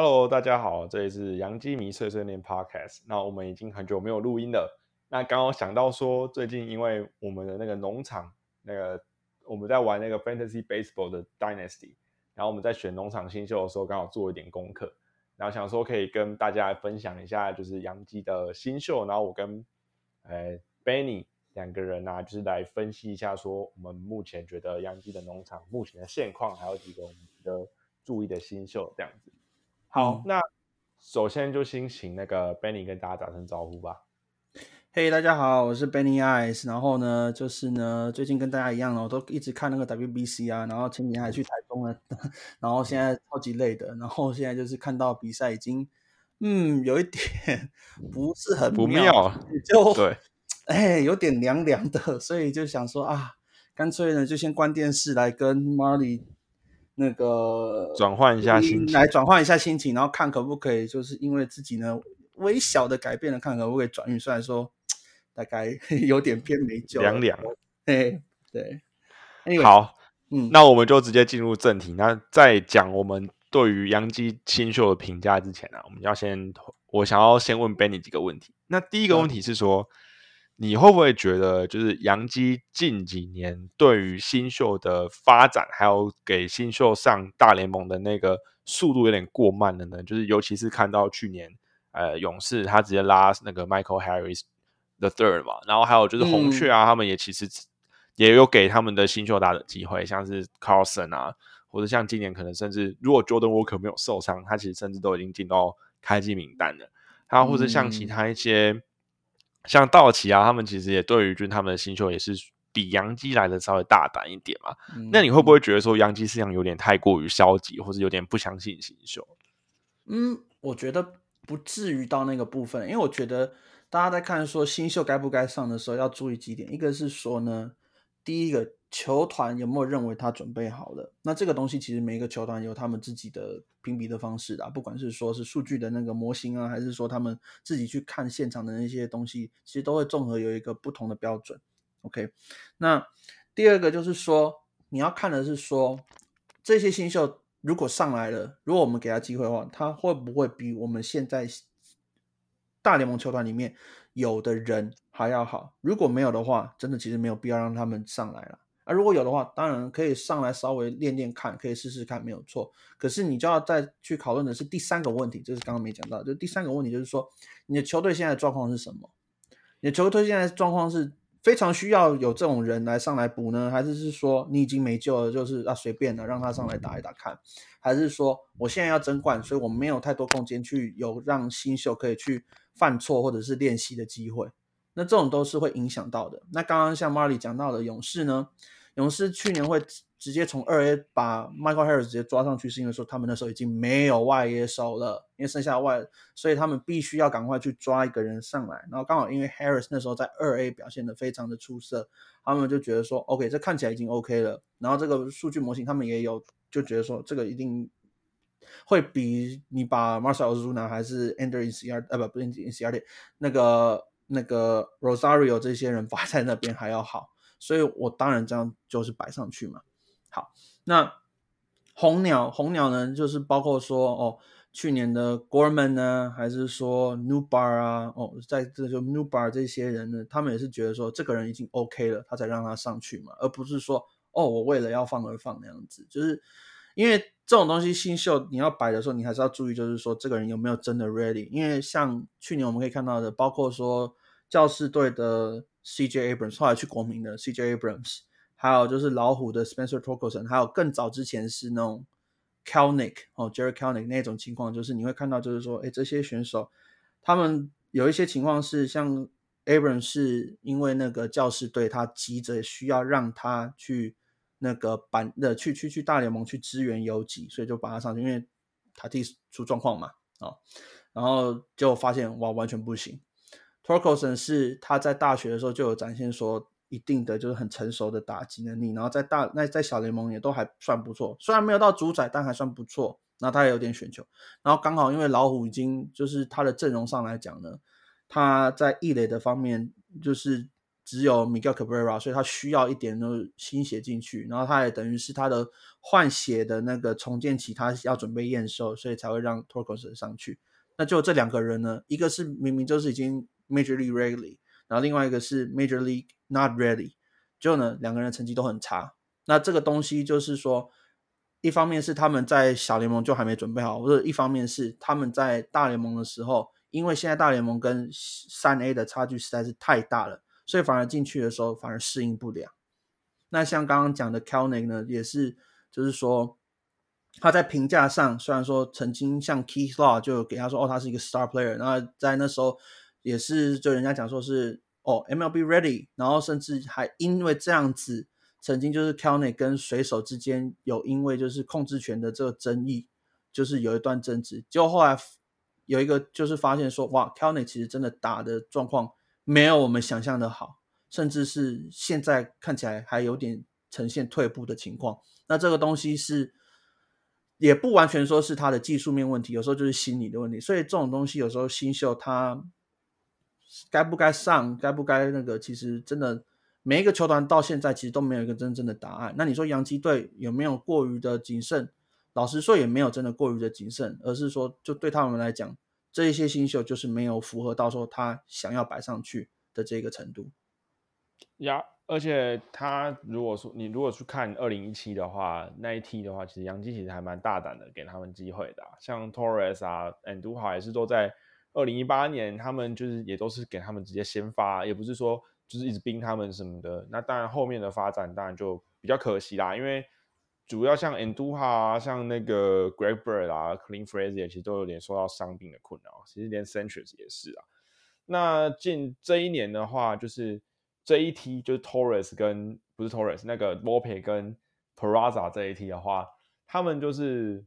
Hello，大家好，这里是杨基迷碎碎念 Podcast。那我们已经很久没有录音了。那刚刚想到说，最近因为我们的那个农场，那个我们在玩那个 Fantasy Baseball 的 Dynasty，然后我们在选农场新秀的时候，刚好做一点功课，然后想说可以跟大家来分享一下，就是杨基的新秀。然后我跟呃 Benny 两个人呢，就是来分析一下，说我们目前觉得杨基的农场目前的现况，还有几个我们的注意的新秀这样子。好，那首先就先请那个 Benny 跟大家打声招呼吧。嘿，大家好，我是 Benny Eyes。然后呢，就是呢，最近跟大家一样哦，我都一直看那个 WBC 啊。然后前几天还去台中了，然后现在超级累的。然后现在就是看到比赛已经，嗯，有一点 不是很不妙，就对，哎，有点凉凉的。所以就想说啊，干脆呢就先关电视来跟 Marley。那个转换一下心情，来转换一下心情，然后看可不可以，就是因为自己呢微小的改变了，看可不可以转运。虽然说大概 有点偏没救，凉凉。对对，好，嗯，那我们就直接进入正题。那在讲我们对于杨基新秀的评价之前呢，我们要先，我想要先问 Benny 几个问题。那第一个问题是说。你会不会觉得，就是杨基近几年对于新秀的发展，还有给新秀上大联盟的那个速度有点过慢了呢？就是尤其是看到去年，呃，勇士他直接拉那个 Michael Harris the third 嘛，然后还有就是红雀啊，他们也其实也有给他们的新秀打的机会，像是 Carlson 啊，或者像今年可能甚至如果 Jordan Walker 没有受伤，他其实甚至都已经进到开机名单了。还有或者像其他一些。像道奇啊，他们其实也对于军他们的新秀也是比杨基来的稍微大胆一点嘛。那你会不会觉得说杨基思想有点太过于消极，或者有点不相信新秀？嗯，我觉得不至于到那个部分，因为我觉得大家在看说新秀该不该上的时候，要注意几点。一个是说呢，第一个。球团有没有认为他准备好了？那这个东西其实每一个球团有他们自己的评比的方式的，不管是说是数据的那个模型啊，还是说他们自己去看现场的那些东西，其实都会综合有一个不同的标准。OK，那第二个就是说，你要看的是说这些新秀如果上来了，如果我们给他机会的话，他会不会比我们现在大联盟球团里面有的人还要好？如果没有的话，真的其实没有必要让他们上来了。啊如果有的话，当然可以上来稍微练练看，可以试试看，没有错。可是你就要再去讨论的是第三个问题，就是刚刚没讲到，就第三个问题就是说，你的球队现在的状况是什么？你的球队现在的状况是非常需要有这种人来上来补呢，还是是说你已经没救了，就是啊随便的让他上来打一打看？还是说我现在要争冠，所以我没有太多空间去有让新秀可以去犯错或者是练习的机会？那这种都是会影响到的。那刚刚像 Marley 讲到的勇士呢？勇士去年会直接从二 A 把 Michael Harris 直接抓上去，是因为说他们那时候已经没有外野手了，因为剩下外，所以他们必须要赶快去抓一个人上来。然后刚好因为 Harris 那时候在二 A 表现的非常的出色，他们就觉得说 OK，这看起来已经 OK 了。然后这个数据模型他们也有，就觉得说这个一定会比你把 Marcel Ozuna 还是 Andrew i n c i a r 呃不不 In c i a r 那个那个 Rosario 这些人摆在那边还要好。所以我当然这样就是摆上去嘛。好，那红鸟红鸟呢，就是包括说哦，去年的 Gorman 呢，还是说 Newbar 啊，哦，在这就 Newbar 这些人呢，他们也是觉得说这个人已经 OK 了，他才让他上去嘛，而不是说哦，我为了要放而放那样子。就是因为这种东西新秀你要摆的时候，你还是要注意，就是说这个人有没有真的 ready。因为像去年我们可以看到的，包括说教士队的。C.J. Abrams 后来去国民的 C.J. Abrams，还有就是老虎的 Spencer Torkelson，还有更早之前是那种 Kelnick 哦，Jerry Kelnick 那种情况，就是你会看到，就是说，哎，这些选手他们有一些情况是像 Abrams 是因为那个教士队他急着需要让他去那个板的去去去大联盟去支援游击，所以就把他上去，因为他弟出状况嘛，啊，然后就发现哇，完全不行。Torkelson 是他在大学的时候就有展现说一定的就是很成熟的打击能力，然后在大那在小联盟也都还算不错，虽然没有到主宰，但还算不错。那他也有点选球，然后刚好因为老虎已经就是他的阵容上来讲呢，他在异垒的方面就是只有 Miguel Cabrera，所以他需要一点的新血进去，然后他也等于是他的换血的那个重建期，他要准备验收，所以才会让 Torcos 上去。那就这两个人呢，一个是明明就是已经 Major League Ready，然后另外一个是 Major League Not Ready，就呢两个人成绩都很差。那这个东西就是说，一方面是他们在小联盟就还没准备好，或者一方面是他们在大联盟的时候，因为现在大联盟跟三 A 的差距实在是太大了。所以反而进去的时候反而适应不了。那像刚刚讲的 Kelnick 呢，也是，就是说他在评价上，虽然说曾经像 Keith Law 就给他说，哦，他是一个 star player，然后在那时候也是就人家讲说是哦 MLB ready，然后甚至还因为这样子，曾经就是 Kelnick 跟水手之间有因为就是控制权的这个争议，就是有一段争执，结果后来有一个就是发现说，哇，Kelnick 其实真的打的状况。没有我们想象的好，甚至是现在看起来还有点呈现退步的情况。那这个东西是也不完全说是他的技术面问题，有时候就是心理的问题。所以这种东西有时候新秀他该不该上，该不该那个，其实真的每一个球团到现在其实都没有一个真正的答案。那你说洋基队有没有过于的谨慎？老实说也没有真的过于的谨慎，而是说就对他们来讲。这一些新秀就是没有符合到时候他想要摆上去的这个程度呀，而且他如果说你如果去看二零一七的话，那一期的话，其实杨基其实还蛮大胆的，给他们机会的。像 Torres 啊、Andujar 也是都在二零一八年，他们就是也都是给他们直接先发，也不是说就是一直逼他们什么的。那当然后面的发展当然就比较可惜啦，因为。主要像 Enduha 啊，像那个 Greg Bird 啊，Clean Frazier 其实都有点受到伤病的困扰。其实连 Sanchez 也是啊。那近这一年的话，就是这一梯就是 Torres 跟不是 Torres 那个 Volpe 跟 Peraza 这一梯的话，他们就是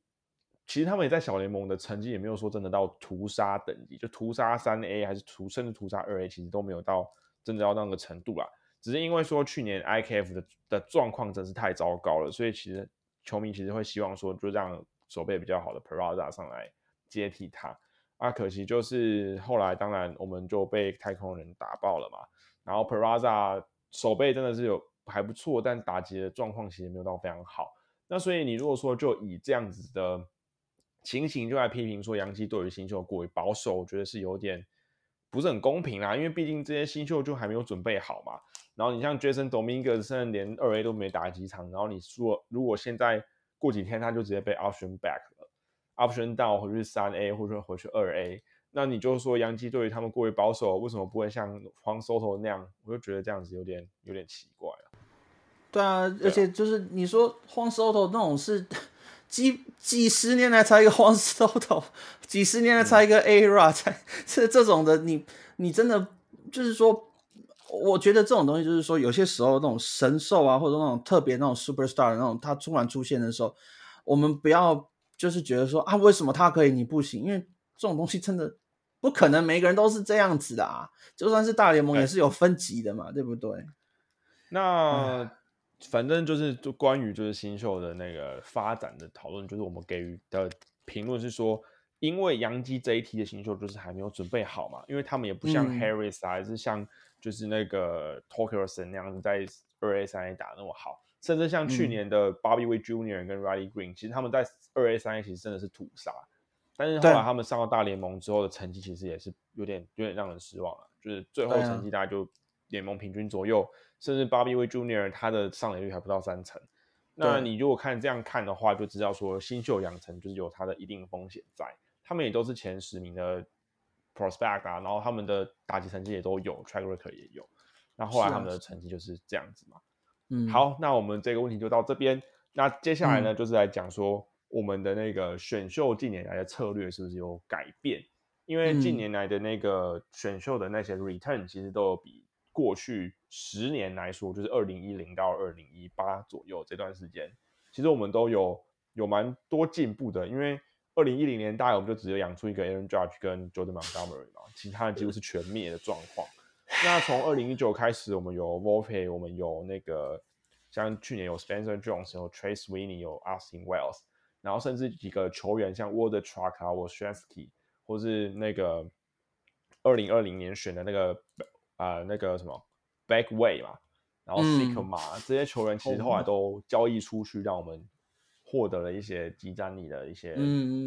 其实他们也在小联盟的成绩也没有说真的到屠杀等级，就屠杀三 A 还是屠甚至屠杀二 A，其实都没有到真的要那个程度啦。只是因为说去年 IKF 的的状况真是太糟糕了，所以其实球迷其实会希望说，就让手背比较好的 Peraza 上来接替他。啊，可惜就是后来当然我们就被太空人打爆了嘛。然后 Peraza 手背真的是有还不错，但打击的状况其实没有到非常好。那所以你如果说就以这样子的情形就来批评说杨基对于新秀过于保守，我觉得是有点不是很公平啦。因为毕竟这些新秀就还没有准备好嘛。然后你像 Jason Dominguez，甚至连二 A 都没打几场。然后你说，如果现在过几天他就直接被 option back 了，option down 回去三 A 或者说回去二 A，那你就说杨基对于他们过于保守，为什么不会像黄 Soto 那样？我就觉得这样子有点有点奇怪了。对啊，而且就是你说黄 Soto 那种是几几十年来才一个黄 Soto，几十年来才一个 Ara，才这这种的，你你真的就是说。我觉得这种东西就是说，有些时候那种神兽啊，或者那种特别那种 super star 的那种，他突然出现的时候，我们不要就是觉得说啊，为什么他可以你不行？因为这种东西真的不可能，每个人都是这样子的啊。就算是大联盟也是有分级的嘛，对不对？那反正就是就关于就是新秀的那个发展的讨论，就是我们给予的评论是说，因为杨基这一批的新秀就是还没有准备好嘛，因为他们也不像 Harris 啊，还是像。就是那个 t o k e r s o n 那样子在二 A 三 A 打那么好，甚至像去年的 Bobby w a y Junior 跟 Riley Green，其实他们在二 A 三 A 其实真的是屠杀，但是后来他们上到大联盟之后的成绩其实也是有点有点让人失望了，就是最后成绩大概就联盟平均左右，甚至 Bobby y Junior 他的上垒率还不到三成。那你如果看这样看的话，就知道说新秀养成就是有它的一定风险在，他们也都是前十名的。prospect 啊，然后他们的打击成绩也都有，track record 也有，那后来他们的成绩就是这样子嘛。嗯，好，那我们这个问题就到这边。那接下来呢，就是来讲说我们的那个选秀近年来的策略是不是有改变？因为近年来的那个选秀的那些 return 其实都有比过去十年来说，就是二零一零到二零一八左右这段时间，其实我们都有有蛮多进步的，因为。二零一零年，大概我们就只有养出一个 Aaron Judge 跟 Jordan Montgomery 嘛，其他的几乎是全灭的状况。那从二零一九开始，我们有 Volpe，我们有那个像去年有 Spencer Jones，有 Trace Winnie，有 Austin Wells，然后甚至几个球员像 w a l d e Truck 啊，或 Shensky，或是那个二零二零年选的那个啊那个什么 Backway 嘛，然后 s i k 马这些球员其实后来都交易出去，让我们获得了一些集战力的一些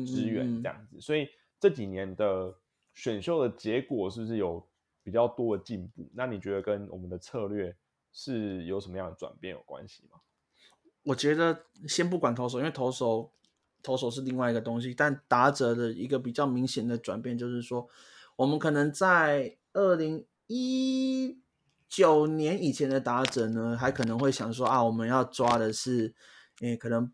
资源，这样子。所以这几年的选秀的结果是不是有比较多的进步？那你觉得跟我们的策略是有什么样的转变有关系吗？我觉得先不管投手，因为投手投手是另外一个东西，但打者的一个比较明显的转变就是说，我们可能在二零一九年以前的打者呢，还可能会想说啊，我们要抓的是，诶，可能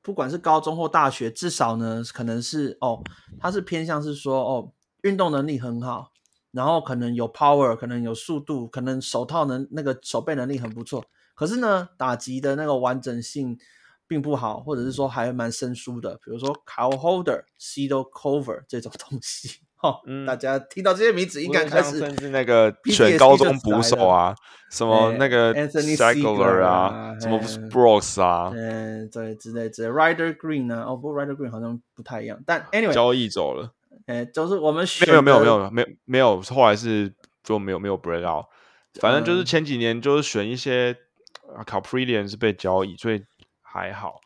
不管是高中或大学，至少呢，可能是哦，他是偏向是说哦，运动能力很好，然后可能有 power，可能有速度，可能手套能那个手背能力很不错。可是呢，打击的那个完整性并不好，或者是说还蛮生疏的。比如说 cow Holder、Cedar Cover 这种东西，哈，大家听到这些名字应该开始甚至那个选高中捕手啊，什么那个 Anthony Segler 啊，什么 Brooks 啊，嗯，对，之类之类，Rider Green 啊，哦，不，Rider Green 好像不太一样，但 Anyway 交易走了，哎，就是我们没有没有没有没有没有，后来是就没有没有 break out，反正就是前几年就是选一些。Caprilian 是被交易，所以还好。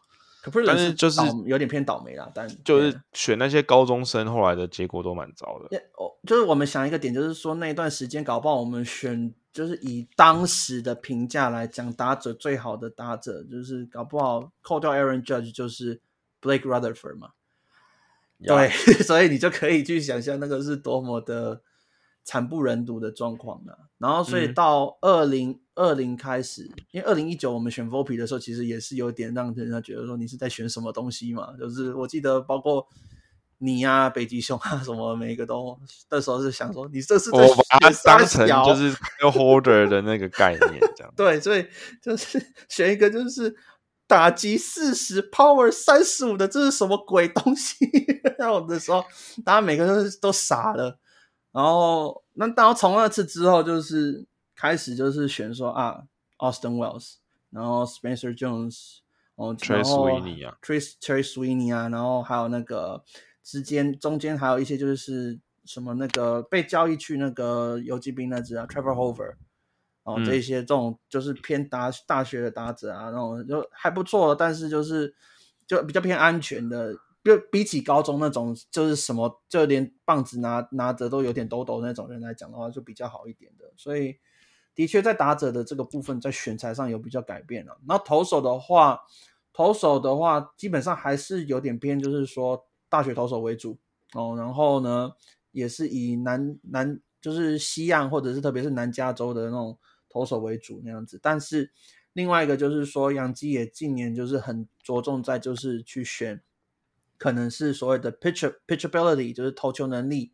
但是就是有点偏倒霉啦，但就是选那些高中生，后来的结果都蛮糟的。哦，就是我们想一个点，就是说那一段时间搞不好我们选，就是以当时的评价来讲，打者最好的打者，就是搞不好扣掉 Aaron Judge，就是 Blake Rutherford 嘛。对，所以你就可以去想象那个是多么的。惨不忍睹的状况呢，然后所以到二零二零开始，因为二零一九我们选 VOP 的时候，其实也是有点让人家觉得说你是在选什么东西嘛，就是我记得包括你呀、北极熊啊 什么，每一个都那时候是想说你这是我把它当成就是 holder 的那个概念这样，对，所以就是选一个就是打击四十 power 三十五的，这是什么鬼东西？然后的时候，大家每个人都傻了。然后，那到从那次之后，就是开始就是选说啊，Austin Wells，然后 Spencer Jones，哦，Trace Sweeney 啊，Trace Trace Sweeney 啊，然后还有那个之间中间还有一些就是什么那个被交易去那个游击兵那只啊，Trevor Hover，哦，这些这种就是偏打大学的打者啊，那种就还不错，但是就是就比较偏安全的。就比起高中那种，就是什么，就连棒子拿拿着都有点抖抖那种人来讲的话，就比较好一点的。所以，的确在打者的这个部分，在选材上有比较改变了。然后投手的话，投手的话，基本上还是有点偏，就是说大学投手为主哦。然后呢，也是以南南就是西岸或者是特别是南加州的那种投手为主那样子。但是另外一个就是说，杨基也近年就是很着重在就是去选。可能是所谓的 pitch pitchability，就是投球能力，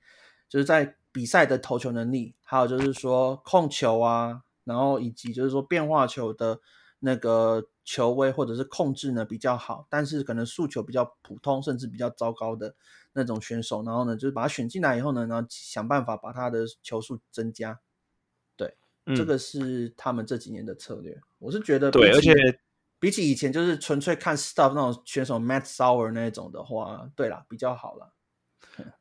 就是在比赛的投球能力，还有就是说控球啊，然后以及就是说变化球的那个球威或者是控制呢比较好，但是可能速球比较普通，甚至比较糟糕的那种选手，然后呢就是把他选进来以后呢，然后想办法把他的球速增加。对，这个是他们这几年的策略。我是觉得对，而且。比起以前，就是纯粹看 stuff 那种选手 Matt Sauer 那种的话，对啦，比较好了。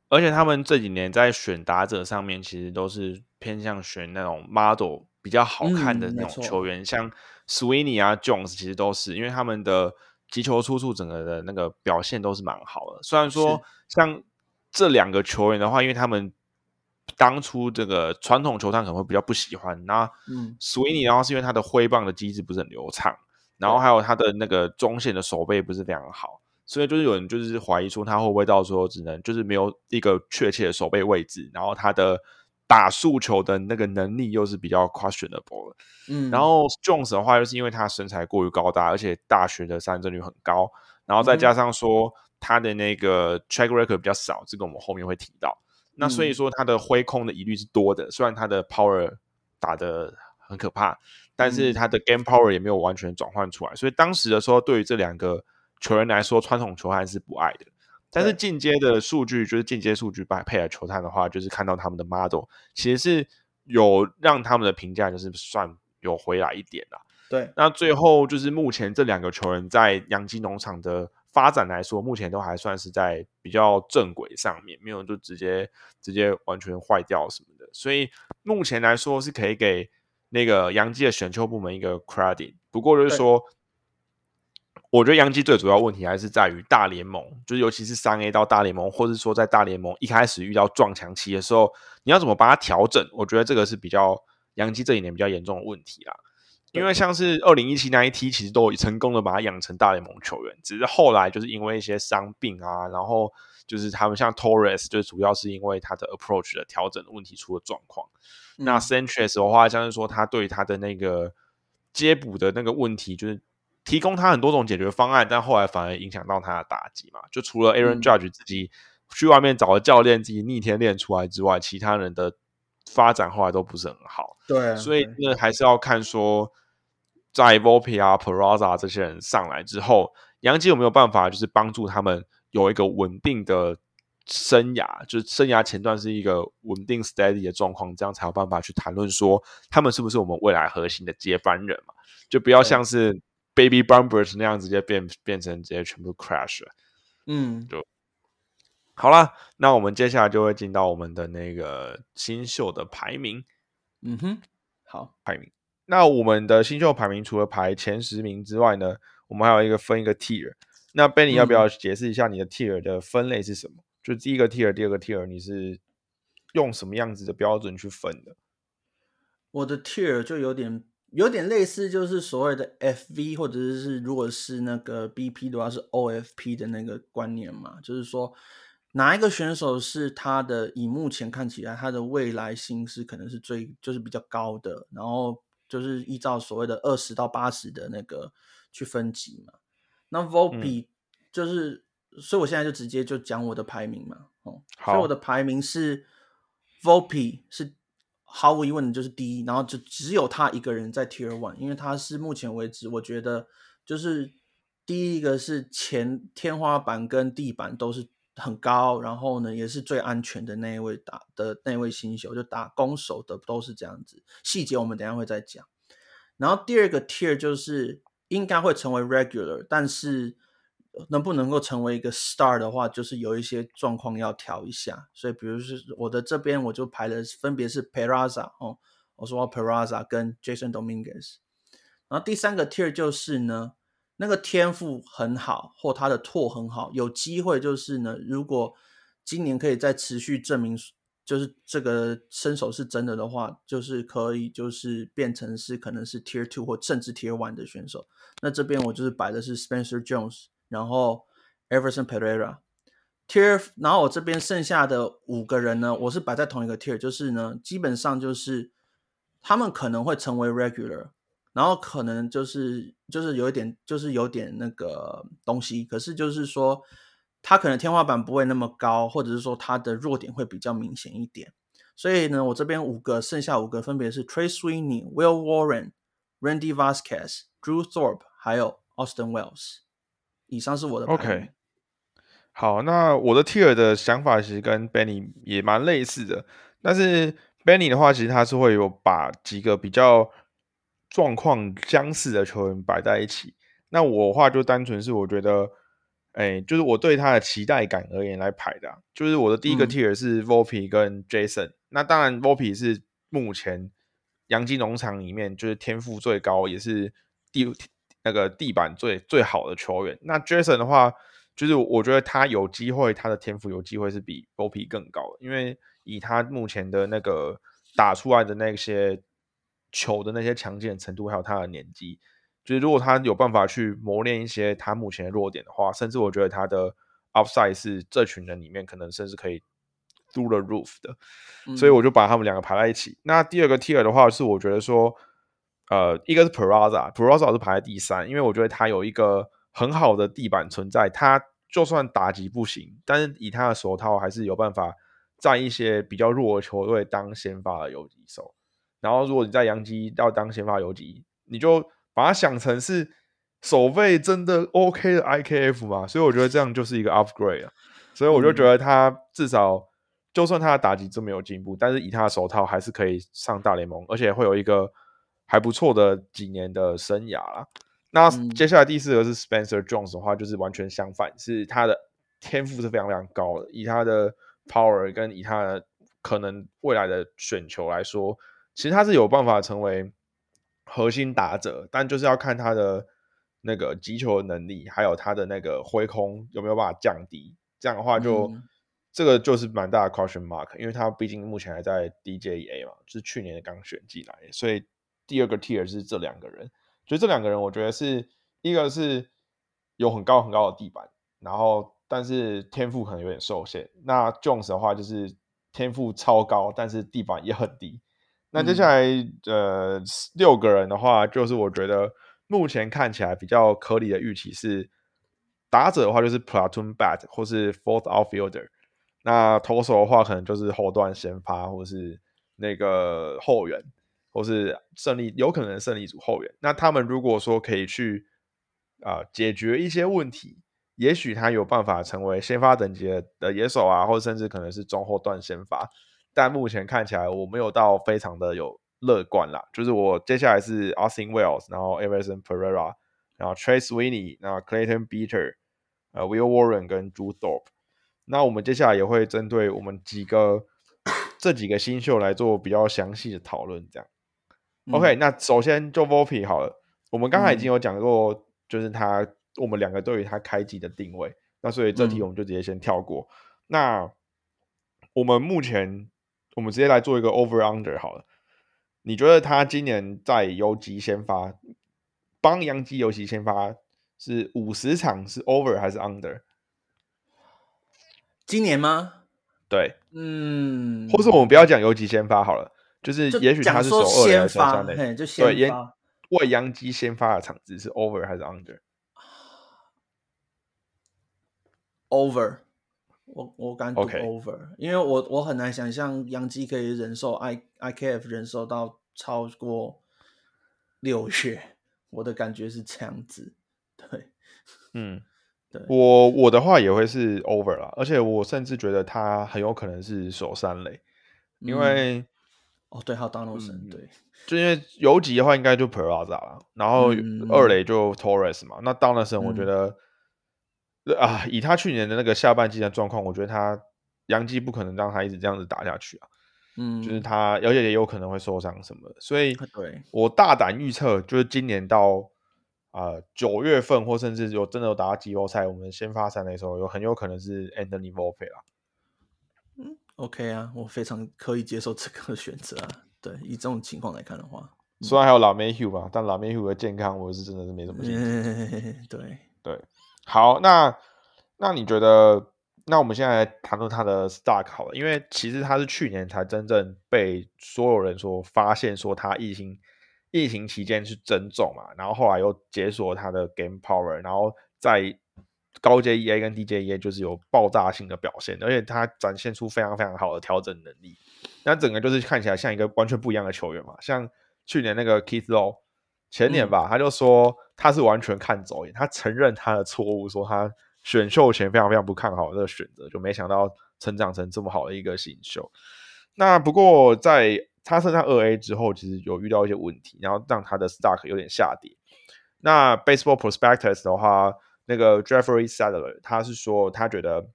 而且他们这几年在选打者上面，其实都是偏向选那种 model 比较好看的那种球员，像 Sweeney 啊 Jones，其实都是因为他们的击球出处整个的那个表现都是蛮好的。虽然说像这两个球员的话，因为他们当初这个传统球探可能会比较不喜欢，那 Sweeney 然后是因为他的挥棒的机制不是很流畅。然后还有他的那个中线的手背不是非常好，所以就是有人就是怀疑说他会不会到时候只能就是没有一个确切的手背位置，然后他的打速球的那个能力又是比较 questionable 的。嗯，然后 Jones 的话又是因为他身材过于高大，而且大学的三振率很高，然后再加上说他的那个 track record 比较少，这个我们后面会提到。那所以说他的挥空的疑虑是多的，虽然他的 power 打的很可怕。但是他的 game power 也没有完全转换出来，所以当时的时候，对于这两个球员来说，传统球探是不爱的。但是进阶的数据，就是进阶数据把配合球探的话，就是看到他们的 model，其实是有让他们的评价就是算有回来一点啦。对，那最后就是目前这两个球员在洋基农场的发展来说，目前都还算是在比较正轨上面，没有就直接直接完全坏掉什么的。所以目前来说是可以给。那个杨基的选秀部门一个 credit。不过就是说，我觉得杨基最主要问题还是在于大联盟，就是尤其是三 A 到大联盟，或者说在大联盟一开始遇到撞墙期的时候，你要怎么把它调整？我觉得这个是比较杨基这一年比较严重的问题啦。因为像是二零一七那一梯，其实都成功的把他养成大联盟球员，只是后来就是因为一些伤病啊，然后就是他们像 Torres，就主要是因为他的 approach 的调整的问题出了状况。那 Sanchez 的话，像是说他对他的那个接补的那个问题，就是提供他很多种解决方案，但后来反而影响到他的打击嘛。就除了 Aaron Judge 自己去外面找了教练，自己逆天练出来之外，其他人的发展后来都不是很好。对，所以那还是要看说。在 Volpe 啊、Peraza 这些人上来之后，杨基有没有办法就是帮助他们有一个稳定的生涯？就是生涯前段是一个稳定 steady 的状况，这样才有办法去谈论说他们是不是我们未来核心的接班人嘛？就不要像是 Baby Bumpers 那样直接变变成直接全部 crash 了。嗯，就好了。那我们接下来就会进到我们的那个新秀的排名。嗯哼，好，排名。那我们的新秀排名除了排前十名之外呢，我们还有一个分一个 tier。那 Benny 要不要解释一下你的 tier 的分类是什么？就第一个 tier、第二个 tier，你是用什么样子的标准去分的？我的 tier 就有点有点类似，就是所谓的 FV，或者是如果是那个 BP 的话是 OFP 的那个观念嘛，就是说哪一个选手是他的以目前看起来他的未来性是可能是最就是比较高的，然后。就是依照所谓的二十到八十的那个去分级嘛。那 Volpe 就是，所以我现在就直接就讲我的排名嘛。哦，所以我的排名是 Volpe 是毫无疑问的就是第一，然后就只有他一个人在 Tier One，因为他是目前为止我觉得就是第一个是前天花板跟地板都是。很高，然后呢，也是最安全的那一位打的那位新秀，就打攻守的都是这样子。细节我们等下会再讲。然后第二个 tier 就是应该会成为 regular，但是能不能够成为一个 star 的话，就是有一些状况要调一下。所以，比如是我的这边我就排的分别是 Peraza 哦，我说 Peraza 跟 Jason Dominguez。然后第三个 tier 就是呢。那个天赋很好，或他的拓很好，有机会就是呢。如果今年可以再持续证明，就是这个身手是真的的话，就是可以就是变成是可能是 Tier Two 或甚至 Tier One 的选手。那这边我就是摆的是 Spencer Jones，然后 Everson Pereira Tier，然后我这边剩下的五个人呢，我是摆在同一个 Tier，就是呢，基本上就是他们可能会成为 Regular。然后可能就是就是有一点就是有点那个东西，可是就是说他可能天花板不会那么高，或者是说他的弱点会比较明显一点。所以呢，我这边五个剩下五个分别是 Trey Sweeney、Will Warren、Randy Vasquez、Drew Thorpe 还有 Austin Wells。以上是我的 OK。好，那我的 Tier 的想法其实跟 Benny 也蛮类似的，但是 Benny 的话，其实他是会有把几个比较。状况相似的球员摆在一起，那我的话就单纯是我觉得，哎，就是我对他的期待感而言来排的。就是我的第一个 tier 是 Volpe 跟 Jason，那当然 Volpe 是目前洋基农场里面就是天赋最高，也是地那个地板最最好的球员。那 Jason 的话，就是我觉得他有机会，他的天赋有机会是比 Volpe 更高，因为以他目前的那个打出来的那些。球的那些强健程度，还有他的年纪，就是如果他有办法去磨练一些他目前的弱点的话，甚至我觉得他的 upside 是这群人里面可能甚至可以 through the roof 的，所以我就把他们两个排在一起。那第二个 tier 的话，是我觉得说，呃，一个是 Peraza，Peraza 是排在第三，因为我觉得他有一个很好的地板存在，他就算打击不行，但是以他的手套还是有办法在一些比较弱的球队当先发的游击手。然后，如果你在洋基要当先发游击，你就把它想成是守备真的 OK 的 IKF 嘛。所以我觉得这样就是一个 upgrade 啊。所以我就觉得他至少，就算他的打击这么有进步，但是以他的手套还是可以上大联盟，而且会有一个还不错的几年的生涯啦。那接下来第四个是 Spencer Jones 的话，就是完全相反，是他的天赋是非常非常高的，以他的 power 跟以他的可能未来的选球来说。其实他是有办法成为核心打者，但就是要看他的那个击球能力，还有他的那个挥空有没有办法降低。这样的话，就这个就是蛮大的 question mark，因为他毕竟目前还在 DJA 嘛，就是去年刚选进来，所以第二个 tier 是这两个人。就这两个人，我觉得是一个是有很高很高的地板，然后但是天赋可能有点受限。那 Jones 的话就是天赋超高，但是地板也很低。那接下来呃六个人的话，就是我觉得目前看起来比较合理的预期是打者的话就是 platoon bat 或是 fourth outfielder，那投手的话可能就是后段先发或是那个后援，或是胜利有可能胜利组后援。那他们如果说可以去啊解决一些问题，也许他有办法成为先发等级的野手啊，或者甚至可能是中后段先发。但目前看起来我没有到非常的有乐观啦，就是我接下来是 Austin Wells，然后 Everson Pereira，然后 Trace Winnie，然后 Clayton Beater，呃 Will Warren 跟 Drew Thorpe。那我们接下来也会针对我们几个这几个新秀来做比较详细的讨论，这样。OK，那首先就 Volpe 好了，我们刚才已经有讲过，就是他我们两个对于他开机的定位，那所以这题我们就直接先跳过。那我们目前。我们直接来做一个 over under 好了。你觉得他今年在游击先发，帮杨基游击先发是五十场是 over 还是 under？今年吗？对，嗯，或是我们不要讲游击先发好了，就是也许他是首二先发，对，就先发。为杨基先发的场子是 over 还是 under？over。我我敢赌 over，因为我我很难想象杨基可以忍受 I I K F 忍受到超过六月，我的感觉是这样子。对，嗯，对我我的话也会是 over 啦，而且我甚至觉得他很有可能是守三垒，因为哦对，还有 Donaldson，对，就因为游击的话应该就 Peraza 了，然后二垒就 Torres 嘛，那 Donaldson 我觉得。啊，以他去年的那个下半季的状况，我觉得他杨基不可能让他一直这样子打下去啊。嗯，就是他，而且也有可能会受伤什么的。所以，对我大胆预测，就是今年到啊九月份，或甚至有真的有打到季后赛，我们先发三的时候，有很有可能是 Anthony Volpe 啦。嗯，OK 啊，我非常可以接受这个选择啊。对，以这种情况来看的话，虽然还有老 Mayhew 吧，但老 Mayhew 的健康，我是真的是没什么信心。对对。好，那那你觉得，那我们现在谈论他的 stock 好了，因为其实他是去年才真正被所有人说发现，说他疫情疫情期间是增重嘛，然后后来又解锁他的 game power，然后在高阶 EA 跟低阶 EA 就是有爆炸性的表现，而且他展现出非常非常好的调整能力，那整个就是看起来像一个完全不一样的球员嘛，像去年那个 Keith Low。前年吧，他就说他是完全看走眼，他承认他的错误，说他选秀前非常非常不看好这个选择，就没想到成长成这么好的一个新秀。那不过在他升上二 A 之后，其实有遇到一些问题，然后让他的 stock 有点下跌。那 Baseball Prospectus 的话，那个 Jeffrey Sadler 他是说，他觉得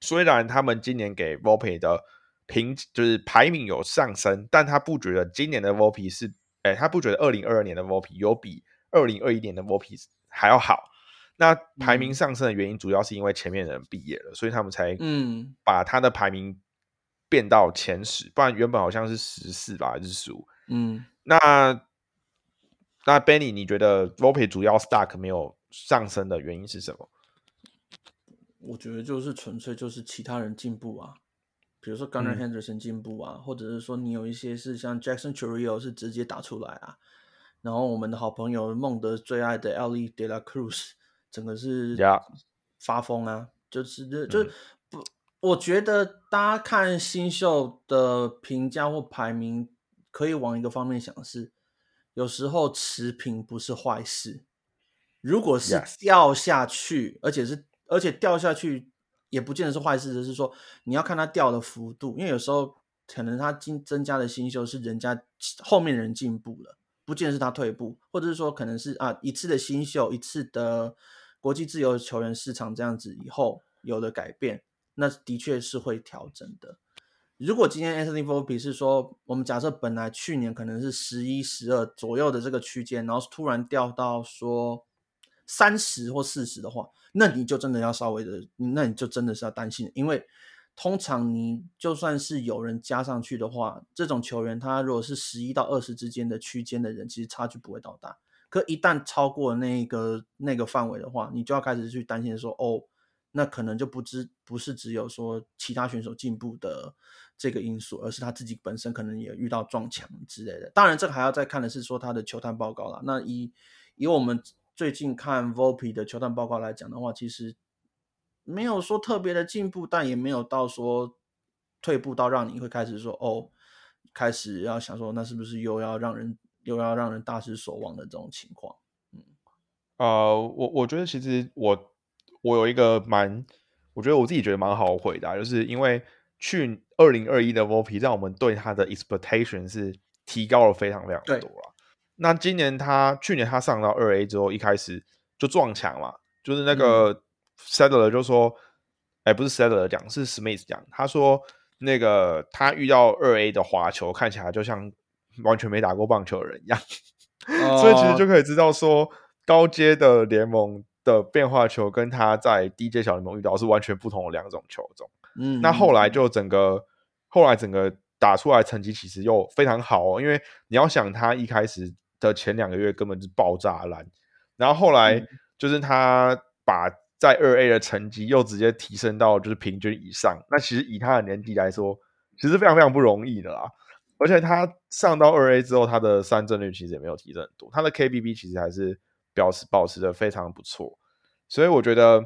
虽然他们今年给 Volpe 的评就是排名有上升，但他不觉得今年的 Volpe 是。哎，他不觉得二零二二年的 VOP 有比二零二一年的 VOP 还要好。那排名上升的原因，主要是因为前面的人毕业了，所以他们才嗯把他的排名变到前十，不然原本好像是十四吧，还是十五？嗯，那那 Benny，你觉得 VOP 主要 Stack 没有上升的原因是什么？我觉得就是纯粹就是其他人进步啊。比如说 Gunnar Henderson 进步啊，或者是说你有一些是像 Jackson Chourio 是直接打出来啊，然后我们的好朋友孟德最爱的 Ellie De La Cruz 整个是发疯啊，就是就不，我觉得大家看新秀的评价或排名，可以往一个方面想是，有时候持平不是坏事，如果是掉下去，而且是而且掉下去。也不见得是坏事，就是说你要看他掉的幅度，因为有时候可能他增增加的新秀是人家后面人进步了，不见得是他退步，或者是说可能是啊一次的新秀，一次的国际自由球员市场这样子以后有了改变，那的确是会调整的。如果今天 Anthony Volpe 是说，我们假设本来去年可能是十一、十二左右的这个区间，然后突然掉到说三十或四十的话，那你就真的要稍微的，那你就真的是要担心，因为通常你就算是有人加上去的话，这种球员他如果是十一到二十之间的区间的人，其实差距不会到大。可一旦超过那个那个范围的话，你就要开始去担心说，哦，那可能就不只不是只有说其他选手进步的这个因素，而是他自己本身可能也遇到撞墙之类的。当然，这个还要再看的是说他的球探报告啦。那以以我们最近看 Volpe 的球探报告来讲的话，其实没有说特别的进步，但也没有到说退步到让你会开始说，哦，开始要想说，那是不是又要让人。又要让人大失所望的这种情况，嗯，呃，我我觉得其实我我有一个蛮，我觉得我自己觉得蛮好回答，就是因为去二零二一的 VOP 让我们对他的 expectation 是提高了非常非常多了。那今年他去年他上到二 A 之后，一开始就撞墙嘛，就是那个 Settler 就说，哎，不是 Settler 讲，是 Smith 讲，他说那个他遇到二 A 的滑球看起来就像。完全没打过棒球的人一样，所以其实就可以知道说，高阶的联盟的变化球跟他在低阶小联盟遇到是完全不同的两种球种。嗯，那后来就整个后来整个打出来成绩其实又非常好哦，因为你要想他一开始的前两个月根本是爆炸烂，然后后来就是他把在二 A 的成绩又直接提升到就是平均以上，那其实以他的年纪来说，其实非常非常不容易的啦。而且他上到二 A 之后，他的三振率其实也没有提升很多，他的 KBB 其实还是表示保持的非常不错，所以我觉得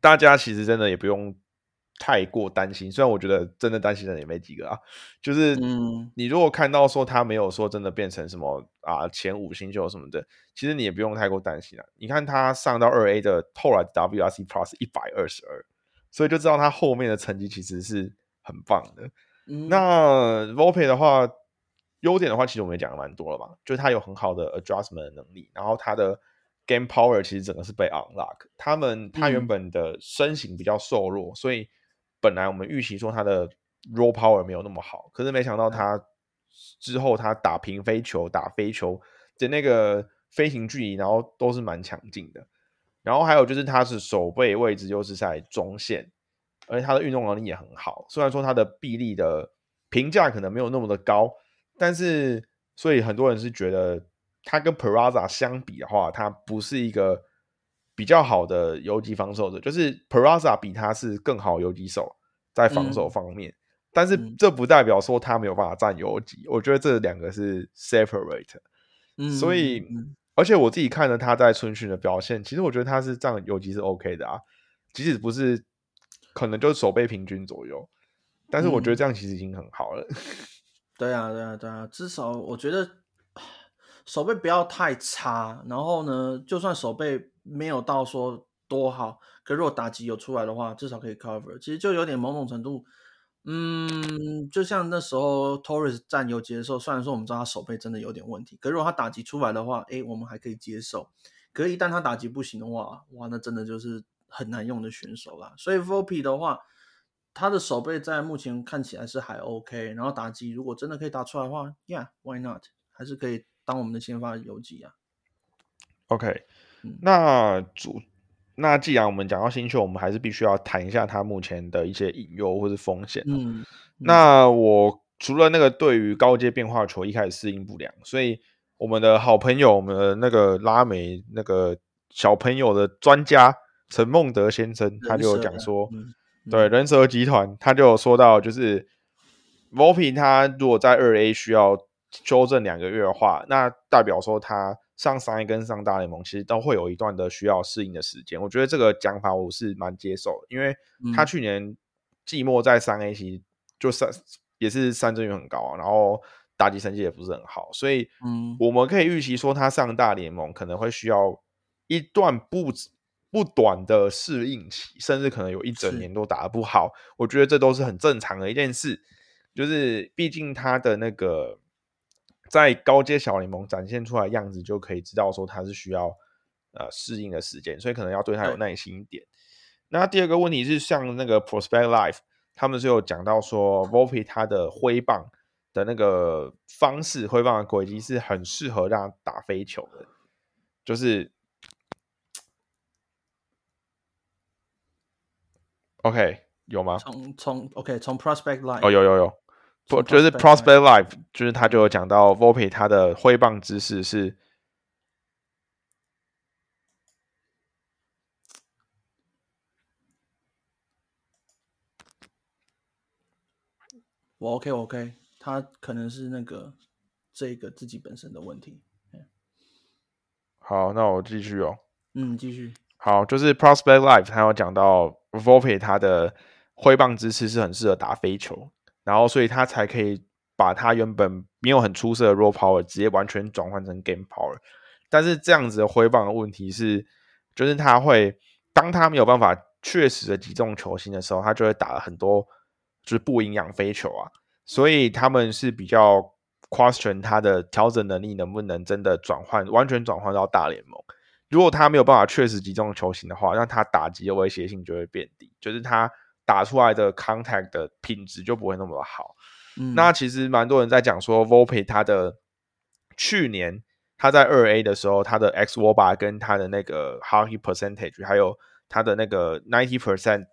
大家其实真的也不用太过担心。虽然我觉得真的担心的人也没几个啊，就是你如果看到说他没有说真的变成什么啊前五星球什么的，其实你也不用太过担心了。你看他上到二 A 的后来 WRC Plus 一百二十二，所以就知道他后面的成绩其实是很棒的。那 Volpe 的话，优点的话，其实我们也讲了蛮多了嘛，就是他有很好的 adjustment 的能力，然后他的 game power 其实整个是被 unlock。他们他原本的身形比较瘦弱，所以本来我们预期说他的 raw power 没有那么好，可是没想到他之后他打平飞球、打飞球的那个飞行距离，然后都是蛮强劲的。然后还有就是他是手背位置又是在中线。而且他的运动能力也很好，虽然说他的臂力的评价可能没有那么的高，但是所以很多人是觉得他跟 Peraza 相比的话，他不是一个比较好的游击防守者，就是 Peraza 比他是更好游击手在防守方面，但是这不代表说他没有办法占游击，我觉得这两个是 separate，嗯所以而且我自己看了他在春训的表现，其实我觉得他是占游击是 OK 的啊，即使不是。可能就是手背平均左右，但是我觉得这样其实已经很好了。对啊，对啊，对啊，至少我觉得手背不要太差。然后呢，就算手背没有到说多好，可如果打击有出来的话，至少可以 cover。其实就有点某种程度，嗯，就像那时候 Torres 占游击的时候，虽然说我们知道他手背真的有点问题，可如果他打击出来的话，哎，我们还可以接受。可是，一旦他打击不行的话，哇，那真的就是。很难用的选手啦，所以 Volpe 的话，他的手背在目前看起来是还 OK，然后打击如果真的可以打出来的话，Yeah，Why not？还是可以当我们的先发游击啊。OK，那主那既然我们讲到新秀，我们还是必须要谈一下他目前的一些隐忧或是风险。嗯，那我除了那个对于高阶变化球一开始适应不良，所以我们的好朋友，我们的那个拉美那个小朋友的专家。陈孟德先生他就讲说，对人蛇集团，他就有说到，就是 Volpe 他如果在二 A 需要修正两个月的话，那代表说他上三 A 跟上大联盟其实都会有一段的需要适应的时间。我觉得这个讲法我是蛮接受的，因为他去年季末在三 A 其实就三也是三振率很高啊，然后打击成绩也不是很好，所以嗯，我们可以预期说他上大联盟可能会需要一段不。不短的适应期，甚至可能有一整年都打得不好，我觉得这都是很正常的一件事。就是毕竟他的那个在高阶小联盟展现出来样子，就可以知道说他是需要呃适应的时间，所以可能要对他有耐心一点。那第二个问题是，像那个 Prospect Life 他们是有讲到说 Volpe 他的挥棒的那个方式，挥棒的轨迹是很适合让他打飞球的，就是 OK 有吗？从从 OK 从 Prospect Life 哦有有有，不就是 Prospect Life，就是他就有讲到 Volpe 他的挥棒姿势是。我 OK 我 OK，他可能是那个这个自己本身的问题。好，那我继续哦。嗯，继续。好，就是 Prospect Life，他有讲到 Volpe 他的挥棒姿势是很适合打飞球，然后所以他才可以把他原本没有很出色的 Raw Power 直接完全转换成 Game Power。但是这样子的挥棒的问题是，就是他会当他没有办法确实的击中球星的时候，他就会打很多。就是不营养飞球啊，所以他们是比较 question 他的调整能力能不能真的转换完全转换到大联盟。如果他没有办法确实击中球形的话，那他打击的威胁性就会变低，就是他打出来的 contact 的品质就不会那么好。那其实蛮多人在讲说，Volpe 他的去年他在二 A 的时候，他的 X w a r 跟他的那个 hockey percentage，还有他的那个 ninety percent。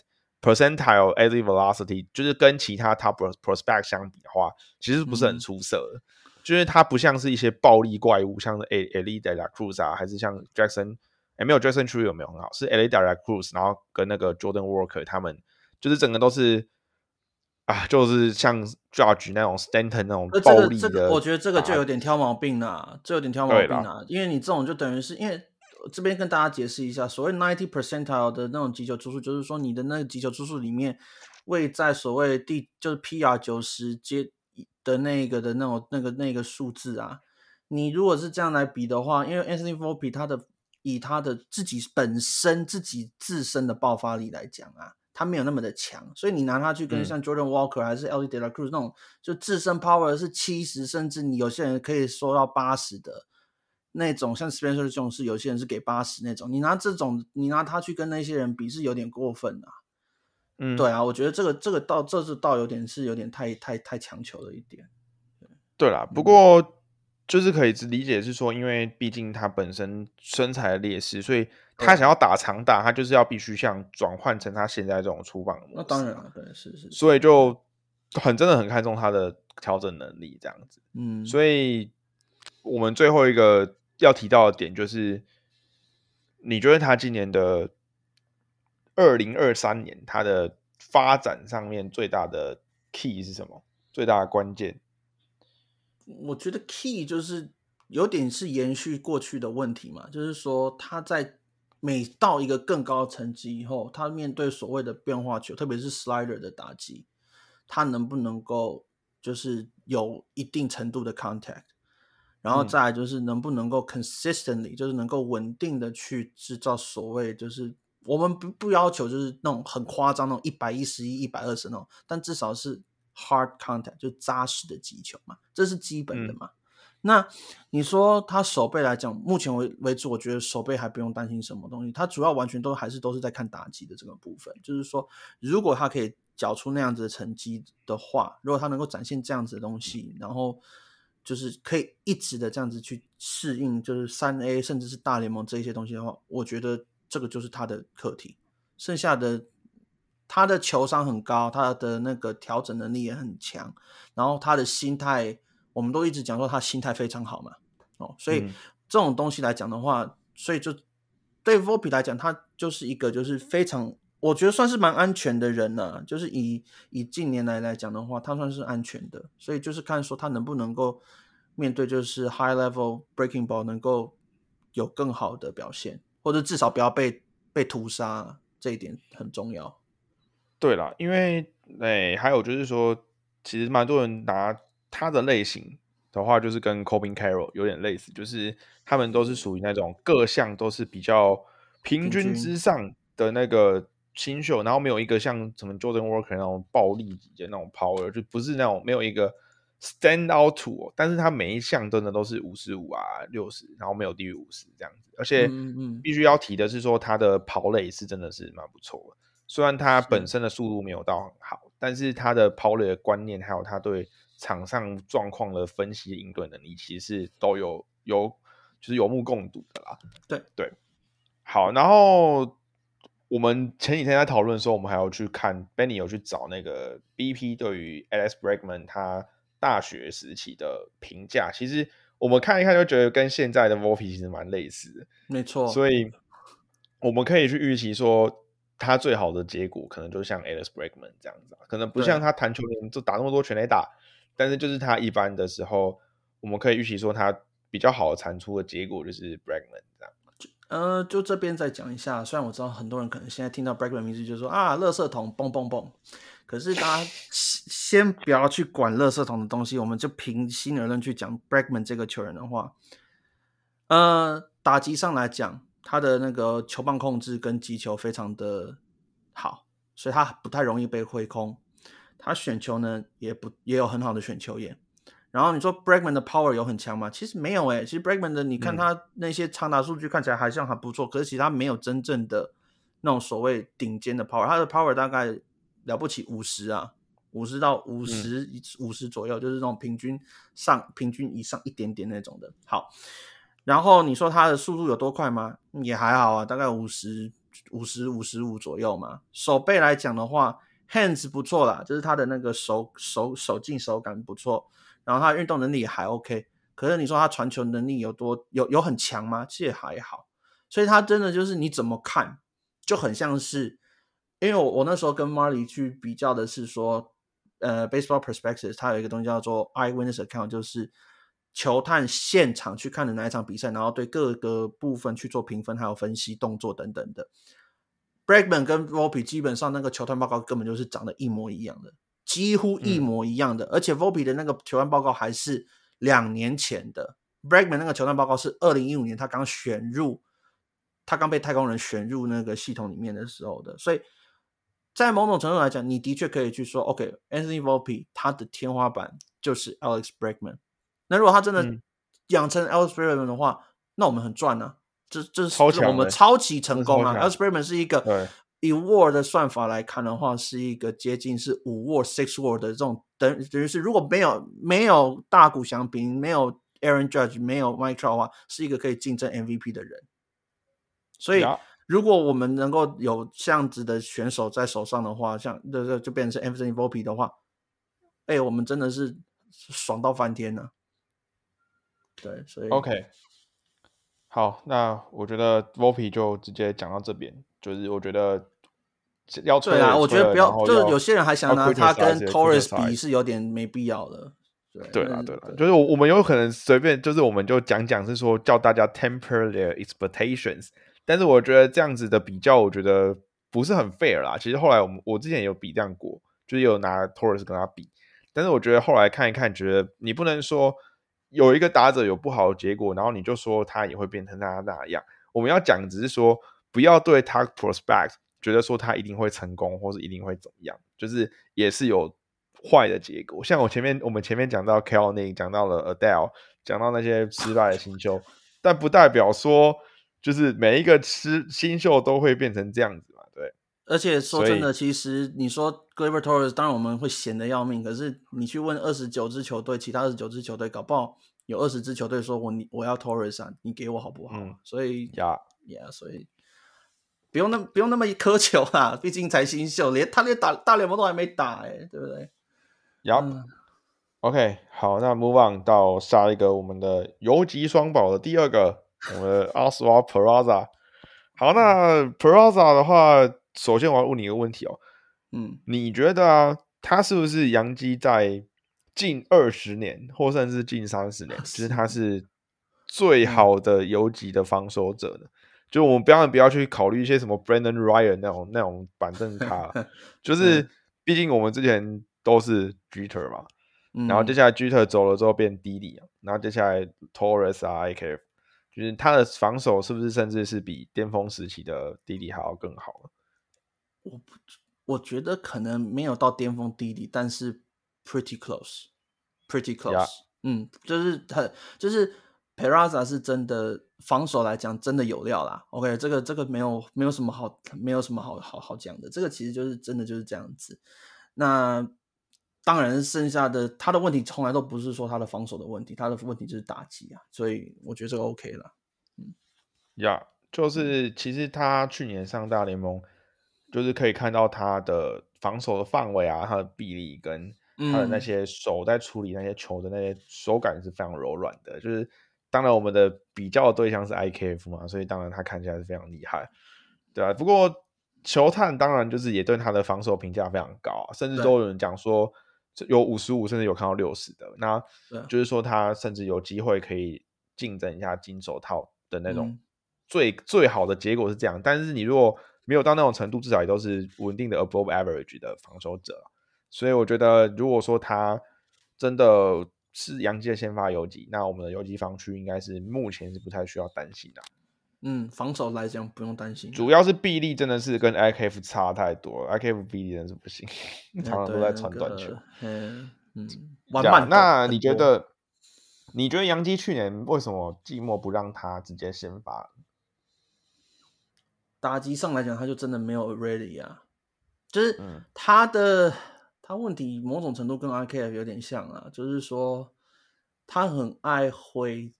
percentile exit velocity 就是跟其他 top prospect 相比的话，其实不是很出色的。就是它不像是一些暴力怪物，像是 A Elite de la Cruz 啊，还是像 Jackson，哎，没有 Jackson True 有没有很好？是 Elite de la Cruz，然后跟那个 Jordan Walker 他们，就是整个都是啊，就是像 Judge 那种 Stanton 那种暴力的。我觉得这个就有点挑毛病了，这有点挑毛病了，因为你这种就等于是因为。这边跟大家解释一下，所谓 ninety percentile 的那种击球出数，就是说你的那个击球出数里面位在所谓第就是 PR 九十接的那个的那种那个那个数字啊。你如果是这样来比的话，因为 Anthony Volpe 他的以他的自己本身自己自身的爆发力来讲啊，他没有那么的强，所以你拿他去跟像 Jordan Walker 还是 Ellie De La Cruz 那种就自身 power 是七十，甚至你有些人可以说到八十的。那种像 Spencer 这种是有些人是给八十那种，你拿这种你拿他去跟那些人比是有点过分的，嗯，对啊，我觉得这个这个倒这是倒有点是有点太太太强求了一点，对啦，不过就是可以理解是说，因为毕竟他本身身材的劣势，所以他想要打长打，他就是要必须像转换成他现在这种出棒的模式，那当然了，对，是是，所以就很真的很看重他的调整能力这样子，嗯，所以我们最后一个。要提到的点就是，你觉得他今年的二零二三年他的发展上面最大的 key 是什么？最大的关键？我觉得 key 就是有点是延续过去的问题嘛，就是说他在每到一个更高层级以后，他面对所谓的变化球，特别是 slider 的打击，他能不能够就是有一定程度的 contact？然后再来就是能不能够 consistently，就是能够稳定的去制造所谓就是我们不不要求就是那种很夸张那种一百一十一、一百二十那种，但至少是 hard contact，就扎实的击球嘛，这是基本的嘛。那你说他手背来讲，目前为为止，我觉得手背还不用担心什么东西，他主要完全都还是都是在看打击的这个部分。就是说，如果他可以缴出那样子的成绩的话，如果他能够展现这样子的东西，然后。就是可以一直的这样子去适应，就是三 A 甚至是大联盟这一些东西的话，我觉得这个就是他的课题。剩下的他的球商很高，他的那个调整能力也很强，然后他的心态，我们都一直讲说他心态非常好嘛。哦，所以这种东西来讲的话，所以就对 Volpe 来讲，他就是一个就是非常。我觉得算是蛮安全的人呢，就是以以近年来来讲的话，他算是安全的，所以就是看说他能不能够面对就是 high level breaking ball 能够有更好的表现，或者至少不要被被屠杀，这一点很重要。对啦，因为哎，还有就是说，其实蛮多人拿他的类型的话，就是跟 Cobin Carroll 有点类似，就是他们都是属于那种各项都是比较平均之上的那个。新秀，然后没有一个像什么 Jordan Walker 那种暴力级的那种 power，就不是那种没有一个 stand out to，但是他每一项真的都是五十五啊六十，然后没有低于五十这样子，而且必须要提的是说他的跑垒是真的是蛮不错的，虽然他本身的速度没有到很好。但是他的跑垒的观念，还有他对场上状况的分析应对能力，其实是都有有就是有目共睹的啦。对对，好，然后我们前几天在讨论的时候，我们还要去看 Benny 有去找那个 BP 对于 Alex Bregman 他大学时期的评价，其实我们看一看就觉得跟现在的 Volpe 其实蛮类似的，没错。所以我们可以去预期说。他最好的结果可能就像 Alex Bregman 这样子，可能不像他弹球员就打那么多全垒打，但是就是他一般的时候，我们可以预期说他比较好产出的结果就是 Bregman 这样。呃，就这边再讲一下，虽然我知道很多人可能现在听到 Bregman 名字就说啊，垃圾桶，嘣嘣嘣，可是大家先不要去管垃圾桶的东西，我们就平心而论去讲 Bregman 这个球员的话，呃，打击上来讲。他的那个球棒控制跟击球非常的好，所以他不太容易被挥空。他选球呢也不也有很好的选球眼。然后你说 Bregman 的 power 有很强吗？其实没有诶。其实 Bregman 的你看他那些长打数据看起来还像还不错，可是其实他没有真正的那种所谓顶尖的 power。他的 power 大概了不起五十啊，五十到五十五十左右，就是那种平均上平均以上一点点那种的。好。然后你说他的速度有多快吗？也还好啊，大概五十五十五十五左右嘛。手背来讲的话，hands 不错啦，就是他的那个手手手劲手感不错。然后他运动能力也还 OK。可是你说他传球能力有多有有很强吗？其实还好。所以他真的就是你怎么看，就很像是，因为我我那时候跟 Marley 去比较的是说，呃，Baseball Perspectives 它有一个东西叫做 Eyewitness Account，就是。球探现场去看的哪一场比赛，然后对各个部分去做评分，还有分析动作等等的。Bregman 跟 Volpe 基本上那个球探报告根本就是长得一模一样的，几乎一模一样的。而且 Volpe 的那个球探报告还是两年前的，Bregman 那个球探报告是二零一五年他刚选入，他刚被太空人选入那个系统里面的时候的。所以在某种程度来讲，你的确可以去说，OK，Anthony Volpe 他的天花板就是 Alex Bregman。那如果他真的养成 Alex Bregman 的话，那我们很赚呢。这这是我们超级成功啊 Bregman 是一个以 WAR 的算法来看的话，是一个接近是五 word、six word 的这种等等于是如果没有没有大谷翔平，没有 Aaron Judge，没有 Mike Trout 的话，是一个可以竞争 MVP 的人。所以，如果我们能够有这样子的选手在手上的话，像这这就变成是 Anthony Volpe 的话，哎，我们真的是爽到翻天了。对，所以 OK，好，那我觉得 Volpe 就直接讲到这边，就是我觉得要对啊，我觉得不要，就是有些人还想拿他跟 Torres 比，是有点没必要的。对，对了，对啊，就是我我们有可能随便，就是我们就讲讲，是说叫大家 temper their expectations，但是我觉得这样子的比较，我觉得不是很 fair 啦。其实后来我们我之前有比这样过，就是有拿 Torres 跟他比，但是我觉得后来看一看，觉得你不能说。有一个打者有不好的结果，然后你就说他也会变成他那样。我们要讲只是说，不要对他 prospect 觉得说他一定会成功，或是一定会怎么样，就是也是有坏的结果。像我前面我们前面讲到 Kelly，讲到了 Adele，讲到那些失败的新秀，但不代表说就是每一个吃新秀都会变成这样子嘛，而且说真的，其实你说 Gleyber Torres，当然我们会闲的要命。可是你去问二十九支球队，其他二十九支球队，搞不好有二十支球队说我你我要 Torres 啊，你给我好不好？所以呀呀，所以不用那不用那么苛求啦，毕竟才新秀，连他连打大联盟都还没打，哎，对不对？呀，OK，好，那 Move on 到下一个我们的游击双宝的第二个，我们的 Oswald Peraza。好，那 Peraza 的话。首先，我要问你一个问题哦，嗯，你觉得啊，他是不是杨基在近二十年，或甚至近三十年，其实他是最好的游击的防守者呢？就我们不要不要去考虑一些什么 Brandon Ryan 那种那种板凳卡，就是毕竟我们之前都是 Jeter 嘛，然后接下来 Jeter 走了之后变 Didi 啊，然后接下来 Torres 啊，IK，就是他的防守是不是甚至是比巅峰时期的 Didi 还要更好了？我不，我觉得可能没有到巅峰低底，但是 pretty close，pretty close，嗯，就是很，就是 Peraza 是真的防守来讲真的有料啦。OK，这个这个没有没有什么好没有什么好好好讲的，这个其实就是真的就是这样子。那当然，剩下的他的问题从来都不是说他的防守的问题，他的问题就是打击啊，所以我觉得这个 OK 了。嗯，呀，就是其实他去年上大联盟，就是可以看到他的防守的范围啊，他的臂力跟他的那些手在处理那些球的那些手感是非常柔软的。就是当然我们的比较的对象是 IKF 嘛，所以当然他看起来是非常厉害，对啊。不过球探当然就是也对他的防守评价非常高，甚至都有人讲说。有五十五，甚至有看到六十的，那就是说他甚至有机会可以竞争一下金手套的那种最最好的结果是这样。但是你如果没有到那种程度，至少也都是稳定的 above average 的防守者。所以我觉得，如果说他真的是杨基的先发游击，那我们的游击防区应该是目前是不太需要担心的。嗯，防守来讲不用担心，主要是臂力真的是跟 IKF 差太多了，IKF 臂力真是不行，常常都在传短球。嗯嗯，玩慢。那你觉得？你觉得杨基去年为什么季末不让他直接先发？打击上来讲，他就真的没有 ready 啊，就是他的他问题某种程度跟 RKF 有点像啊，就是说他很爱挥。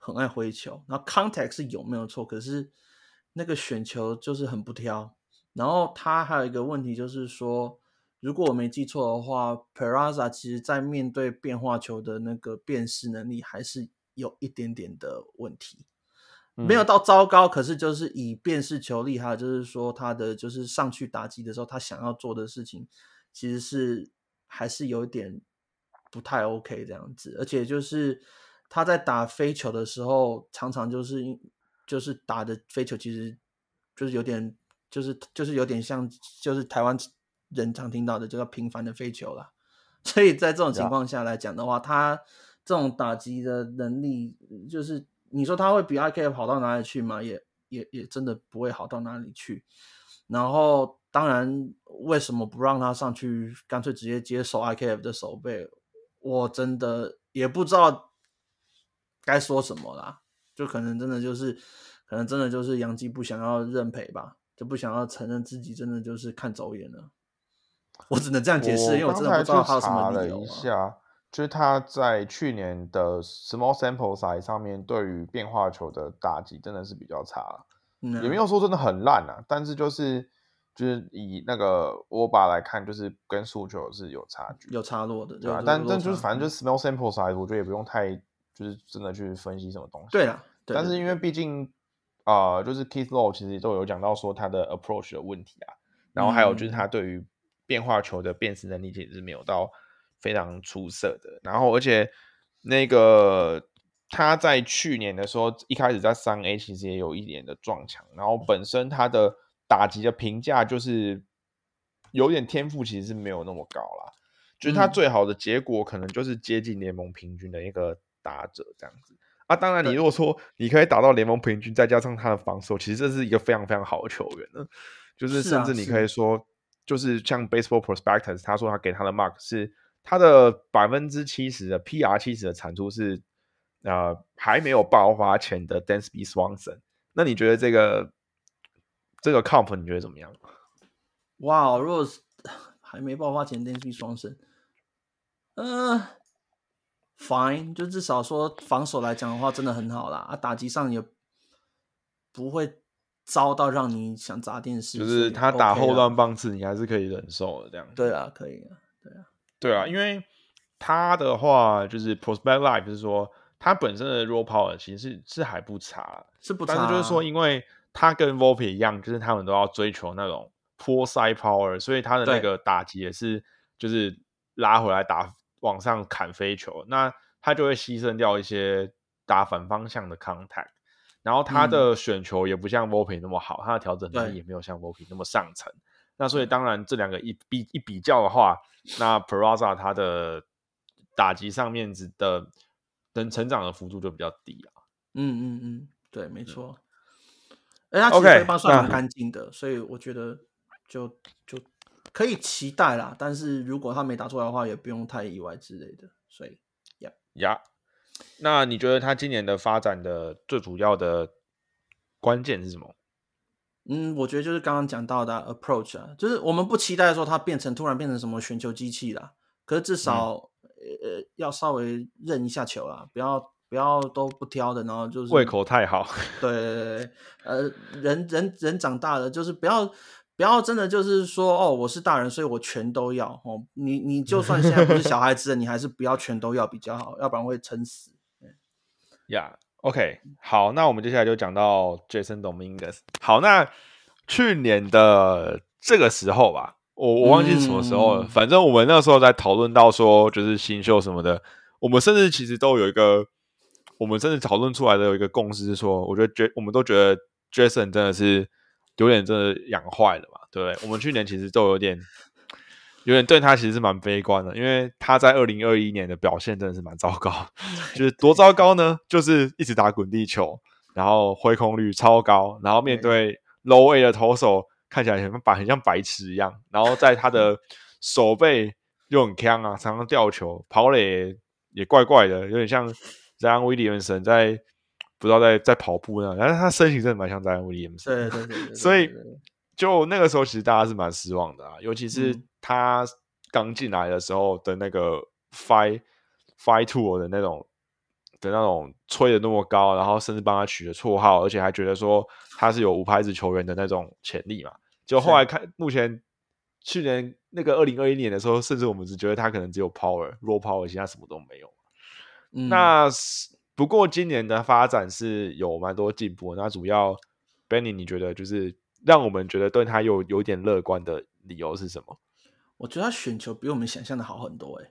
很爱挥球，然后 contact 是有没有错？可是那个选球就是很不挑。然后他还有一个问题就是说，如果我没记错的话，Peraza 其实在面对变化球的那个辨识能力还是有一点点的问题，没有到糟糕。可是就是以辨识球厉害，就是说他的就是上去打击的时候，他想要做的事情其实是还是有点不太 OK 这样子，而且就是。他在打飞球的时候，常常就是就是打的飞球，其实就是有点就是就是有点像就是台湾人常听到的这个平凡的飞球啦。所以在这种情况下来讲的话，他这种打击的能力，就是你说他会比 IKF 好到哪里去吗？也也也真的不会好到哪里去。然后当然，为什么不让他上去，干脆直接接手 IKF 的手背？我真的也不知道。该说什么啦？就可能真的就是，可能真的就是杨基不想要认赔吧，就不想要承认自己真的就是看走眼了。我只能这样解释，因为我真的不知道他有什么理由。一下，就是他在去年的 small sample size 上面，对于变化球的打击真的是比较差，嗯也没有说真的很烂啊。但是就是就是以那个握把来看，就是跟诉求是有差距，有差落的，对吧？但但就是反正就是 small sample size，我觉得也不用太。就是真的去分析什么东西，对了，但是因为毕竟啊，就是 Keith Low 其实都有讲到说他的 approach 的问题啊，然后还有就是他对于变化球的辨识能力其实是没有到非常出色的，然后而且那个他在去年的时候一开始在三 A 其实也有一点的撞墙，然后本身他的打击的评价就是有点天赋其实是没有那么高啦，就是他最好的结果可能就是接近联盟平均的一个。打者这样子啊，当然你如果说你可以打到联盟平均，再加上他的防守，其实这是一个非常非常好的球员呢。就是甚至你可以说，就是像 Baseball Prospectus，他说他给他的 mark 是他的百分之七十的 PR 七十的产出是呃还没有爆发前的 Dansby Swanson。那你觉得这个这个 comp 你觉得怎么样？哇，如果是还没爆发前 Dansby Swanson，嗯。Fine，就至少说防守来讲的话，真的很好啦。啊，打击上也不会糟到让你想砸电视。就是他打后段棒次，你还是可以忍受的这样。对啊，可以啊，对啊，对啊，因为他的话就是 prospect life，就是说他本身的 raw power 其实是是还不差，是不差。但是就是说，因为他跟 Volpe 一样，就是他们都要追求那种 pull side power，所以他的那个打击也是就是拉回来打。往上砍飞球，那他就会牺牲掉一些打反方向的 contact，然后他的选球也不像 Volpe 那么好，他的调整能力也没有像 Volpe 那么上层。那所以当然这两个一比一比较的话，那 Peraza 他的打击上面子的能成长的幅度就比较低啊。嗯嗯嗯，对，没错。哎，他其实方算很干净的，所以我觉得就就。可以期待啦，但是如果他没打出来的话，也不用太意外之类的。所以，呀呀，那你觉得他今年的发展的最主要的关键是什么？嗯，我觉得就是刚刚讲到的 approach 啊，就是我们不期待说它变成突然变成什么选球机器啦，可是至少呃要稍微认一下球啦，不要不要都不挑的，然后就是胃口太好。对对对，呃，人人人长大了，就是不要不要真的就是说哦，我是大人，所以我全都要哦。你你就算现在不是小孩子，你还是不要全都要比较好，要不然会撑死。呀。OK，好，那我们接下来就讲到 Jason Dominguez。好，那去年的这个时候吧，我我忘记什么时候了。反正我们那时候在讨论到说，就是新秀什么的，我们甚至其实都有一个，我们甚至讨论出来的有一个共识是说，我觉得 J 我们都觉得 Jason 真的是有点真的养坏了嘛，对不对？我们去年其实都有点。有点对他其实是蛮悲观的，因为他在二零二一年的表现真的是蛮糟糕，就是多糟糕呢？就是一直打滚地球，然后挥空率超高，然后面对 low A 的投手，看起来很白，很像白痴一样。然后在他的手背又很强啊，常常掉球，跑垒也怪怪的，有点像 Zion Williamson 在不知道在在跑步那样。但是他身形真的蛮像 Zion Williamson，对对对，所以就那个时候其实大家是蛮失望的啊，尤其是。他刚进来的时候的那个 five five two 的那种的那种吹的那么高，然后甚至帮他取了绰号，而且还觉得说他是有无拍子球员的那种潜力嘛。就后来看，目前去年那个二零二一年的时候，甚至我们只觉得他可能只有 power raw power，其他什么都没有。那不过今年的发展是有蛮多进步。那主要 Benny，你觉得就是让我们觉得对他有有点乐观的理由是什么？我觉得他选球比我们想象的好很多，哎，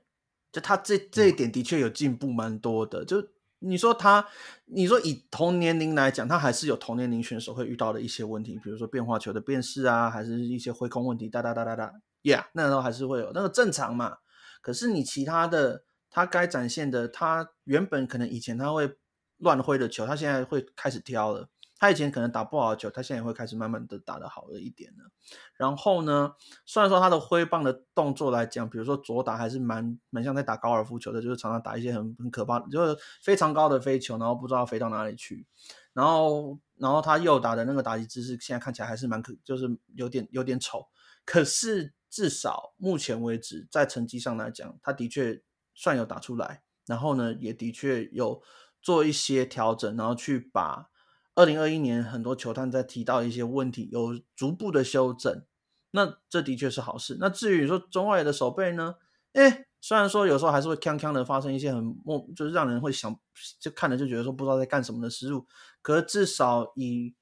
就他这这一点的确有进步蛮多的。就你说他，你说以同年龄来讲，他还是有同年龄选手会遇到的一些问题，比如说变化球的变式啊，还是一些挥空问题，哒哒哒哒哒，Yeah，那都还是会有，那个正常嘛。可是你其他的，他该展现的，他原本可能以前他会乱挥的球，他现在会开始挑了。他以前可能打不好的球，他现在也会开始慢慢的打的好了一点了。然后呢，虽然说他的挥棒的动作来讲，比如说左打还是蛮蛮像在打高尔夫球的，就是常常打一些很很可怕，就是非常高的飞球，然后不知道飞到哪里去。然后，然后他右打的那个打击姿势，现在看起来还是蛮可，就是有点有点丑。可是至少目前为止，在成绩上来讲，他的确算有打出来。然后呢，也的确有做一些调整，然后去把。二零二一年，很多球探在提到一些问题，有逐步的修正，那这的确是好事。那至于说中外的手背呢？哎，虽然说有时候还是会锵锵的发生一些很莫，就是让人会想就看着就觉得说不知道在干什么的失误，可是至少以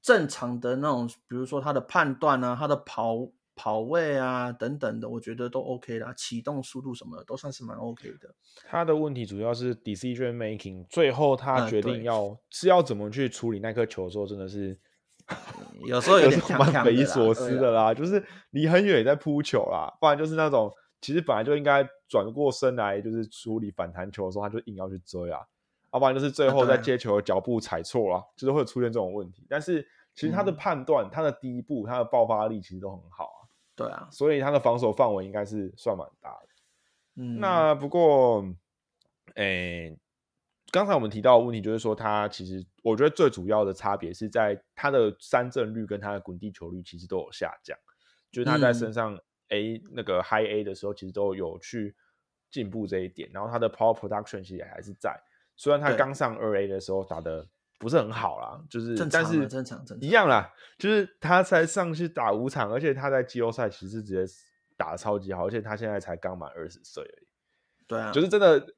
正常的那种，比如说他的判断啊，他的跑。跑位啊，等等的，我觉得都 OK 啦。启动速度什么的都算是蛮 OK 的。他的问题主要是 decision making，最后他决定要是要怎么去处理那颗球的时候，真的是 有时候有点 蛮匪夷所思的啦。就是离很远也在扑球啦，不然就是那种其实本来就应该转过身来就是处理反弹球的时候，他就硬要去追啊。要不然就是最后在接球的脚步踩错了，就是会出现这种问题。但是其实他的判断、他的第一步、他的爆发力其实都很好。对啊，所以他的防守范围应该是算蛮大的。嗯，那不过，诶，刚才我们提到的问题就是说，他其实我觉得最主要的差别是在他的三振率跟他的滚地球率其实都有下降，就是他在身上 A 那个 High A 的时候，其实都有去进步这一点。然后他的 Power Production 其实还是在，虽然他刚上二 A 的时候打的。不是很好啦，就是但是正常正常一样啦，就是他才上去打五场，而且他在季后赛其实直接打的超级好，而且他现在才刚满二十岁而已。对啊，就是真的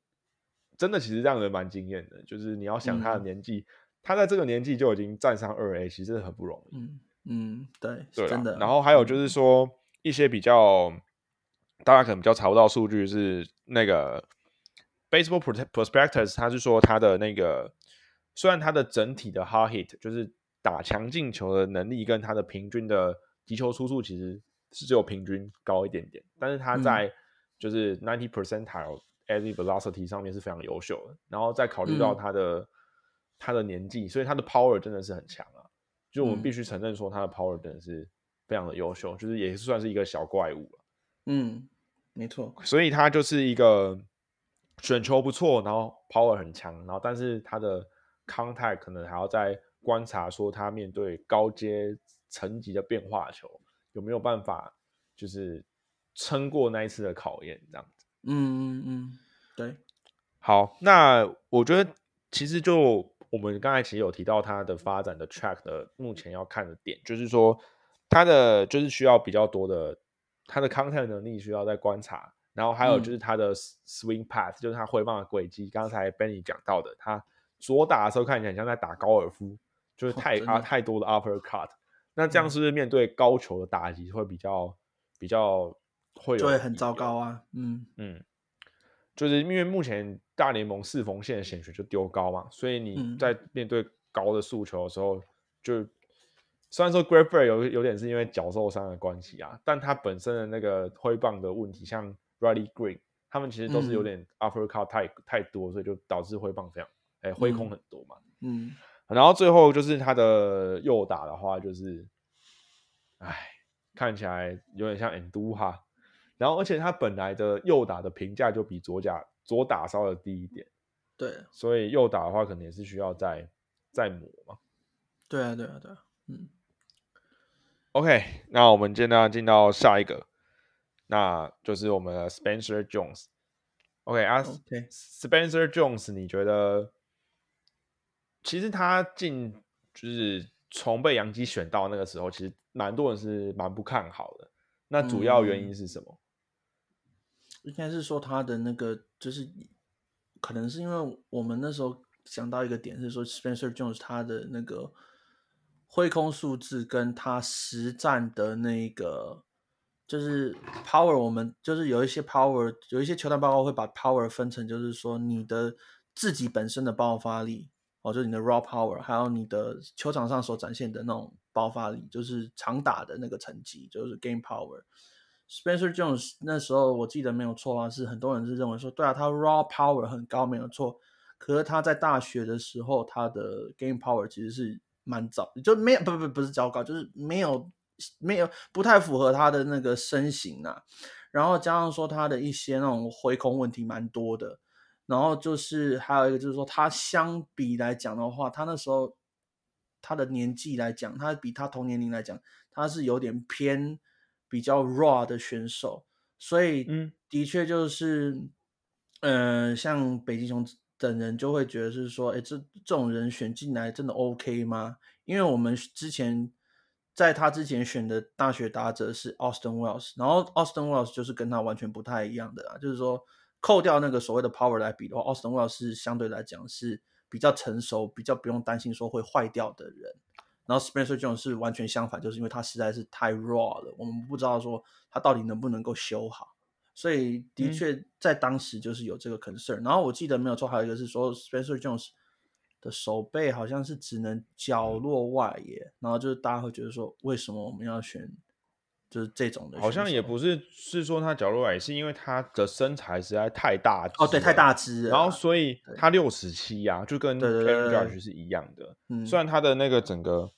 真的其实让人蛮惊艳的。就是你要想他的年纪，他在这个年纪就已经站上二 A，其实很不容易。嗯嗯，对对，真的。然后还有就是说一些比较大家可能比较查不到数据是那个 Baseball Prospectus，他是说他的那个。虽然他的整体的 hard hit 就是打强进球的能力跟他的平均的击球出速其实是只有平均高一点点，但是他在就是 ninety percentile every velocity 上面是非常优秀的。然后再考虑到他的他的年纪，所以他的 power 真的是很强啊！就我们必须承认说他的 power 真的是非常的优秀，就是也算是一个小怪物了。嗯，没错。所以他就是一个选球不错，然后 power 很强，然后但是他的 contact 可能还要再观察，说他面对高阶层级的变化球有没有办法就是撑过那一次的考验，这样子。嗯嗯嗯，对。好，那我觉得其实就我们刚才其实有提到他的发展的 track 的目前要看的点，就是说他的就是需要比较多的他的 content 能力需要在观察。然后还有就是他的 swing path，就是他挥棒的轨迹。刚才 Benny 讲到的，他左打的时候看起来像在打高尔夫，就是太啊太多的 upper cut。那这样是不是面对高球的打击会比较比较会有？会很糟糕啊。嗯嗯，就是因为目前大联盟四缝线的选球就丢高嘛，所以你在面对高的诉求的时候，就虽然说 Great Fair 有有点是因为脚受伤的关系啊，但他本身的那个挥棒的问题，像 Riley Green，他们其实都是有点 upper cut 太太多，所以就导致挥棒非常哎挥空很多嘛。嗯，然后最后就是他的右打的话，就是哎看起来有点像 Endo 哈。然后而且他本来的右打的评价就比左打左打稍微低一点。对，所以右打的话，可能也是需要再再磨嘛。对啊，对啊，对啊。嗯。OK，那我们现在进到下一个。那就是我们的 Spencer Jones，OK 啊，Spencer Jones，你觉得其实他进就是从被杨基选到那个时候，其实蛮多人是蛮不看好的。那主要原因是什么？应该是说他的那个，就是可能是因为我们那时候想到一个点是说，Spencer Jones 他的那个挥空数字跟他实战的那个。就是 power，我们就是有一些 power，有一些球探报告会把 power 分成，就是说你的自己本身的爆发力，哦，就是你的 raw power，还有你的球场上所展现的那种爆发力，就是长打的那个成绩，就是 game power。Spencer Jones 那时候我记得没有错啊，是很多人是认为说，对啊，他 raw power 很高，没有错。可是他在大学的时候，他的 game power 其实是蛮早，就没有不不不是糟糕，就是没有。没有不太符合他的那个身形啊，然后加上说他的一些那种回空问题蛮多的，然后就是还有一个就是说他相比来讲的话，他那时候他的年纪来讲，他比他同年龄来讲，他是有点偏比较 raw 的选手，所以嗯，的确就是，嗯，像北极熊等人就会觉得是说，哎，这这种人选进来真的 OK 吗？因为我们之前。在他之前选的大学打者是 Austin Wells，然后 Austin Wells 就是跟他完全不太一样的啊，就是说扣掉那个所谓的 power 来比的话，Austin Wells 是相对来讲是比较成熟、比较不用担心说会坏掉的人。然后 Spencer Jones 是完全相反，就是因为他实在是太 raw 了，我们不知道说他到底能不能够修好，所以的确在当时就是有这个 concern。然后我记得没有错，还有一个是说 Spencer Jones。的手背好像是只能角落外耶，然后就是大家会觉得说，为什么我们要选就是这种的？好像也不是是说他角落矮，是因为他的身材实在太大哦，对，太大只，然后所以他六十七呀，就跟 Aaron Judge 是一样的。嗯，虽然他的那个整个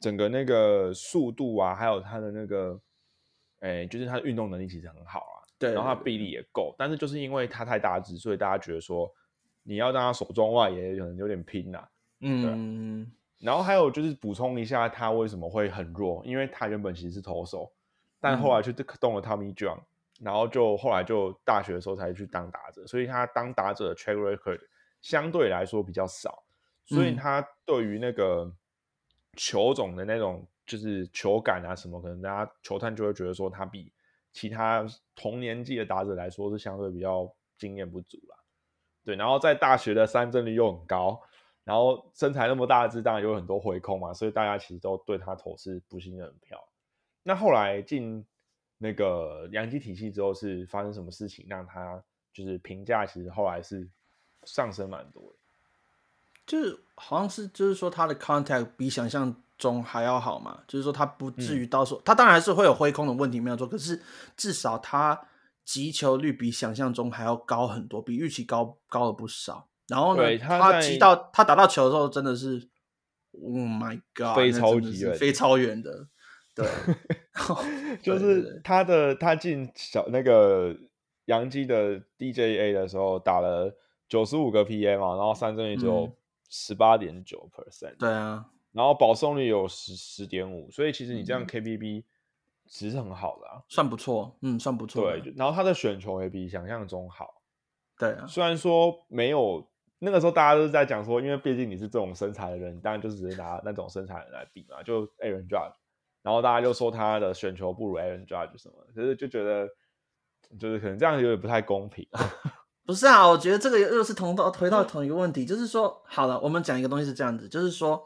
整个那个速度啊，还有他的那个，哎，就是他的运动能力其实很好啊，对，然后他臂力也够，但是就是因为他太大只，所以大家觉得说。你要让他手中外也可能有点拼呐，嗯，然后还有就是补充一下，他为什么会很弱？因为他原本其实是投手，但后来就动了 Tommy John，然后就后来就大学的时候才去当打者，所以他当打者的 track record 相对来说比较少，所以他对于那个球种的那种就是球感啊什么，可能大家球探就会觉得说他比其他同年纪的打者来说是相对比较经验不足啦。对，然后在大学的三振率又很高，然后身材那么大只，当然有很多回空嘛，所以大家其实都对他投是不信任票。那后来进那个洋基体系之后，是发生什么事情让他就是评价其实后来是上升蛮多的？就是好像是就是说他的 contact 比想象中还要好嘛，就是说他不至于到时候他当然是会有挥空的问题没有错，可是至少他。击球率比想象中还要高很多，比预期高高了不少。然后呢，他击到他打到球的时候，真的是，Oh my God，飞超级远，飞超远的。对，就是他的他进小那个杨基的 DJA 的时候，打了九十五个 PA 嘛，然后三振率只有十八点九 percent。对啊，然后保送率有十十点五，所以其实你这样 KBB 其实很好的啊，算不错，嗯，算不错。对，然后他的选球也比想象中好。对啊，虽然说没有那个时候大家都是在讲说，因为毕竟你是这种身材的人，当然就只是拿那种身材人来比嘛，就 Aaron Judge，然后大家就说他的选球不如 Aaron Judge 什么，可是就觉得就是可能这样有点不太公平。不是啊，我觉得这个又是同到回到同一个问题，就是说，好了，我们讲一个东西是这样子，就是说，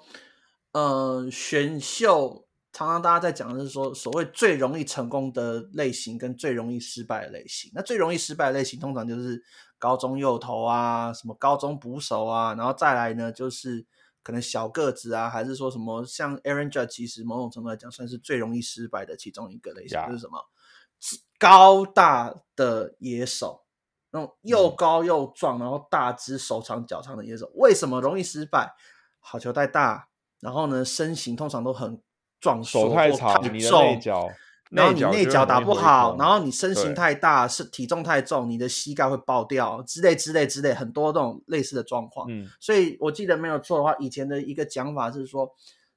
呃，选秀常常大家在讲的是说，所谓最容易成功的类型跟最容易失败的类型。那最容易失败的类型，通常就是高中右投啊，什么高中捕手啊，然后再来呢，就是可能小个子啊，还是说什么像 Aaron Judge，其实某种程度来讲，算是最容易失败的其中一个类型，就是什么高大的野手。那种又高又壮，然后大只、手长脚长的野手，为什么容易失败？好球带大，然后呢，身形通常都很壮硕，手太长，你的内脚，然后你内脚打不好，然后你身形太大，是体重太重，你的膝盖会爆掉之类之类之类，很多这种类似的状况。嗯，所以我记得没有错的话，以前的一个讲法是说，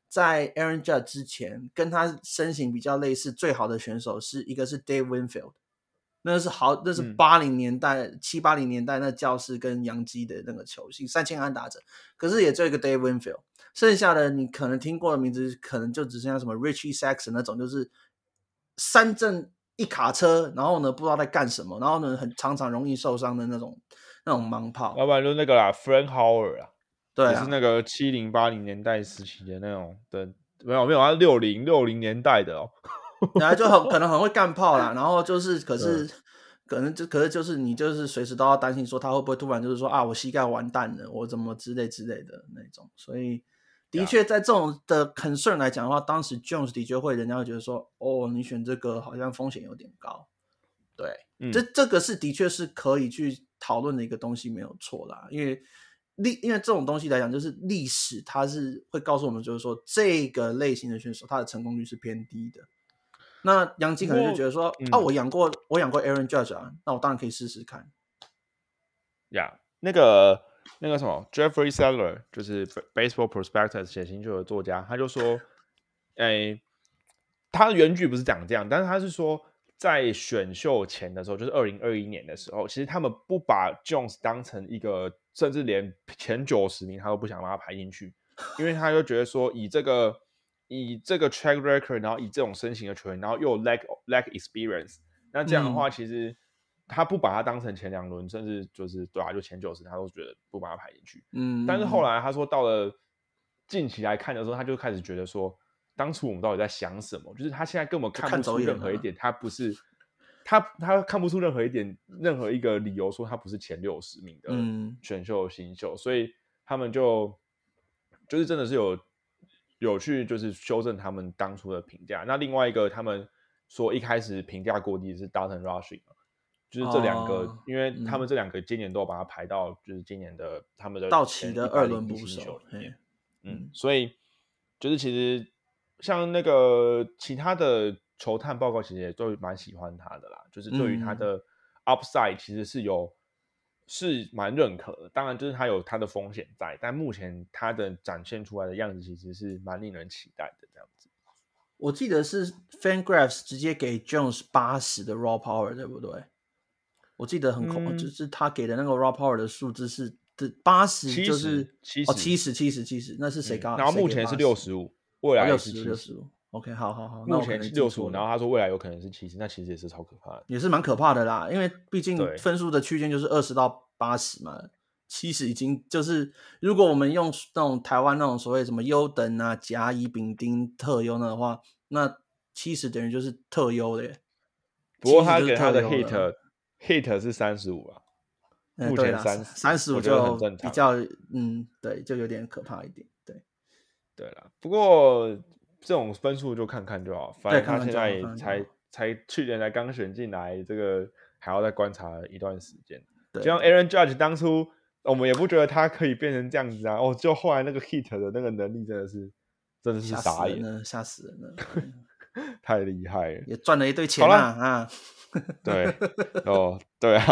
在 Aaron Judge 之前，跟他身形比较类似最好的选手是一个是 Dave Winfield。那是好，那是八零年代七八零年代那教室跟杨基的那个球星三千安打者，可是也只有一个 Dave Winfield，剩下的你可能听过的名字，可能就只剩下什么 Richie Saxon 那种，就是三阵一卡车，然后呢不知道在干什么，然后呢很常常容易受伤的那种那种盲炮。要不然就那个啦，Frank Howard 啊，对，是那个七零八零年代时期的那种的，没有没有，他六零六零年代的哦。然后就很 可能很会干炮啦，然后就是，可是可能就，可是就是你就是随时都要担心说他会不会突然就是说啊，我膝盖完蛋了，我怎么之类之类的那种。所以的确在这种的 concern 来讲的话，当时 Jones 的确会人家会觉得说，哦，你选这个好像风险有点高。对，这这个是的确是可以去讨论的一个东西，没有错啦。因为历因为这种东西来讲，就是历史它是会告诉我们，就是说这个类型的选手他的成功率是偏低的。那杨基可能就觉得说啊，我养过我养过 Aaron Judge 啊，那我当然可以试试看。呀，那个那个什么 Jeffrey Seller 就是 Baseball Prospectus 写新秀的作家，他就说，哎，他的原句不是讲这样，但是他是说，在选秀前的时候，就是二零二一年的时候，其实他们不把 Jones 当成一个，甚至连前九十名他都不想把他排进去，因为他就觉得说以这个。以这个 track record，然后以这种身形的球员，然后又 lack lack experience，那这样的话，其实他不把他当成前两轮，甚至就是对啊，就前九十，他都觉得不把他排进去。嗯，但是后来他说到了近期来看的时候，他就开始觉得说，当初我们到底在想什么？就是他现在根本看不出任何一点，他不是他他看不出任何一点任何一个理由说他不是前六十名的选秀新秀，所以他们就就是真的是有。有去就是修正他们当初的评价。那另外一个，他们说一开始评价过低是 Dalton Rushing，就是这两个，因为他们这两个今年都把它排到就是今年的他们的到期的二轮捕手。嗯，所以就是其实像那个其他的球探报告，其实也都蛮喜欢他的啦。就是对于他的 Upside，其实是有。是蛮认可的，当然就是他有他的风险在，但目前他的展现出来的样子其实是蛮令人期待的这样子。我记得是 Fangraphs 直接给 Jones 八十的 Raw Power，对不对？我记得很恐，就是他给的那个 Raw Power 的数字是的八十，就是七哦七十七十七十，那是谁刚？然后目前是六十五，未来是六十五。OK，好好好，目前六十五，然后他说未来有可能是七十，那其实也是超可怕的，也是蛮可怕的啦。因为毕竟分数的区间就是二十到八十嘛，七十已经就是如果我们用那种台湾那种所谓什么优等啊、甲乙丙丁特优的话，那七十等于就是特优的。不过他给他的 hit hit 是三十五啊，目前三三十五就比较嗯，对，就有点可怕一点。对，对了，不过。这种分数就看看就好，反正他现在才才去年才刚选进来，这个还要再观察一段时间。就像 Aaron Judge 当初，我们也不觉得他可以变成这样子啊，哦，就后来那个 hit 的那个能力真的是真的是傻眼，吓死人了，太厉害了，也赚了一堆钱啊啊！对，哦，对啊，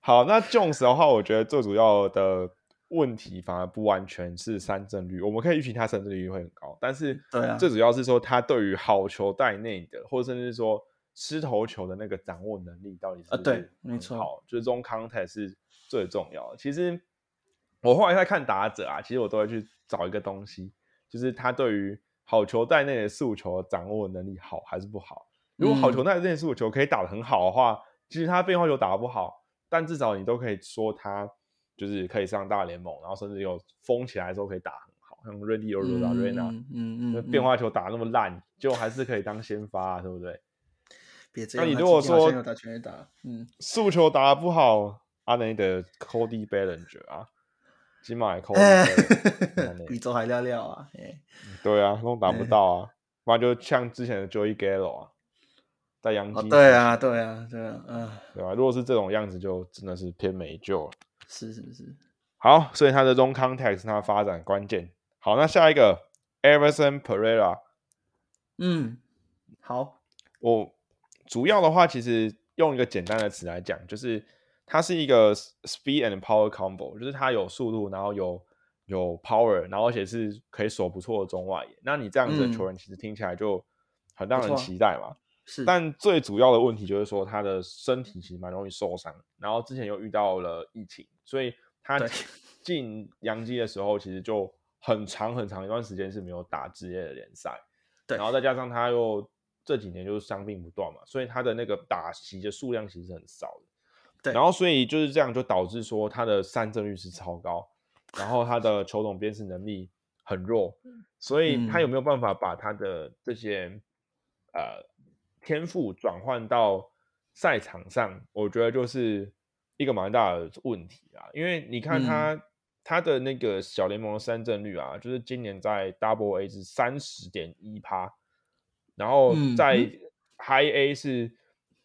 好，那 Jones 的话，我觉得最主要的。问题反而不完全是三振率，我们可以预期他三振率会很高，但是最主要是说他对于好球带内的，或者甚至说吃头球的那个掌握能力到底是啊对，没错，好，就是这种 contact 是最重要的。其实我后来在看打者啊，其实我都会去找一个东西，就是他对于好球带内的速球掌握能力好还是不好。如果好球带内的速球可以打得很好的话，其实他变化球打得不好，但至少你都可以说他就是可以上大联盟，然后甚至有封起来的时候可以打很好，像 o r o r e n a 嗯嗯，变化球打那么烂，就还是可以当先发，对不对？别这样。那你如果说打全垒打，嗯，速球打得不好，阿内的 Cody Bellinger 啊，起码 Cody 比周 还料料啊，对啊，都打不到啊，不然就像之前的 Joey Gallo 啊。在洋基，对啊，对啊，对啊，嗯，对吧？如果是这种样子，就真的是偏没救了。是是是，好，所以他的 long contact 是他发展关键。好，那下一个 Everson Pereira，嗯，好，我主要的话，其实用一个简单的词来讲，就是它是一个 speed and power combo，就是它有速度，然后有有 power，然后而且是可以守不错的中外野。那你这样子的球员，其实听起来就很让人期待嘛。但最主要的问题就是说，他的身体其实蛮容易受伤，然后之前又遇到了疫情，所以他 进洋基的时候，其实就很长很长一段时间是没有打职业的联赛。对，然后再加上他又这几年就是伤病不断嘛，所以他的那个打席的数量其实很少的。对，然后所以就是这样，就导致说他的三振率是超高，然后他的球种辨识能力很弱，所以他有没有办法把他的这些呃？天赋转换到赛场上，我觉得就是一个蛮大的问题啊。因为你看他他的那个小联盟的三振率啊，就是今年在 Double A 是三十点一趴，然后在 High A 是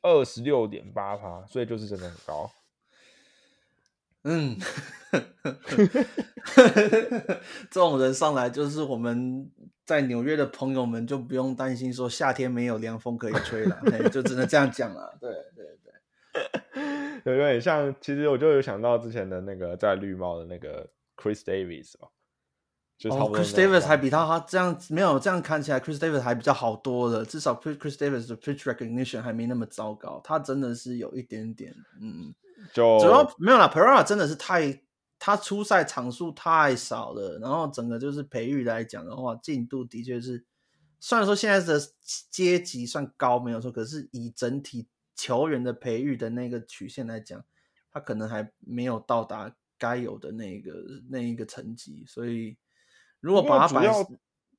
二十六点八趴，所以就是真的很高。嗯，这种人上来就是我们在纽约的朋友们就不用担心说夏天没有凉风可以吹了，就只能这样讲了。对对对，有点像，其实我就有想到之前的那个在绿帽的那个 Chris Davis 哦，就 Chris Davis 还比他他这样没有这样看起来，Chris Davis 还比较好多了，至少 Chris Davis 的 pitch recognition 还没那么糟糕，他真的是有一点点嗯。就主要没有啦 p e r a 真的是太他出赛场数太少了，然后整个就是培育来讲的话，进度的确是，虽然说现在的阶级算高没有错，可是以整体球员的培育的那个曲线来讲，他可能还没有到达该有的那个那一个层级，所以如果把它摆，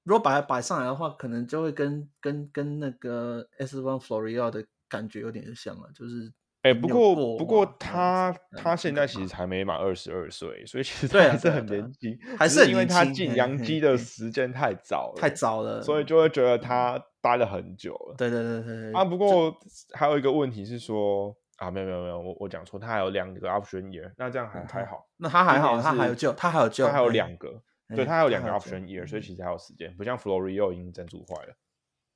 如果把它摆上来的话，可能就会跟跟跟那个 S One Florio 的感觉有点像了，就是。哎，不过不过他他现在其实才没满二十二岁，所以其实他还是很年轻，还是因为他进洋基的时间太早了，太早了，所以就会觉得他待了很久了。对对对对啊！不过还有一个问题是说啊，没有没有没有，我我讲错，他还有两个 option year，那这样还还好，那他还好，他还有救，他还有救，他还有两个，对他还有两个 option year，所以其实还有时间，不像 Florio 已经整组坏了。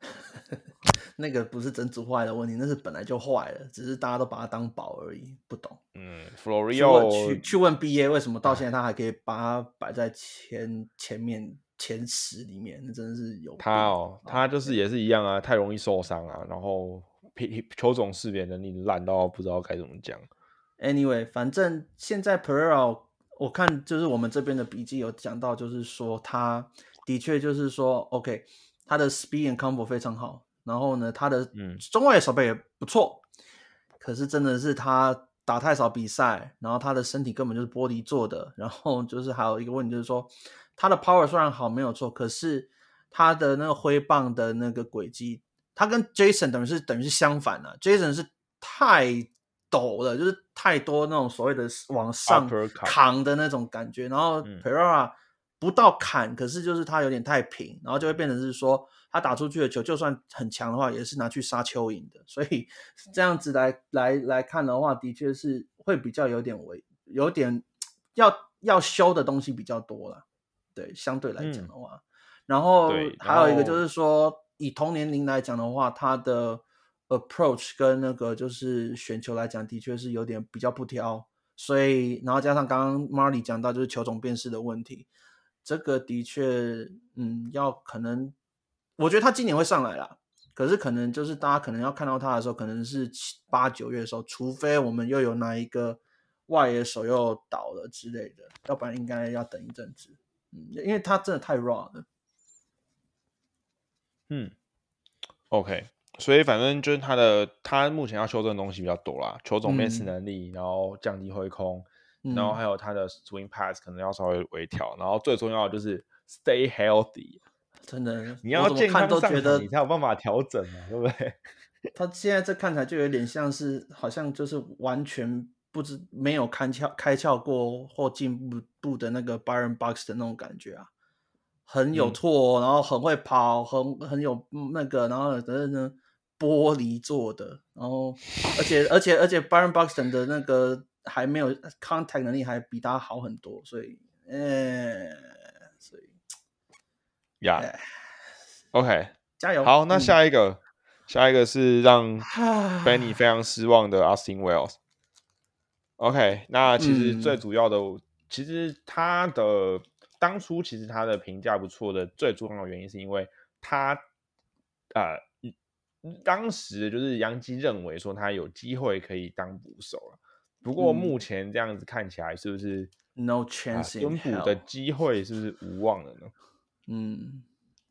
那个不是整组坏的问题，那是本来就坏了，只是大家都把它当宝而已，不懂。嗯，Florio 去去问 BA 为什么到现在他还可以把它摆在前前面前十里面，那真的是有他哦，他就是也是一样啊，太容易受伤啊，然后球种识别能力烂到不知道该怎么讲。Anyway，反正现在 Pereira 我看就是我们这边的笔记有讲到，就是说他的确就是说 OK，他的 speed and combo 非常好。然后呢，他的中外手背也不错，可是真的是他打太少比赛，然后他的身体根本就是玻璃做的。然后就是还有一个问题，就是说他的 power 虽然好没有错，可是他的那个挥棒的那个轨迹，他跟 Jason 等于是等于是相反的。Jason 是太陡了，就是太多那种所谓的往上扛的那种感觉。然后 Pereira 不到砍，可是就是他有点太平，然后就会变成是说。他打出去的球，就算很强的话，也是拿去杀蚯蚓的。所以这样子来来来看的话，的确是会比较有点为有点要要修的东西比较多了。对，相对来讲的话，然后还有一个就是说，以同年龄来讲的话，他的 approach 跟那个就是选球来讲，的确是有点比较不挑。所以然后加上刚刚 Marley 讲到就是球种辨识的问题，这个的确，嗯，要可能，我觉得他今年会上来啦。可是可能就是大家可能要看到他的时候，可能是七八九月的时候，除非我们又有哪一个外野手又倒了之类的，要不然应该要等一阵子。嗯，因为他真的太 raw 了。嗯，OK，所以反正就是他的他目前要修正的东西比较多啦，球种辨识能力，然后降低挥空，然后还有他的 swing pass 可能要稍微微调，然后最重要的就是 stay healthy。真的，你要健康都觉得你才有办法调整嘛，对不对？他现在这看起来就有点像是，好像就是完全不知没有开窍开窍过或进步步的那个 Byron Box 的那种感觉啊，很有错，然后很会跑，很很有那个，然后呢玻璃做的，然后而且而且而且 Byron Boxton 的那个还没有 contact 能力还比他好很多，所以，呃，所以。呀，OK，加油！好，那下一个，下一个是让 Benny 非常失望的 Austin Wells。OK，那其实最主要的，其实他的当初其实他的评价不错的，最重要的原因是因为他，呃，当时就是杨基认为说他有机会可以当捕手了。不过目前这样子看起来，是不是 No chance？蹲捕的机会是不是无望了呢？嗯，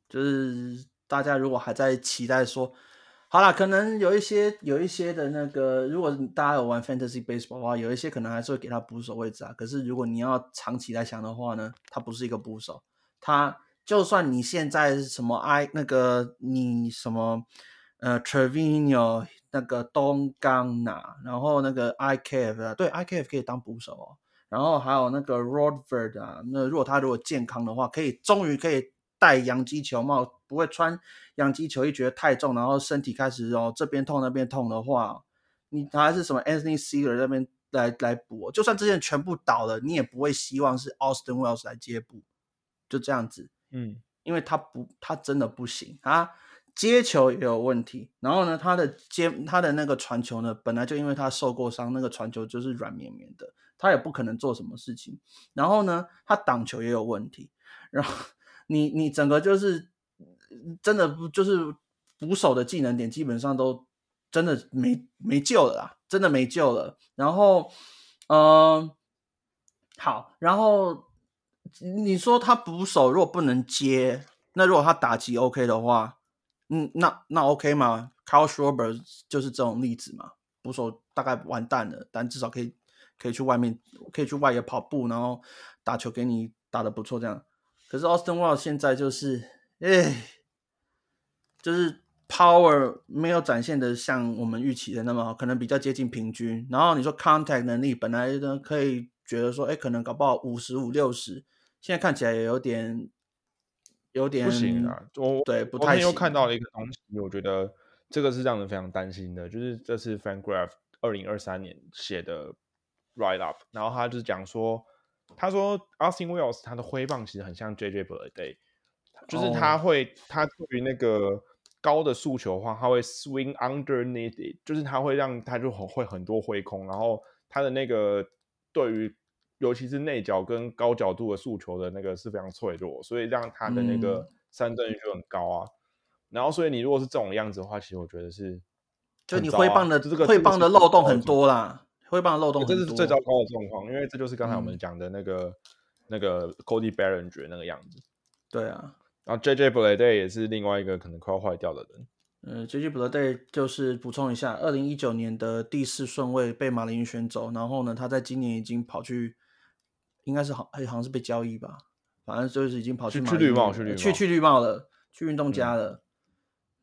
就是大家如果还在期待说，好了，可能有一些有一些的那个，如果大家有玩 Fantasy Baseball 的话，有一些可能还是会给他捕手位置啊。可是如果你要长期来想的话呢，他不是一个捕手，他就算你现在是什么 I 那个你什么呃 Trevino 那个东冈拿，然后那个 IKF 对 IKF 可以当捕手哦。然后还有那个 Rodford 啊，那如果他如果健康的话，可以终于可以戴洋基球帽，不会穿洋基球衣觉得太重，然后身体开始哦这边痛那边痛的话，你还是什么 Anthony Sealer 那边来来补，就算之前全部倒了，你也不会希望是 Austin Wells 来接补，就这样子，嗯，因为他不，他真的不行，啊接球也有问题，然后呢，他的接他的那个传球呢，本来就因为他受过伤，那个传球就是软绵绵的。他也不可能做什么事情，然后呢，他挡球也有问题，然后你你整个就是真的不就是捕手的技能点基本上都真的没没救了啦，真的没救了。然后，嗯，好，然后你说他捕手如果不能接，那如果他打击 OK 的话，嗯，那那 OK 吗？Carl Schwarber 就是这种例子嘛，捕手大概完蛋了，但至少可以。可以去外面，可以去外野跑步，然后打球给你打的不错，这样。可是 Austin Wells 现在就是，哎，就是 power 没有展现的像我们预期的那么好，可能比较接近平均。然后你说 contact 能力本来呢可以觉得说，哎，可能搞不好五十五六十，现在看起来也有点，有点不行啊。我对不太。又看到了一个东西，我觉得这个是让人非常担心的，就是这是 FanGraph 二零二三年写的。Right up，然后他就是讲说，他说 Austin Wells 他的挥棒其实很像 JJ b l a d y 就是他会他对于那个高的诉求的话，他会 swing underneath，it，就是他会让他就很会很多挥空，然后他的那个对于尤其是内角跟高角度的诉求的那个是非常脆弱，所以让他的那个三振率就很高啊。然后所以你如果是这种样子的话，其实我觉得是，就你挥棒的这个挥棒的漏洞很多啦。会帮漏洞这是最糟糕的状况，因为这就是刚才我们讲的那个那个 Cody Bellinger 那个样子。对啊，然后 JJ b l a d e 也是另外一个可能快要坏掉的人。嗯，JJ b l a d e 就是补充一下，二零一九年的第四顺位被马林鱼选走，然后呢，他在今年已经跑去，应该是好，好像是被交易吧，反正就是已经跑去去绿帽，去绿帽，去去绿帽了，去运动家了。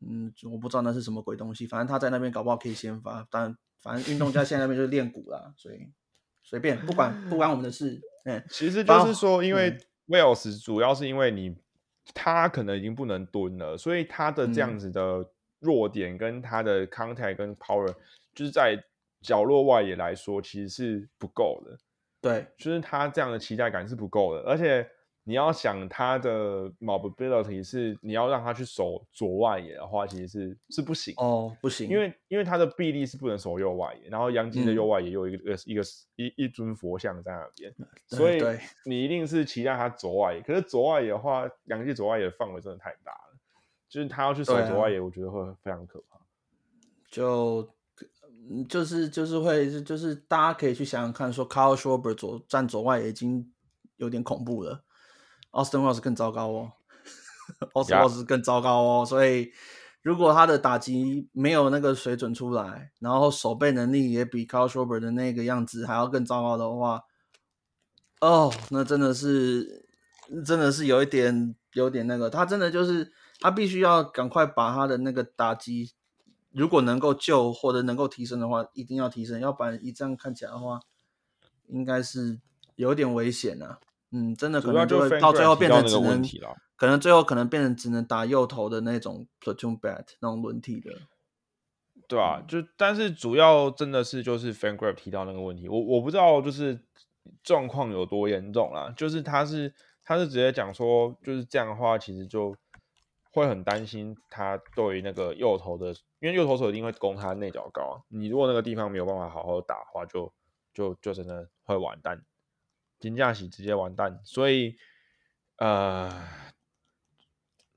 嗯，我不知道那是什么鬼东西，反正他在那边搞不好可以先发，但。反正运动家现在那边就是练鼓啦，所以随便不管不管我们的事。嗯，其实就是说，因为 Wales 主要是因为你他可能已经不能蹲了，所以他的这样子的弱点跟他的 contact 跟 power，就是在角落外野来说其实是不够的。对，就是他这样的期待感是不够的，而且你要想他的 mobility 是你要让他去守左外野的话，其实是是不行哦，不行，因为因为他的臂力是不能守右外野，然后杨基的右外野有一个一个一一尊佛像在那边，所以你一定是期待他左外野。可是左外野的话，杨基左外野的范围真的太大了，就是他要去守左外野，我觉得会非常可怕。就就是就是会就是大家可以去想想看，说 Carl Schwarber 左站左外野已经有点恐怖了。Austin Wells 更糟糕哦，Austin Wells 更糟糕哦，所以如果他的打击没有那个水准出来，然后守备能力也比 Carl Schwarber 的那个样子还要更糟糕的话，哦，那真的是真的是有一点有点那个，他真的就是他必须要赶快把他的那个打击，如果能够救或者能够提升的话，一定要提升，要不然一这样看起来的话，应该是有点危险啊。嗯，真的可能就会到最后变成只能，可能最后可能变成只能打右头的那种 platoon bat 那种轮替的，对啊，就但是主要真的是就是 Fan Grab 提到那个问题，我我不知道就是状况有多严重啦，就是他是他是直接讲说就是这样的话，其实就会很担心他对于那个右头的，因为右投手一定会攻他内角高，你如果那个地方没有办法好好打的话，就就就真的会完蛋。金价喜直接完蛋，所以呃，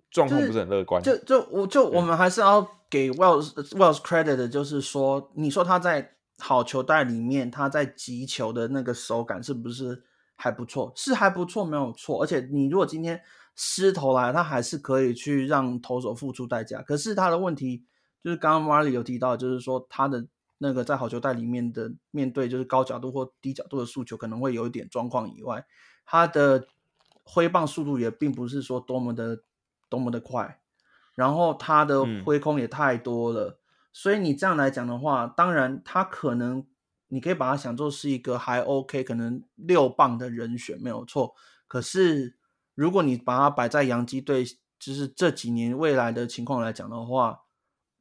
状况不是很乐观。就就我就我们还是要给 Wells Wells credit 的，就是说，你说他在好球袋里面，他在击球的那个手感是不是还不错？是还不错，没有错。而且你如果今天失投来，他还是可以去让投手付出代价。可是他的问题就是刚刚 Marley 有提到，就是说他的。那个在好球带里面的面对就是高角度或低角度的诉求可能会有一点状况以外，他的挥棒速度也并不是说多么的多么的快，然后他的挥空也太多了，所以你这样来讲的话，当然他可能你可以把它想做是一个还 OK，可能六棒的人选没有错，可是如果你把它摆在洋基队，就是这几年未来的情况来讲的话，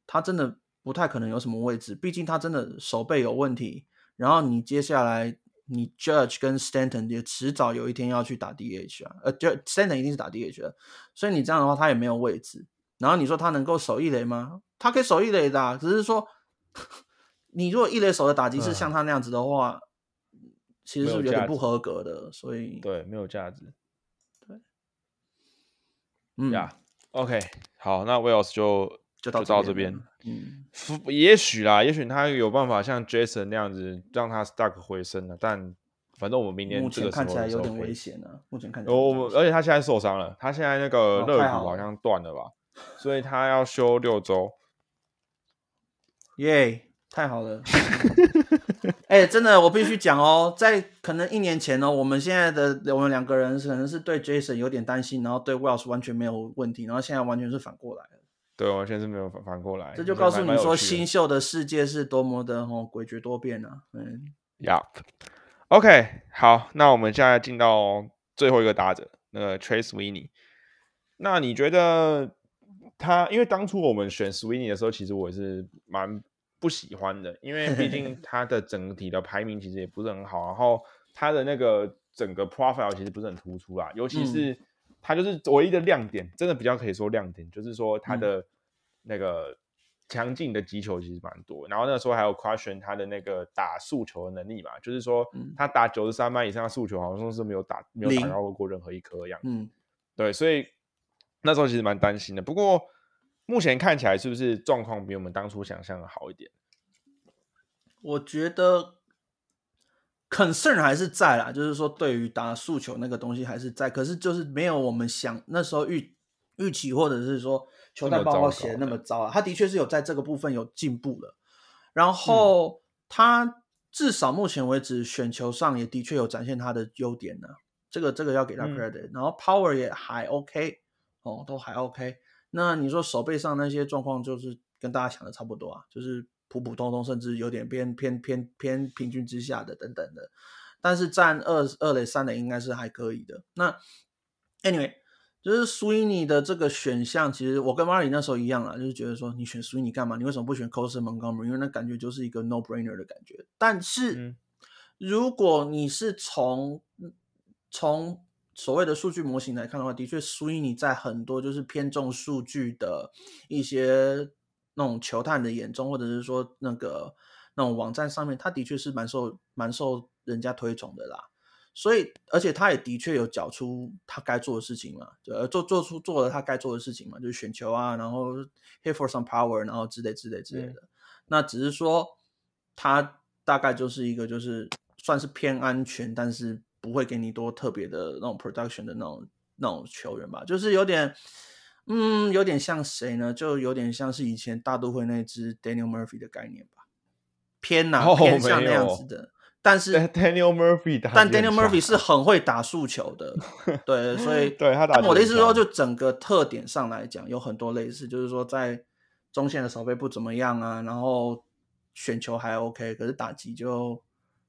他真的。不太可能有什么位置，毕竟他真的手背有问题。然后你接下来你 Judge 跟 Stanton 也迟早有一天要去打 DH 啊，呃，就 Stanton 一定是打 DH 的，所以你这样的话他也没有位置。然后你说他能够守一垒吗？他可以守一垒的，只是说 你如果一垒手的打击是像他那样子的话，其实是有点不合格的，所以对没有价值。对，嗯呀，OK，好，那 Wells 就。就到这边，嗯，也许啦，也许他有办法像 Jason 那样子让他 Stuck 回升了，但反正我们明年这个看起来有点危险啊。目前看起来，我们而且他现在受伤了，他现在那个肋骨好像断了吧，所以他要休六周。耶，太好了！哎，真的，我必须讲哦，在可能一年前呢，我们现在的我们两个人可能是对 Jason 有点担心，然后对 Wells 完全没有问题，然后现在完全是反过来了。对，完全是没有反反过来。这就告诉你说，新秀的世界是多么的哦诡谲多变啊！嗯，Yup，OK，好，那我们现在进到最后一个打者，那个 Trace Winnie。那你觉得他？因为当初我们选 Sweeney 的时候，其实我是蛮不喜欢的，因为毕竟 他的整体的排名其实也不是很好，然后他的那个整个 profile 其实不是很突出啦，尤其是。他就是唯一的亮点，真的比较可以说亮点，就是说他的那个强劲的击球其实蛮多，然后那时候还有 question 他的那个打速球的能力嘛，就是说他打九十三迈以上的速球，好像是没有打没有打到过任何一颗样。嗯，对，所以那时候其实蛮担心的。不过目前看起来是不是状况比我们当初想象的好一点？我觉得。Concern 还是在啦，就是说对于打诉求那个东西还是在，可是就是没有我们想那时候预预期或者是说球探报告写的那么糟啊。他的确是有在这个部分有进步了，然后他至少目前为止选球上也的确有展现他的优点呢。这个这个要给他 credit，然后 power 也还 OK 哦，都还 OK。那你说手背上那些状况，就是跟大家想的差不多啊，就是。普普通通，甚至有点偏偏偏偏平均之下的等等的，但是占二二垒三垒应该是还可以的。那 anyway，就是 Sweeney 的这个选项，其实我跟 Marley 那时候一样啊，就是觉得说你选 Sweeney 干嘛？你为什么不选 Coser Montgomery？因为那感觉就是一个 no brainer 的感觉。但是如果你是从从所谓的数据模型来看的话，的确，Sweeney 在很多就是偏重数据的一些那种球探的眼中，或者是说那个那种网站上面，他的确是蛮受蛮受人家推崇的啦。所以，而且他也的确有缴出他该做的事情嘛，呃，做做出做了他该做的事情嘛，就是选球啊，然后 hit for some power，然后之类之类之类的。那只是说他大概就是一个就是算是偏安全，但是不会给你多特别的那种 production 的那种那种球员吧，就是有点，嗯，有点像谁呢？就有点像是以前大都会那支 Daniel Murphy 的概念吧，偏哪偏向那样子的。但是 Daniel Murphy，但 Daniel Murphy 是很会打速球的，对，所以对他打。我的意思说，就整个特点上来讲，有很多类似，就是说在中线的守备不怎么样啊，然后选球还 OK，可是打击就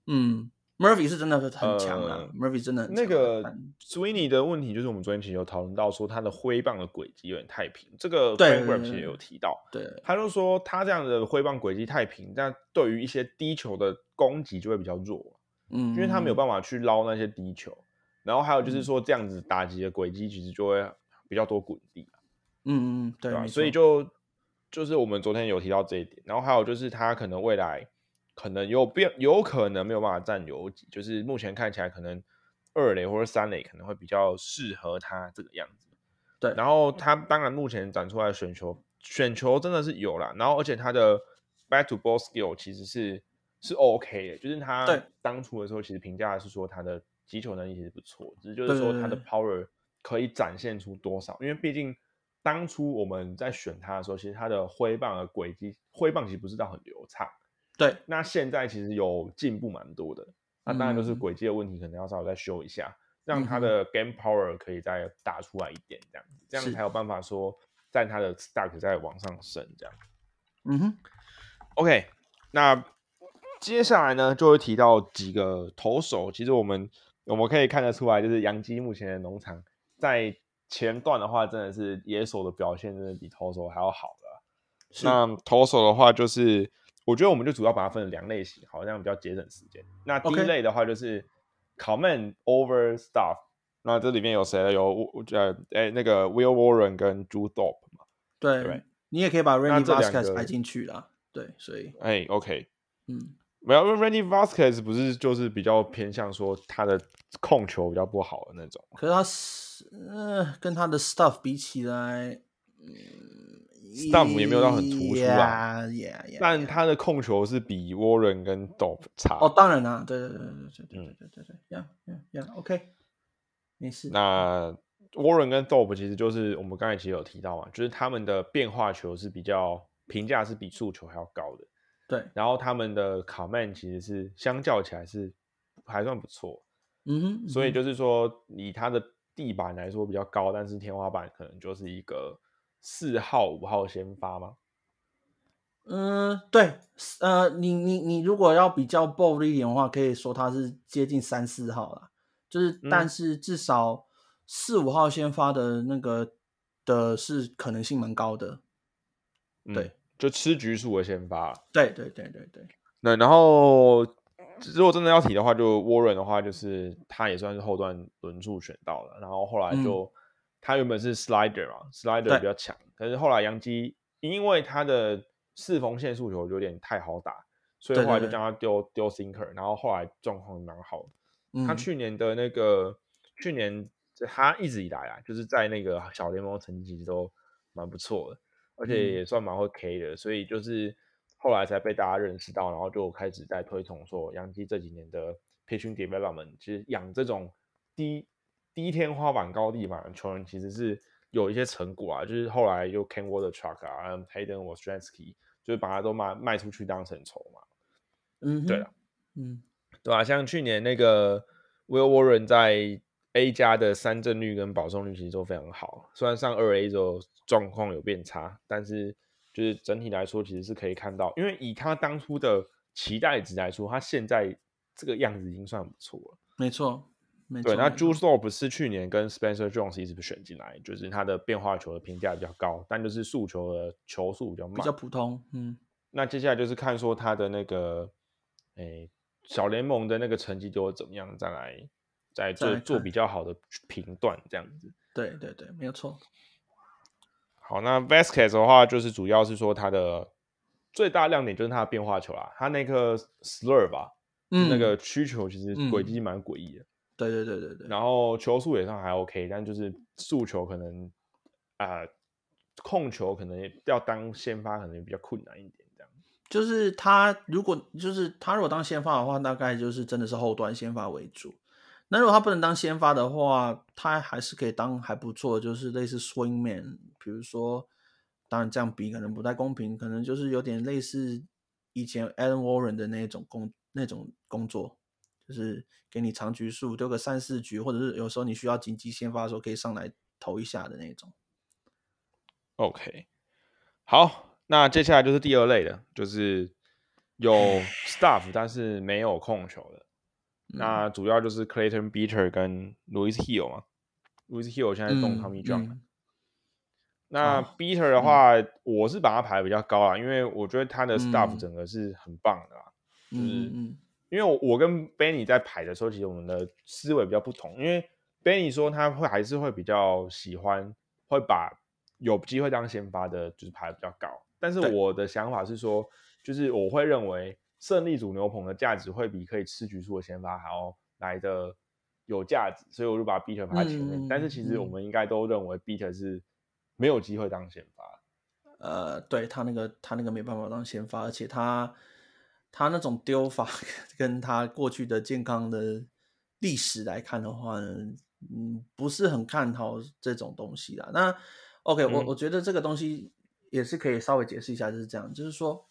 嗯。Murphy 是真的是很强啊，Murphy 真的那个 Sweeney 的问题就是我们昨天其实有讨论到说他的挥棒的轨迹有点太平，这个 Frank 其实也有提到，对，他就说他这样的挥棒轨迹太平，但对于一些低球的攻击就会比较弱，嗯，因为他没有办法去捞那些低球，然后还有就是说这样子打击的轨迹其实就会比较多滚地，嗯嗯，对吧？所以就就是我们昨天有提到这一点，然后还有就是他可能未来。可能有变，有可能没有办法占游击，就是目前看起来可能二垒或者三垒可能会比较适合他这个样子。对，然后他当然目前展出来的选球，选球真的是有啦，然后而且他的 back to ball skill 其实是是 OK 的，就是他当初的时候其实评价是说他的击球能力其实不错，只是就是说他的 power 可以展现出多少，因为毕竟当初我们在选他的时候，其实他的挥棒的轨迹挥棒其实不是到很流畅。对，那现在其实有进步蛮多的，那当然就是轨迹的问题，可能要稍微再修一下，让他的 game power 可以再打出来一点，这样子，这样才有办法说在他的 stack 再往上升，这样。嗯哼，OK，那接下来呢就会提到几个投手，其实我们我们可以看得出来，就是杨基目前的农场在前段的话，真的是野手的表现真的比投手还要好了。那投手的话就是。我觉得我们就主要把它分成两类型，好像比较节省时间。那第一类的话就是 command over stuff。那这里面有谁呢？有呃，哎，那个 Will Warren 跟 Drew p 嘛？对，你也可以把 Randy Vasquez 排进去啦。对，所以哎，OK，嗯，没有，因为 Randy Vasquez 不是就是比较偏向说他的控球比较不好的那种。可是他是，呃，跟他的 stuff 比起来，嗯。Stuff 也没有到很突出啊，但他的控球是比 Warren 跟 Dope 差。哦，当然啦，对对对对对对对对对对，呀呀呀，OK，没事。那 Warren 跟 Dope 其实就是我们刚才其实有提到嘛，就是他们的变化球是比较评价是比速球还要高的。对，然后他们的 Command 其实是相较起来是还算不错。嗯哼，所以就是说以他的地板来说比较高，但是天花板可能就是一个。四号、五号先发吗？嗯，对，呃，你你你如果要比较 bold 一点的话，可以说他是接近三四号了，就是，但是至少四五号先发的那个的是可能性蛮高的，对，就吃局数的先发，对对对对对。那然后如果真的要提的话，就 Warren 的话，就是他也算是后段轮数选到了，然后后来就。他原本是 slider 嘛，slider 比较强，可是后来杨基因为他的四缝线速球有点太好打，所以后来就将他丢丢 sinker，然后后来状况蛮好的。他去年的那个去年他一直以来啊，就是在那个小联盟成绩都蛮不错的，而且也算蛮会 K 的，所以就是后来才被大家认识到，然后就开始在推崇说杨基这几年的 pitching development，其实养这种低。低天花板高地板的球员其实是有一些成果啊，就是后来又 Ken Water Truck 啊，Hayden w a s t r a n s k y 就是把它都卖卖出去当成筹码。嗯，对了，嗯，对啊，像去年那个 Will Warren 在 A 加的三振率跟保送率其实都非常好，虽然上二 A 之后状况有变差，但是就是整体来说其实是可以看到，因为以他当初的期待值来说，他现在这个样子已经算不错了。没错。对，那 Juice s t o p 是去年跟 Spencer Jones 一直选进来，就是他的变化球的评价比较高，但就是速球的球速比较慢，比较普通。嗯，那接下来就是看说他的那个，诶，小联盟的那个成绩就会怎么样，再来再做做比较好的评断，这样子。对对对，没有错。好，那 Vasquez 的话，就是主要是说他的最大亮点就是他的变化球啦，他那颗 slur 吧，嗯，那个曲球其实轨迹蛮诡异的。对对对对对。然后球速也算还 OK，但就是速球可能啊，控球可能要当先发可能比较困难一点，这样。就是他如果就是他如果当先发的话，大概就是真的是后端先发为主。那如果他不能当先发的话，他还是可以当还不错，就是类似 swing man，比如说，当然这样比可能不太公平，可能就是有点类似以前 Alan Warren 的那种工那种工作，就是给你长局数丢个三四局，或者是有时候你需要紧急先发的时候可以上来投一下的那种。OK，好，那接下来就是第二类的，就是有 staff 但是没有控球的。那主要就是 Clayton Beater 跟 Louis Hill 嘛，Louis Hill 现在动 Tommy John。那 Beater 的话，我是把他排的比较高啊，因为我觉得他的 staff 整个是很棒的，就是因为我跟 Benny 在排的时候，其实我们的思维比较不同，因为 Benny 说他会还是会比较喜欢会把有机会当先发的，就是排的比较高，但是我的想法是说，就是我会认为。胜利组牛棚的价值会比可以吃局数的先发还要来的有价值，所以我就把 Beater 排在前面。但是其实我们应该都认为 Beater 是没有机会当先发。呃，对他那个他那个没办法当先发，而且他他那种丢法 跟他过去的健康的历史来看的话呢，嗯，不是很看好这种东西啦。那 OK，我我觉得这个东西也是可以稍微解释一下，就是这样，就是说。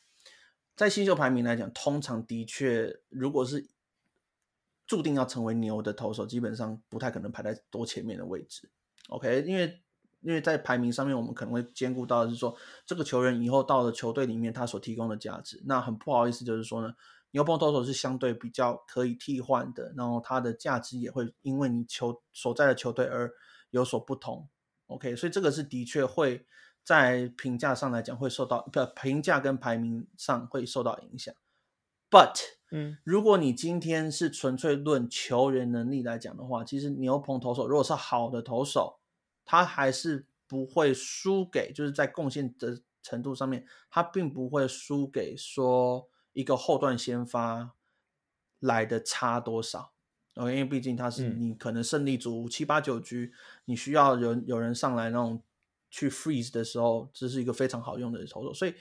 在新秀排名来讲，通常的确，如果是注定要成为牛的投手，基本上不太可能排在多前面的位置。OK，因为因为在排名上面，我们可能会兼顾到的是说，这个球员以后到了球队里面，他所提供的价值。那很不好意思，就是说呢，牛棚投手是相对比较可以替换的，然后它的价值也会因为你球所在的球队而有所不同。OK，所以这个是的确会。在评价上来讲，会受到不评价跟排名上会受到影响。But，嗯，如果你今天是纯粹论球员能力来讲的话，其实牛棚投手如果是好的投手，他还是不会输给，就是在贡献的程度上面，他并不会输给说一个后段先发来的差多少。因为毕竟他是你可能胜利组七八九局，你需要有有人上来那种。去 freeze 的时候，这是一个非常好用的投手，所以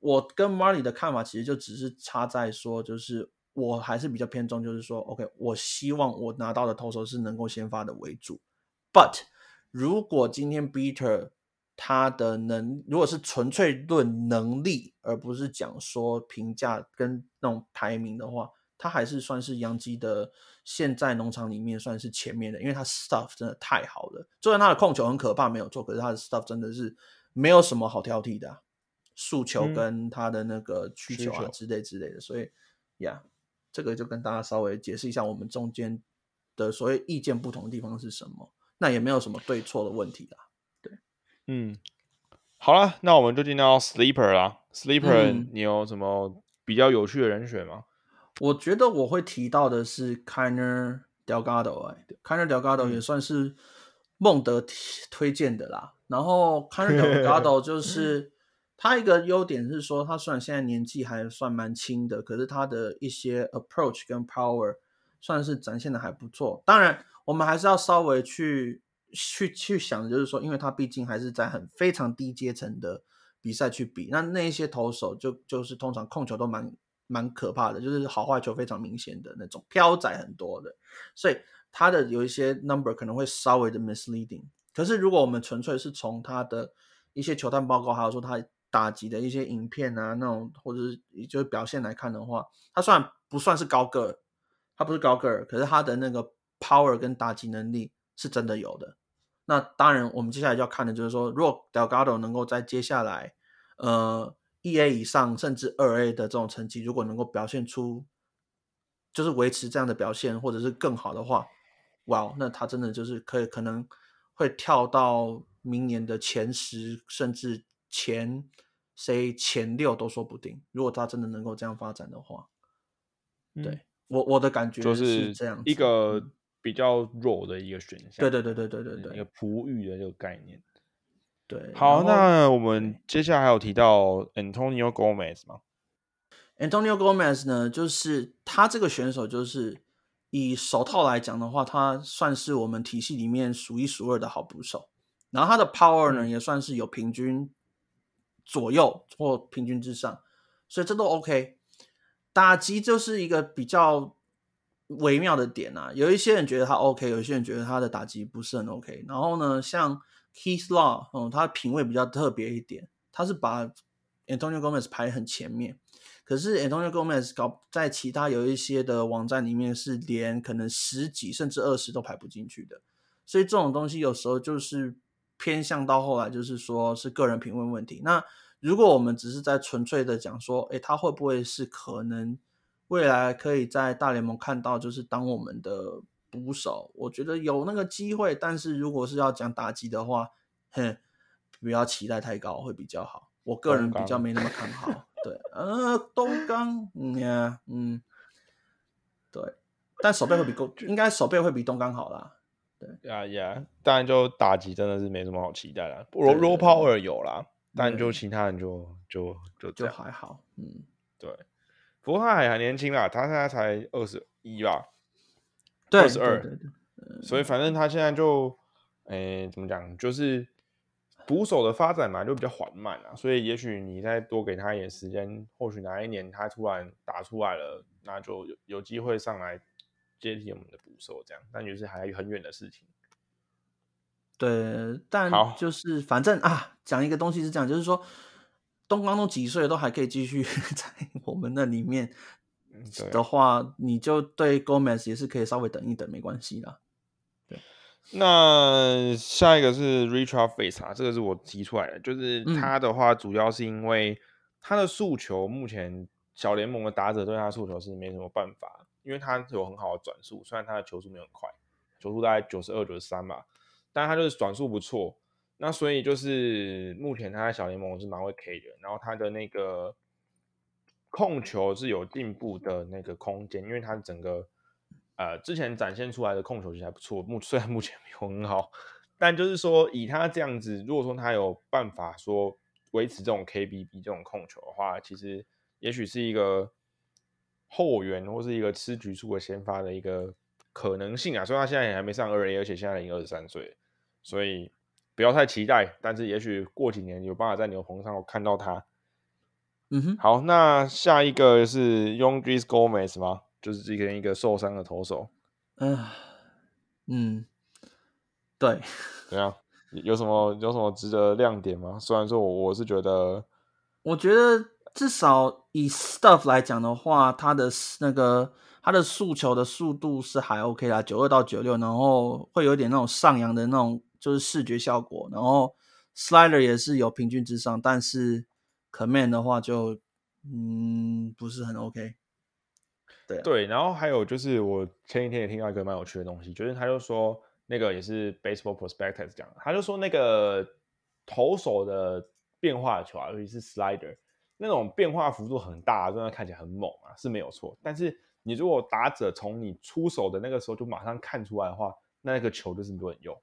我跟 Marley 的看法其实就只是差在说，就是我还是比较偏重，就是说，OK，我希望我拿到的投手是能够先发的为主。But 如果今天 Beater 他的能，如果是纯粹论能力，而不是讲说评价跟那种排名的话。他还是算是杨基的现在农场里面算是前面的，因为他 stuff 真的太好了。虽然他的控球很可怕，没有错，可是他的 stuff 真的是没有什么好挑剔的，速球跟他的那个曲球啊之类之类的。所以呀，这个就跟大家稍微解释一下，我们中间的所谓意见不同的地方是什么。那也没有什么对错的问题啦。对，嗯，好了，那我们就进到 sleeper 啦。sleeper，你有什么比较有趣的人选吗？我觉得我会提到的是 k i n e r Delgado，哎 k i n e r Delgado 也算是孟德推荐的啦。然后 k i n e r Delgado 就是他一个优点是说，他虽然现在年纪还算蛮轻的，可是他的一些 approach 跟 power 算是展现的还不错。当然，我们还是要稍微去去去想，就是说，因为他毕竟还是在很非常低阶层的比赛去比，那那一些投手就就是通常控球都蛮。蛮可怕的，就是好坏球非常明显的那种，飘载很多的，所以他的有一些 number 可能会稍微的 misleading。可是如果我们纯粹是从他的一些球探报告，还有说他打击的一些影片啊，那种或者是就是表现来看的话，他虽然不算是高个儿，他不是高个儿，可是他的那个 power 跟打击能力是真的有的。那当然，我们接下来要看的就是说，如果 Delgado 能够在接下来，呃。一 A 以上甚至二 A 的这种成绩，如果能够表现出，就是维持这样的表现，或者是更好的话，哇，那他真的就是可以可能会跳到明年的前十，甚至前 C 前六都说不定。如果他真的能够这样发展的话，对我我的感觉就是这样一个比较弱的一个选项。对对对对对对对，一个璞玉的这个概念。对，好，那我们接下来还有提到 Antonio Gomez 吗？Antonio Gomez 呢，就是他这个选手，就是以手套来讲的话，他算是我们体系里面数一数二的好捕手。然后他的 power 呢，也算是有平均左右或平均之上，所以这都 OK。打击就是一个比较微妙的点啊，有一些人觉得他 OK，有一些人觉得他的打击不是很 OK。然后呢，像 Keith Law，嗯，他品味比较特别一点，他是把 Antonio Gomez 排很前面，可是 Antonio Gomez 搞在其他有一些的网站里面是连可能十几甚至二十都排不进去的，所以这种东西有时候就是偏向到后来就是说是个人品味问题。那如果我们只是在纯粹的讲说，哎，他会不会是可能未来可以在大联盟看到就是当我们的。捕手，我觉得有那个机会，但是如果是要讲打击的话，哼，不要期待太高会比较好。我个人比较没那么看好。对，呃，东刚，嗯呀，嗯，对，但手背会比够，应该手背会比东刚好啦。对，呀呀，当然就打击真的是没什么好期待了。Raw Raw Power 有啦，但就其他人就就就就还好。嗯，对，不过他还很年轻啦，他现在才二十一吧。二十二，所以反正他现在就，诶，怎么讲，就是捕手的发展嘛，就比较缓慢啊。所以也许你再多给他一点时间，或许哪一年他突然打出来了，那就有有机会上来接替我们的捕手这样。但就是还很远的事情。对，但就是反正啊，讲一个东西是这样，就是说东刚都几岁都还可以继续 在我们那里面。的话，你就对 Gomez 也是可以稍微等一等，没关系啦。对，那下一个是 Richard Face 啊，这个是我提出来的，就是他的话，主要是因为他的诉求，目前小联盟的打者对他诉求是没什么办法，因为他有很好的转速，虽然他的球速没有很快，球速大概九十二、九十三吧，但他就是转速不错。那所以就是目前他在小联盟是蛮会 K 的，然后他的那个。控球是有进步的那个空间，因为他整个呃之前展现出来的控球其实还不错，目 虽然目前没有很好，但就是说以他这样子，如果说他有办法说维持这种 KBB 这种控球的话，其实也许是一个后援或是一个吃局数的先发的一个可能性啊。所以他现在也还没上二 A，而且现在已经二十三岁，所以不要太期待，但是也许过几年有办法在牛棚上看到他。嗯哼，好，那下一个是 Youngis Gomez 吗？就是这个一个受伤的投手。嗯，嗯，对，怎样？有什么有什么值得亮点吗？虽然说我我是觉得，我觉得至少以 Stuff 来讲的话，他的那个他的速球的速度是还 OK 啦，九二到九六，然后会有点那种上扬的那种就是视觉效果，然后 Slider 也是有平均之上，但是。Command 的话就嗯不是很 OK，对对，然后还有就是我前几天也听到一个蛮有趣的东西，就是他就说那个也是 Baseball Prospectus 讲，他就说那个投手的变化球啊，尤其是 Slider 那种变化幅度很大，真的看起来很猛啊，是没有错。但是你如果打者从你出手的那个时候就马上看出来的话，那个球就是不能用。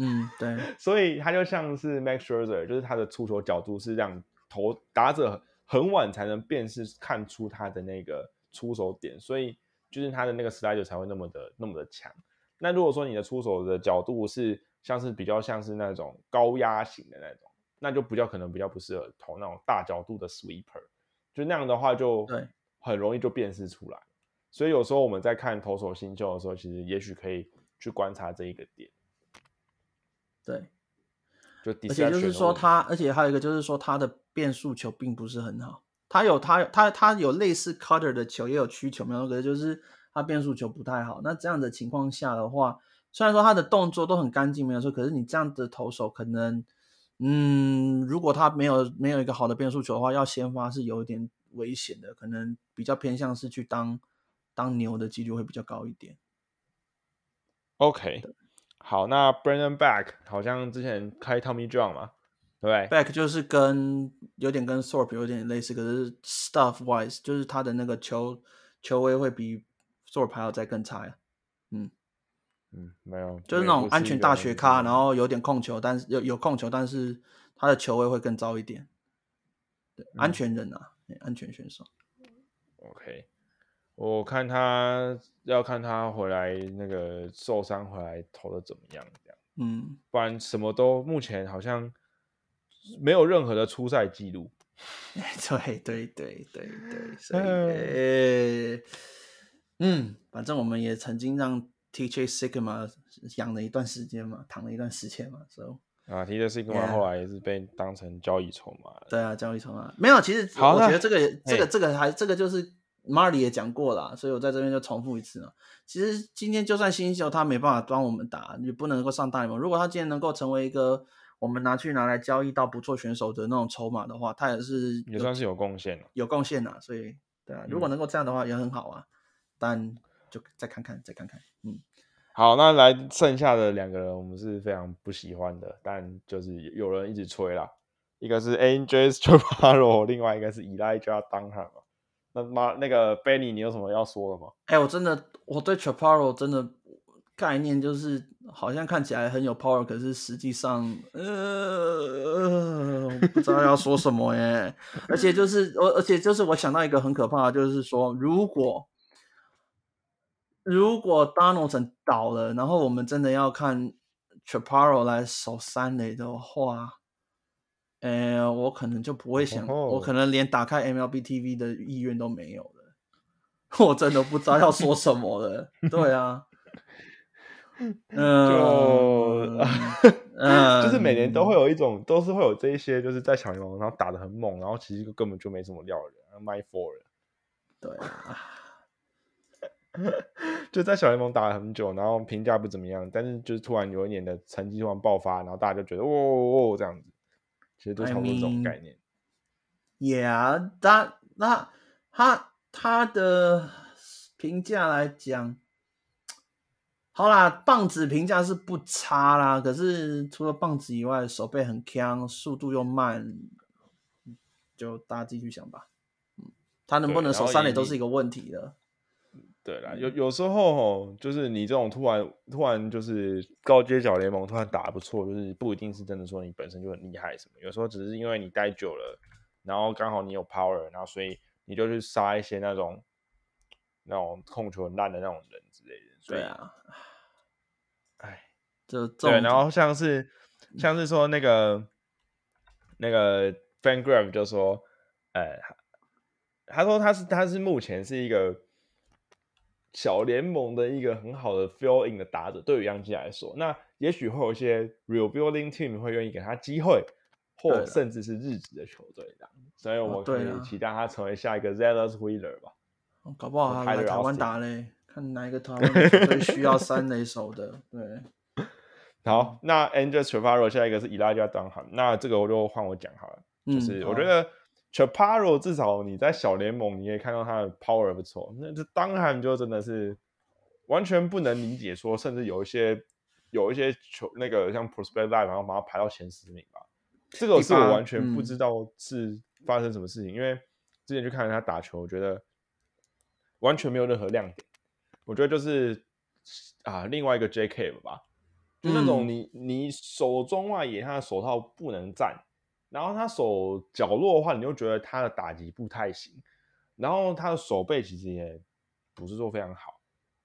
嗯，对，所以他就像是 Max Scherzer，就是他的出手角度是让投打者很晚才能辨识看出他的那个出手点，所以就是他的那个 slider 才会那么的那么的强。那如果说你的出手的角度是像是比较像是那种高压型的那种，那就比较可能比较不适合投那种大角度的 sweeper，就那样的话就很容易就辨识出来。所以有时候我们在看投手新秀的时候，其实也许可以去观察这一个点。对。就而且就是说他，而且还有一个就是说他的变速球并不是很好。他有他他他有类似 cutter 的球，也有曲球，没有？可是就是他变速球不太好。那这样的情况下的话，虽然说他的动作都很干净，没有错，可是你这样的投手可能，嗯，如果他没有没有一个好的变速球的话，要先发是有一点危险的，可能比较偏向是去当当牛的几率会比较高一点。OK。好，那 Brandon Back 好像之前开 Tommy John 嘛，对不对？Back 就是跟有点跟 Thorpe 有点类似，可是 Stuff Wise 就是他的那个球球威会比 Thorpe 还要再更差呀。嗯，嗯，没有，就是那种安全大学咖，然后有点控球，但是有有控球，但是他的球位会更糟一点。对，安全人啊，安全选手。OK，我看他要看他回来那个受伤回来投的怎么样，这样。嗯，不然什么都目前好像没有任何的出赛记录。对对对对对，所以，嗯，反正我们也曾经让 TJ Sigma 养了一段时间嘛，躺了一段时间嘛，所以啊，TJ Sigma 后来也是被当成交易筹码。对啊，交易筹码没有，其实我觉得这个这个这个还这个就是 Marley 也讲过了，所以我在这边就重复一次了。其实今天就算新秀他没办法帮我们打，也不能够上大联盟。如果他今天能够成为一个。我们拿去拿来交易到不错选手的那种筹码的话，他也是也算是有贡献有贡献呐。所以，对啊，如果能够这样的话也很好啊。但就再看看，再看看。嗯，好，那来剩下的两个人，我们是非常不喜欢的，但就是有人一直吹啦。一个是 Angels Chaparo，另外一个是 Elijah Dunham。那妈，那个 Benny，你有什么要说的吗？哎，我真的，我对 Chaparo 真的。概念就是好像看起来很有 power，可是实际上，呃，不知道要说什么耶。而且就是我，而且就是我想到一个很可怕的，就是说，如果如果 Donaldson 倒了，然后我们真的要看 Chaparo 来守三垒的话，哎，我可能就不会想，我可能连打开 MLB TV 的意愿都没有了。我真的不知道要说什么了。对啊。就，就是每年都会有一种，都是会有这一些，就是在小联盟然后打的很猛，然后其实根本就没什么料的人，My For 人，对，就在小联盟打了很久，然后评价不怎么样，但是就是突然有一年的成绩突然爆发，然后大家就觉得，哦哦这样子，其实都差不多这种概念。Yeah，他那他他的评价来讲。好啦，棒子评价是不差啦，可是除了棒子以外，手背很强，速度又慢，就大家继续想吧。嗯，他能不能守三垒都是一个问题的。对啦，有有时候就是你这种突然突然就是高阶角联盟突然打不错，就是不一定是真的说你本身就很厉害什么，有时候只是因为你待久了，然后刚好你有 power，然后所以你就去杀一些那种那种控球很烂的那种人之类的。对啊。哎，就对，然后像是像是说那个那个 Fan Graph 就说，呃，他说他是他是目前是一个小联盟的一个很好的 fill in 的打者，对于杨基来说，那也许会有一些 rebuilding team 会愿意给他机会，或甚至是日职的球队这样，所以我们可以期待他成为下一个 Zealous Wheeler 吧，搞不好他来台湾打嘞。看哪一个团队需要三垒手的？对，好，那 Angel Travaro 下一个是 Elijah Dunham，那这个我就换我讲好了。就是我觉得 Chaparo 至少你在小联盟你可以看到他的 power 不错，那这 Dunham 就真的是完全不能理解，说甚至有一些有一些球那个像 Prospect Live 然后把他排到前十名吧，这个是我完全不知道是发生什么事情，因为之前去看他打球，我觉得完全没有任何亮点。我觉得就是啊，另外一个 J.K. 吧，就那种你你手中外野他的手套不能站，然后他手角落的话，你就觉得他的打击不太行，然后他的手背其实也不是说非常好，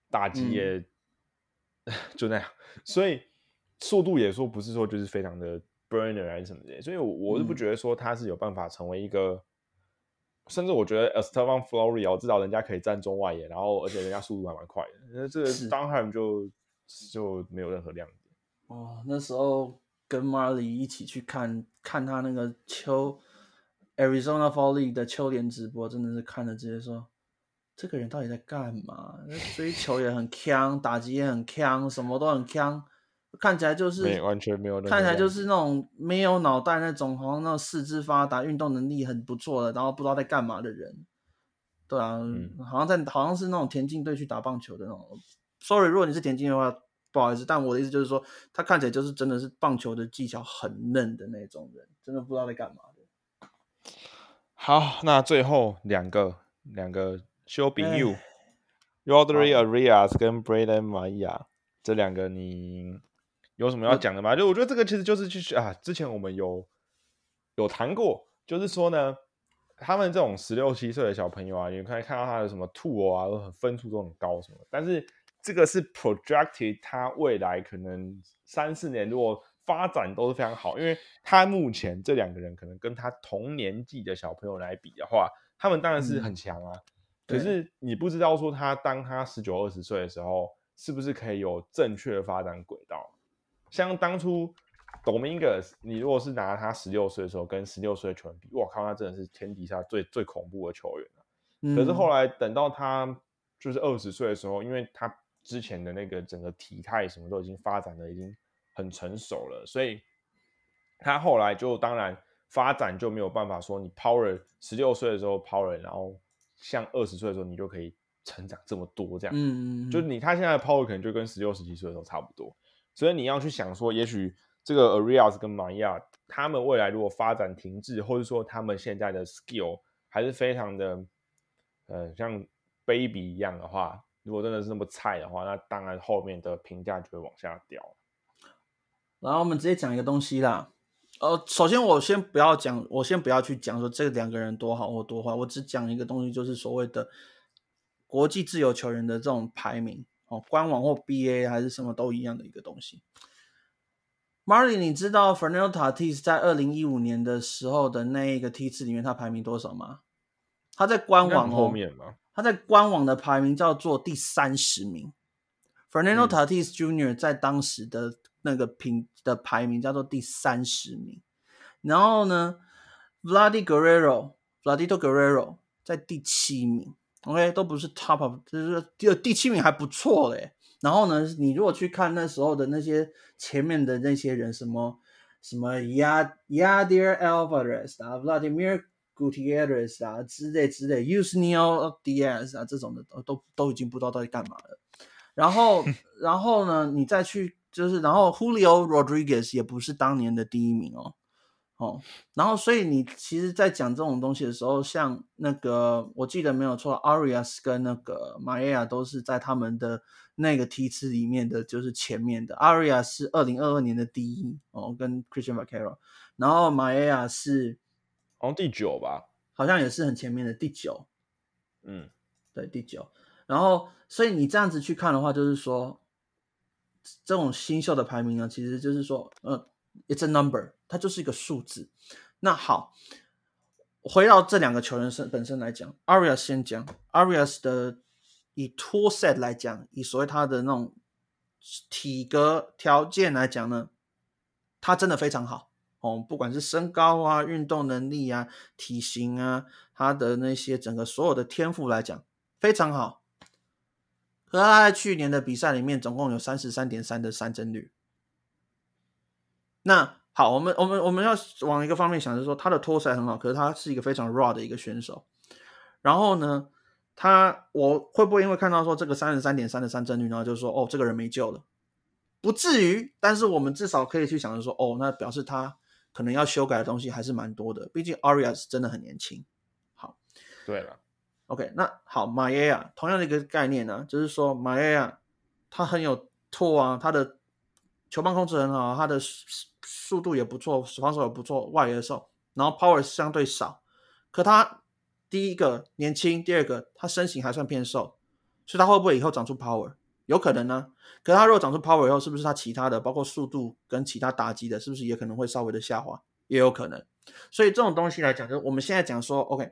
打击也 就那样，所以速度也说不是说就是非常的 burner 还是什么的，所以我我是不觉得说他是有办法成为一个。甚至我觉得 Estevan Florial 至少人家可以站中外野，然后而且人家速度还蛮快的。那这个 Dunham 就就没有任何亮点。哦，那时候跟 Marley 一起去看看他那个秋 Arizona Fall League 的秋联直播，真的是看了直接说，这个人到底在干嘛？追球也很强，打击也很强，什么都很强。看起来就是完全没有，看起来就是那种没有脑袋那种，好像那种四肢发达、运动能力很不错的，然后不知道在干嘛的人。对啊，好像在好像是那种田径队去打棒球的那种。Sorry，如果你是田径的话，不好意思，但我的意思就是说，他看起来就是真的是棒球的技巧很嫩的那种人，真的不知道在干嘛的。好，那最后两个两个修饼 you，Rodri Arias 跟 Braden Maya。这两个你有什么要讲的吗？就我觉得这个其实就是去啊，之前我们有有谈过，就是说呢，他们这种十六七岁的小朋友啊，你可以看到他的什么兔哦啊，都很分数都很高什么，但是这个是 projected，他未来可能三四年如果发展都是非常好，因为他目前这两个人可能跟他同年纪的小朋友来比的话，他们当然是很强啊。可是你不知道说他当他十九二十岁的时候，是不是可以有正确的发展轨道？像当初 Dominguez，你如果是拿他十六岁的时候跟十六岁的球员比，我靠，他真的是天底下最最恐怖的球员可是后来等到他就是二十岁的时候，因为他之前的那个整个体态什么都已经发展的已经。很成熟了，所以他后来就当然发展就没有办法说你 Power 十六岁的时候 Power，然后像二十岁的时候你就可以成长这么多这样，嗯，就是你他现在的 Power 可能就跟十六十七岁的时候差不多，所以你要去想说，也许这个 Arias 跟玛亚他们未来如果发展停滞，或者说他们现在的 Skill 还是非常的，呃，像 Baby 一样的话，如果真的是那么菜的话，那当然后面的评价就会往下掉。然后我们直接讲一个东西啦，呃，首先我先不要讲，我先不要去讲说这两个人多好或多坏，我只讲一个东西，就是所谓的国际自由球员的这种排名哦，官网或 BA 还是什么都一样的一个东西。Marley，你知道 Fernando Tatis 在二零一五年的时候的那一个梯次里面他排名多少吗？他在官网后面吗？他在官网的排名叫做第三十名。Fernando Tatis Jr. 在当时的那个评的排名叫做第三十名，然后呢，Vladi Guerrero，Vladito Guerrero 在第七名，OK 都不是 top，就是第第七名还不错嘞。然后呢，你如果去看那时候的那些前面的那些人，什么什么 Yad Yadir Alvarez 啊，Vladimir Gutierrez 啊之类之类，Usnio Diaz 啊这种的都都都已经不知道到底干嘛了。然后 然后呢，你再去。就是，然后 Julio Rodriguez 也不是当年的第一名哦，哦，然后所以你其实，在讲这种东西的时候，像那个我记得没有错，Arias 跟那个 Maya 都是在他们的那个梯次里面的，就是前面的。Arias 是二零二二年的第一哦，跟 Christian Vaquero，然后 Maya 是好像第九吧，好像也是很前面的第九，嗯，对，第九。然后所以你这样子去看的话，就是说。这种新秀的排名呢，其实就是说，嗯，it's a number，它就是一个数字。那好，回到这两个球员身本身来讲，Arias 先讲，Arias 的以托 set 来讲，以所谓他的那种体格条件来讲呢，他真的非常好哦，不管是身高啊、运动能力啊、体型啊，他的那些整个所有的天赋来讲，非常好。和他在去年的比赛里面，总共有三十三点三的三振率。那好，我们我们我们要往一个方面想，就是说他的托赛很好，可是他是一个非常 raw 的一个选手。然后呢，他我会不会因为看到说这个三十三点三的三振率，然后就说哦，这个人没救了？不至于，但是我们至少可以去想着说，哦，那表示他可能要修改的东西还是蛮多的。毕竟 Arias 真的很年轻。好，对了。OK，那好，马耶亚同样的一个概念呢，就是说马耶亚他很有拓啊，他的球棒控制很好，他的速度也不错，防守也不错，外野手，然后 power 相对少，可他第一个年轻，第二个他身形还算偏瘦，所以他会不会以后长出 power？有可能呢。可他如果长出 power 以后，是不是他其他的包括速度跟其他打击的，是不是也可能会稍微的下滑？也有可能。所以这种东西来讲，就是我们现在讲说 OK。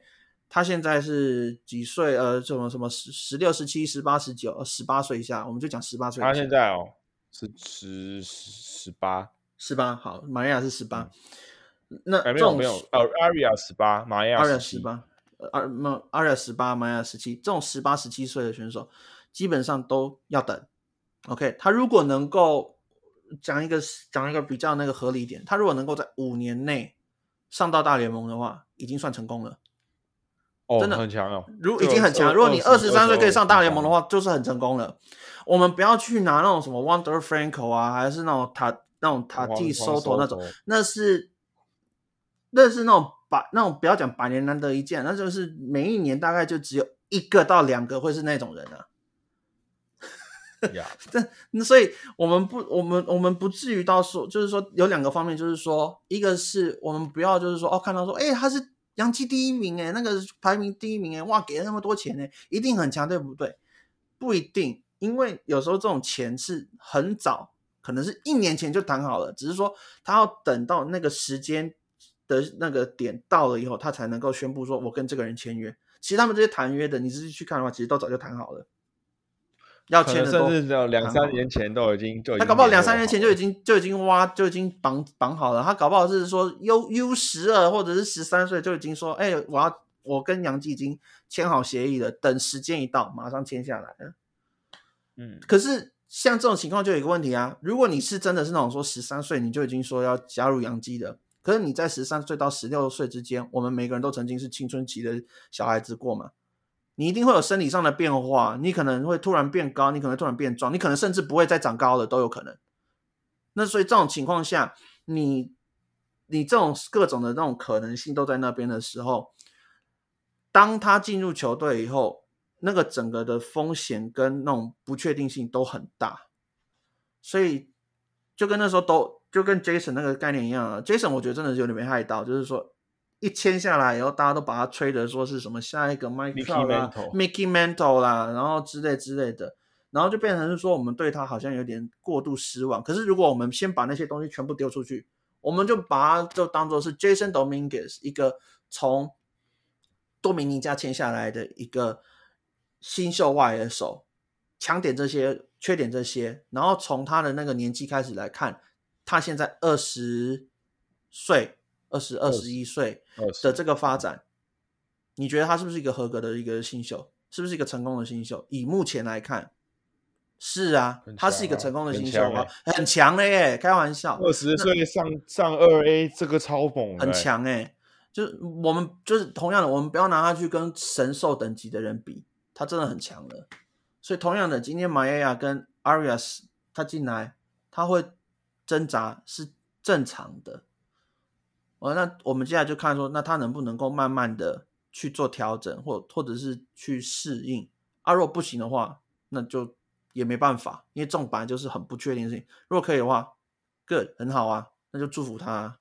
他现在是几岁？呃，什么什么十十六、十七、十八、十九、十八岁以下，我们就讲十八岁。他现在哦是十十八，十八。好，玛利亚是十八。那没有没有，呃，阿瑞亚十八，玛利亚十八，阿那阿瑞亚十八，玛利亚十七。这种十八、十七岁的选手，基本上都要等。OK，他如果能够讲一个讲一个比较那个合理一点，他如果能够在五年内上到大联盟的话，已经算成功了。哦真的很强哦，如已经很强。如果你二十三岁可以上大联盟的话，就是很成功了。我们不要去拿那种什么 Wonder Franco 啊，还是那种塔那种塔蒂 Soto 那种，那是那是那种百那种不要讲百年难得一见，那就是每一年大概就只有一个到两个会是那种人啊。但那所以我们不，我们我们不至于到说，就是说有两个方面，就是说，一个是我们不要就是说哦，看到说，哎，他是洋基第一名，哎，那个排名第一名，哎，哇，给了那么多钱，哎，一定很强，对不对？不一定，因为有时候这种钱是很早，可能是一年前就谈好了，只是说他要等到那个时间的那个点到了以后，他才能够宣布说，我跟这个人签约。其实他们这些谈约的，你自己去看的话，其实都早就谈好了。要签的甚至有两三年前都已经就他搞不好两三年前就已经就已经挖就已经绑绑好了。他搞不好是说 U U 十二或者是十三岁就已经说，哎，我要我跟杨基已经签好协议了，等时间一到马上签下来了。嗯，可是像这种情况就有一个问题啊，如果你是真的是那种说十三岁你就已经说要加入杨基的，可是你在十三岁到十六岁之间，我们每个人都曾经是青春期的小孩子过嘛。你一定会有生理上的变化，你可能会突然变高，你可能突然变壮，你可能甚至不会再长高了，都有可能。那所以这种情况下，你你这种各种的那种可能性都在那边的时候，当他进入球队以后，那个整个的风险跟那种不确定性都很大。所以就跟那时候都就跟 Jason 那个概念一样啊，Jason 我觉得真的是有点没害到，就是说。一签下来以后，大家都把他吹的说是什么下一个 Mickey Mantle、啦，然后之类之类的，然后就变成是说我们对他好像有点过度失望。可是如果我们先把那些东西全部丢出去，我们就把它就当做是 Jason Dominguez 一个从多米尼加签下来的一个新秀外野手，强点这些，缺点这些，然后从他的那个年纪开始来看，他现在二十岁。二十二十一岁的这个发展，你觉得他是不是一个合格的一个新秀？是不是一个成功的新秀？以目前来看，是啊，他是一个成功的新秀啊，很强嘞耶！开玩笑，二十岁上上二 A 这个超猛，很强哎！就是我们就是同样的，我们不要拿他去跟神兽等级的人比，他真的很强的。所以同样的，今天玛亚亚跟 Arias 他进来，他会挣扎是正常的。哦，那我们接下来就看说，那他能不能够慢慢的去做调整，或或者是去适应。啊，如果不行的话，那就也没办法，因为这种本来就是很不确定性。如果可以的话，good，很好啊，那就祝福他。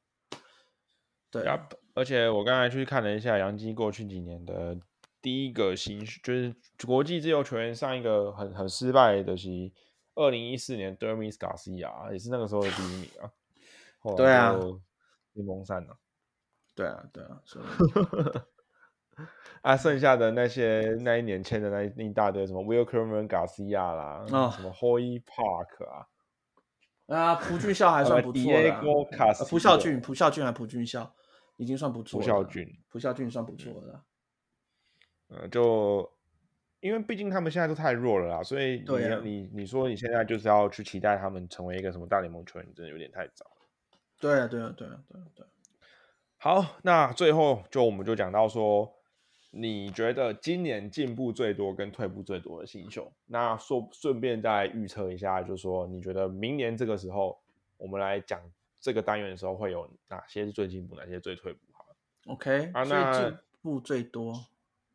对啊，而且我刚才去看了一下杨基过去几年的第一个新，就是国际自由球员上一个很很失败的是二零一四年 Dermis Garcia，也是那个时候的第一名啊。对啊。柠檬散呢？对啊，对啊，是 啊，剩下的那些那一年签的那那一大堆什么 Will Kerman Garcia 啦，什么 Hoy Park 啊，啊，蒲俊孝还算不错的，蒲孝俊，蒲孝俊还蒲俊孝，已经算不错。蒲孝俊，蒲孝俊算不错的。呃，就因为毕竟他们现在都太弱了啦，所以你你你说你现在就是要去期待他们成为一个什么大联盟球员，真的有点太早。对啊，对啊，对啊，对啊，对。好，那最后就我们就讲到说，你觉得今年进步最多跟退步最多的新秀，那说顺便再预测一下，就是说你觉得明年这个时候我们来讲这个单元的时候，会有哪些是最进步，哪些最退步？好，OK。啊，那进步最多，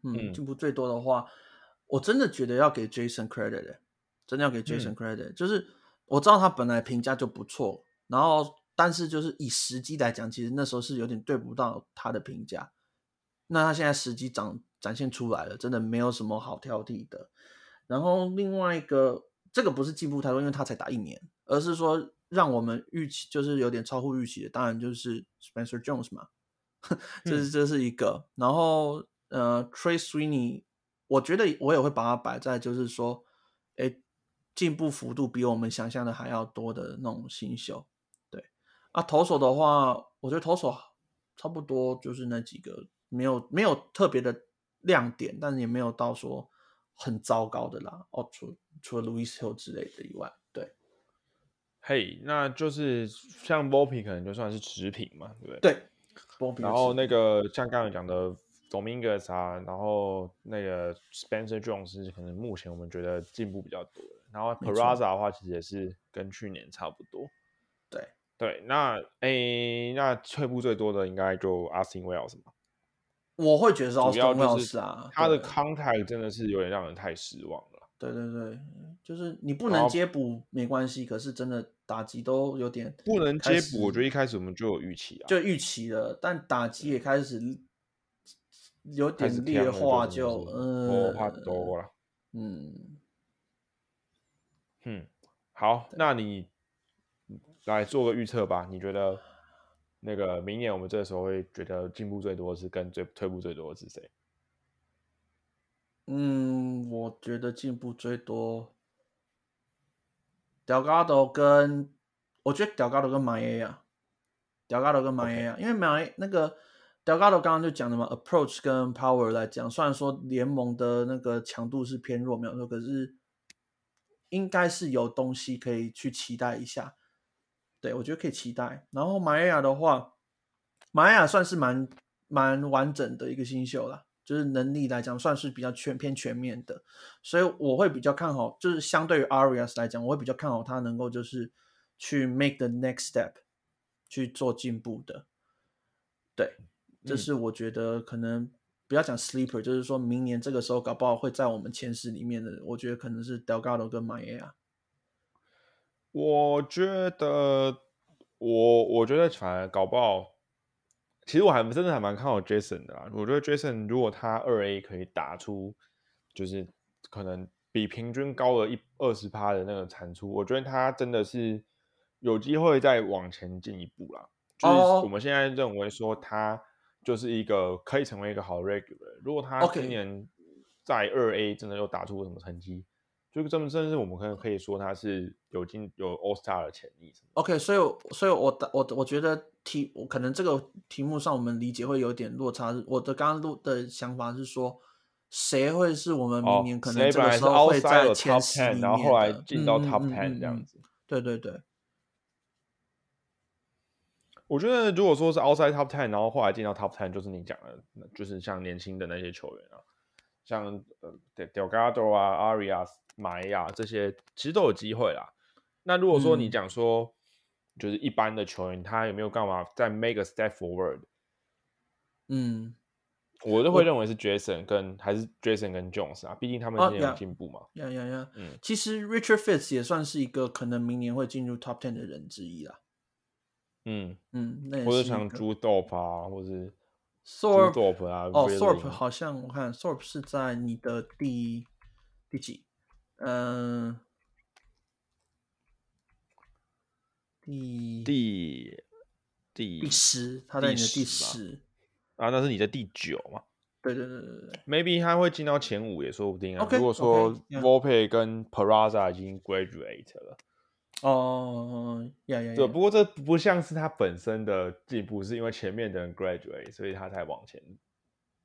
嗯，进步最多的话，我真的觉得要给 Jason credit，真的要给 Jason credit，就是我知道他本来评价就不错，然后。但是就是以时机来讲，其实那时候是有点对不到他的评价。那他现在时机展展现出来了，真的没有什么好挑剔的。然后另外一个，这个不是进步太多，因为他才打一年，而是说让我们预期就是有点超乎预期的。当然就是 Spencer Jones 嘛，这是这是一个。然后呃，Trey Sweeney，我觉得我也会把它摆在就是说，哎，进步幅度比我们想象的还要多的那种新秀。啊，投手的话，我觉得投手差不多就是那几个，没有没有特别的亮点，但是也没有到说很糟糕的啦。哦，除除了 Louis Hill 之类的以外，对。嘿，那就是像 b o p 可能就算是持平嘛，对不对？对。然后那个像刚才讲的 Dominguez 啊，然后那个 Spencer Jones 可能目前我们觉得进步比较多。然后 Peraza 的话，其实也是跟去年差不多。对。那诶，那退步最多的应该就 Austin Wells 嘛？我会觉得是 Austin Wells 啊，他的 contact 真的是有点让人太失望了。对对对，就是你不能接补没关系，可是真的打击都有点不能接补。我觉得一开始我们就有预期啊，就预期了，但打击也开始有点劣化，就嗯，怕多了，嗯嗯，好，那你来做个预测吧。你觉得那个明年我们这时候会觉得进步最多是跟最退步最多的是谁？嗯，我觉得进步最多，Delgado 跟我觉得 Delgado 跟 Maya，Delgado 跟 Maya，因为 Maya 那个 Delgado 刚刚就讲的嘛，approach 跟 power 来讲，虽然说联盟的那个强度是偏弱，没有错，可是应该是有东西可以去期待一下。对我觉得可以期待。然后 Maya 的话，Maya 算是蛮蛮完整的一个新秀了。就是能力来讲，算是比较全偏全面的，所以我会比较看好，就是相对于 Arias 来讲，我会比较看好他能够就是去 make the next step 去做进步的。对，这是我觉得可能不要讲 sleeper，就是说明年这个时候搞不好会在我们前十里面的，我觉得可能是 Delgado 跟 Maya。我觉得，我我觉得反而搞不好。其实我还真的还蛮看好 Jason 的啦！我觉得 Jason 如果他二 A 可以打出，就是可能比平均高了一二十趴的那个产出，我觉得他真的是有机会再往前进一步啦。就是我们现在认为说他就是一个可以成为一个好 regular。如果他今年在二 A 真的又打出什么成绩？就这么真的是我们可能可以说他是有进有 All Star 的潜力。OK，所以所以我的我我觉得题我可能这个题目上我们理解会有点落差。我的刚刚录的想法是说，谁会是我们明年可能这个时候会在前十然后后来进到 Top Ten 这样子。对对对。我觉得如果说是 Outside Top Ten，然后后来进到 Top Ten，就是你讲的，就是像年轻的那些球员啊，像呃 Delgado 啊，Arias。买呀，这些其实都有机会啦。那如果说你讲说，就是一般的球员，他有没有干嘛再 make a step forward？嗯，我都会认为是 Jason 跟还是 Jason 跟 Jones 啊，毕竟他们今年有进步嘛。呀呀呀！嗯，其实 Richard Fitz 也算是一个可能明年会进入 Top Ten 的人之一啦。嗯嗯，那或者像 Drew Thorpe 啊，或者是 Thorpe 啊，哦，Thorpe 好像我看 Thorpe 是在你的第第几？嗯，第第第第十，他在你的第十啊，那是你的第九嘛？对对对对对，maybe 他会进到前五也说不定啊。如果说 Volpe 跟 Peraza 已经 graduate 了，哦，呀呀，对，不过这不像是他本身的进步，是因为前面的人 graduate，所以他才往前。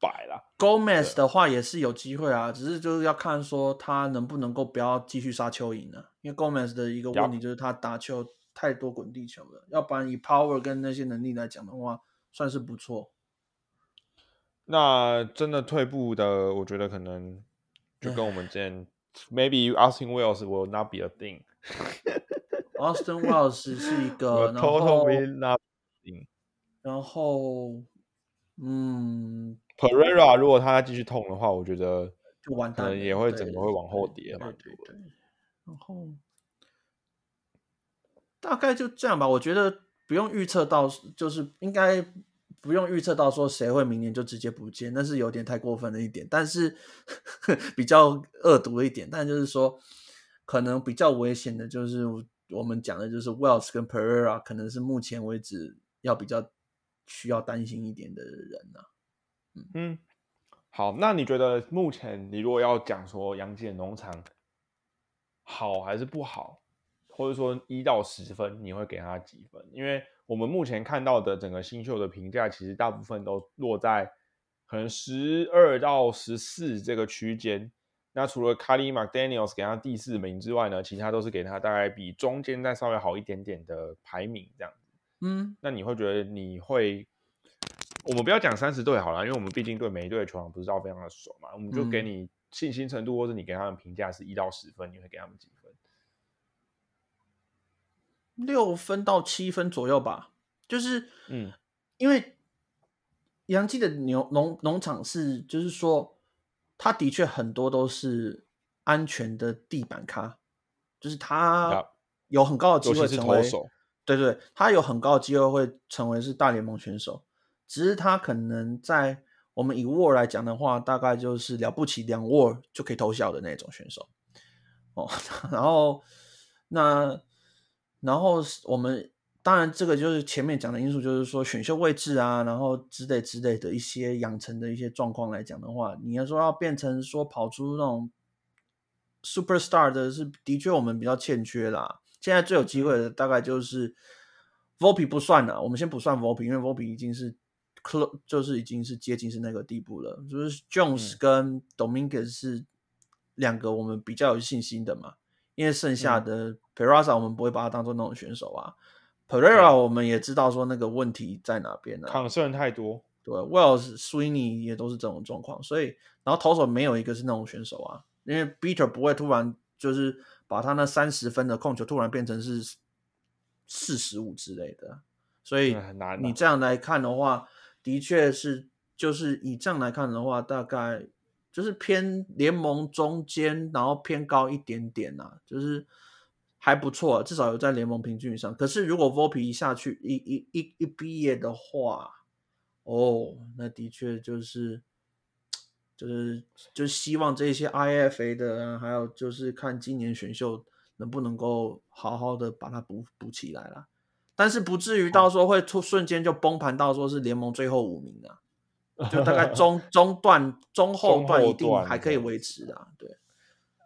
摆了，Gomez 的话也是有机会啊，只是就是要看说他能不能够不要继续杀蚯蚓呢？因为 Gomez 的一个问题就是他打球太多滚地球了，要不然以 power 跟那些能力来讲的话，算是不错。那真的退步的，我觉得可能就跟我们之前，maybe Austin Wells will not be a thing。Austin Wells 是一个，然后，然后，嗯。Pereira 如果他继续痛的话，我觉得就完蛋，也会整个会往后跌嘛。对对。然后大概就这样吧，我觉得不用预测到，就是应该不用预测到说谁会明年就直接不见，那是有点太过分了一点，但是 比较恶毒一点。但就是说，可能比较危险的就是我们讲的就是 Wells 跟 Pereira，可能是目前为止要比较需要担心一点的人呐。嗯，好，那你觉得目前你如果要讲说杨记的农场好还是不好，或者说一到十分，你会给他几分？因为我们目前看到的整个新秀的评价，其实大部分都落在可能十二到十四这个区间。那除了 Kali McDaniel's 给他第四名之外呢，其他都是给他大概比中间再稍微好一点点的排名这样子。嗯，那你会觉得你会？我们不要讲三十队好了，因为我们毕竟对每一队的球场不知道非常的熟嘛。我们就给你信心程度，或者你给他们评价是一到十分，你会给他们几分？六分到七分左右吧。就是，嗯，因为杨记的牛农农场是，就是说，他的确很多都是安全的地板咖，就是他有很高的机会成为，对对，他有很高的机会会成为是大联盟选手，只是他可能在我们以 WAR 来讲的话，大概就是了不起两 WAR 就可以偷笑的那种选手哦。然后那然后我们当然这个就是前面讲的因素，就是说选秀位置啊，然后之类之类的一些养成的一些状况来讲的话，你要说要变成说跑出那种。Superstar 的是的确我们比较欠缺啦。现在最有机会的大概就是 Vopi 不算了，我们先不算 Vopi，因为 Vopi 已经是 close，就是已经是接近是那个地步了。就是 Jones 跟 Dominguez 是两个我们比较有信心的嘛。因为剩下的 Peraza 我们不会把他当做那种选手啊。Pereira 我们也知道说那个问题在哪边呢？抗胜太多。对，Wells、Sweeney 也都是这种状况，所以然后投手没有一个是那种选手啊。因为 Beater 不会突然就是把他那三十分的控球突然变成是四十五之类的，所以你这样来看的话，的确是就是以这样来看的话，大概就是偏联盟中间，然后偏高一点点啊，就是还不错，至少有在联盟平均以上。可是如果 Vopi 一下去一一一一毕业的话，哦，那的确就是。就是就希望这些 IFA 的，还有就是看今年选秀能不能够好好的把它补补起来了，但是不至于到时候会突瞬间就崩盘到说是联盟最后五名啊，就大概中中段中后段一定还可以维持的，对。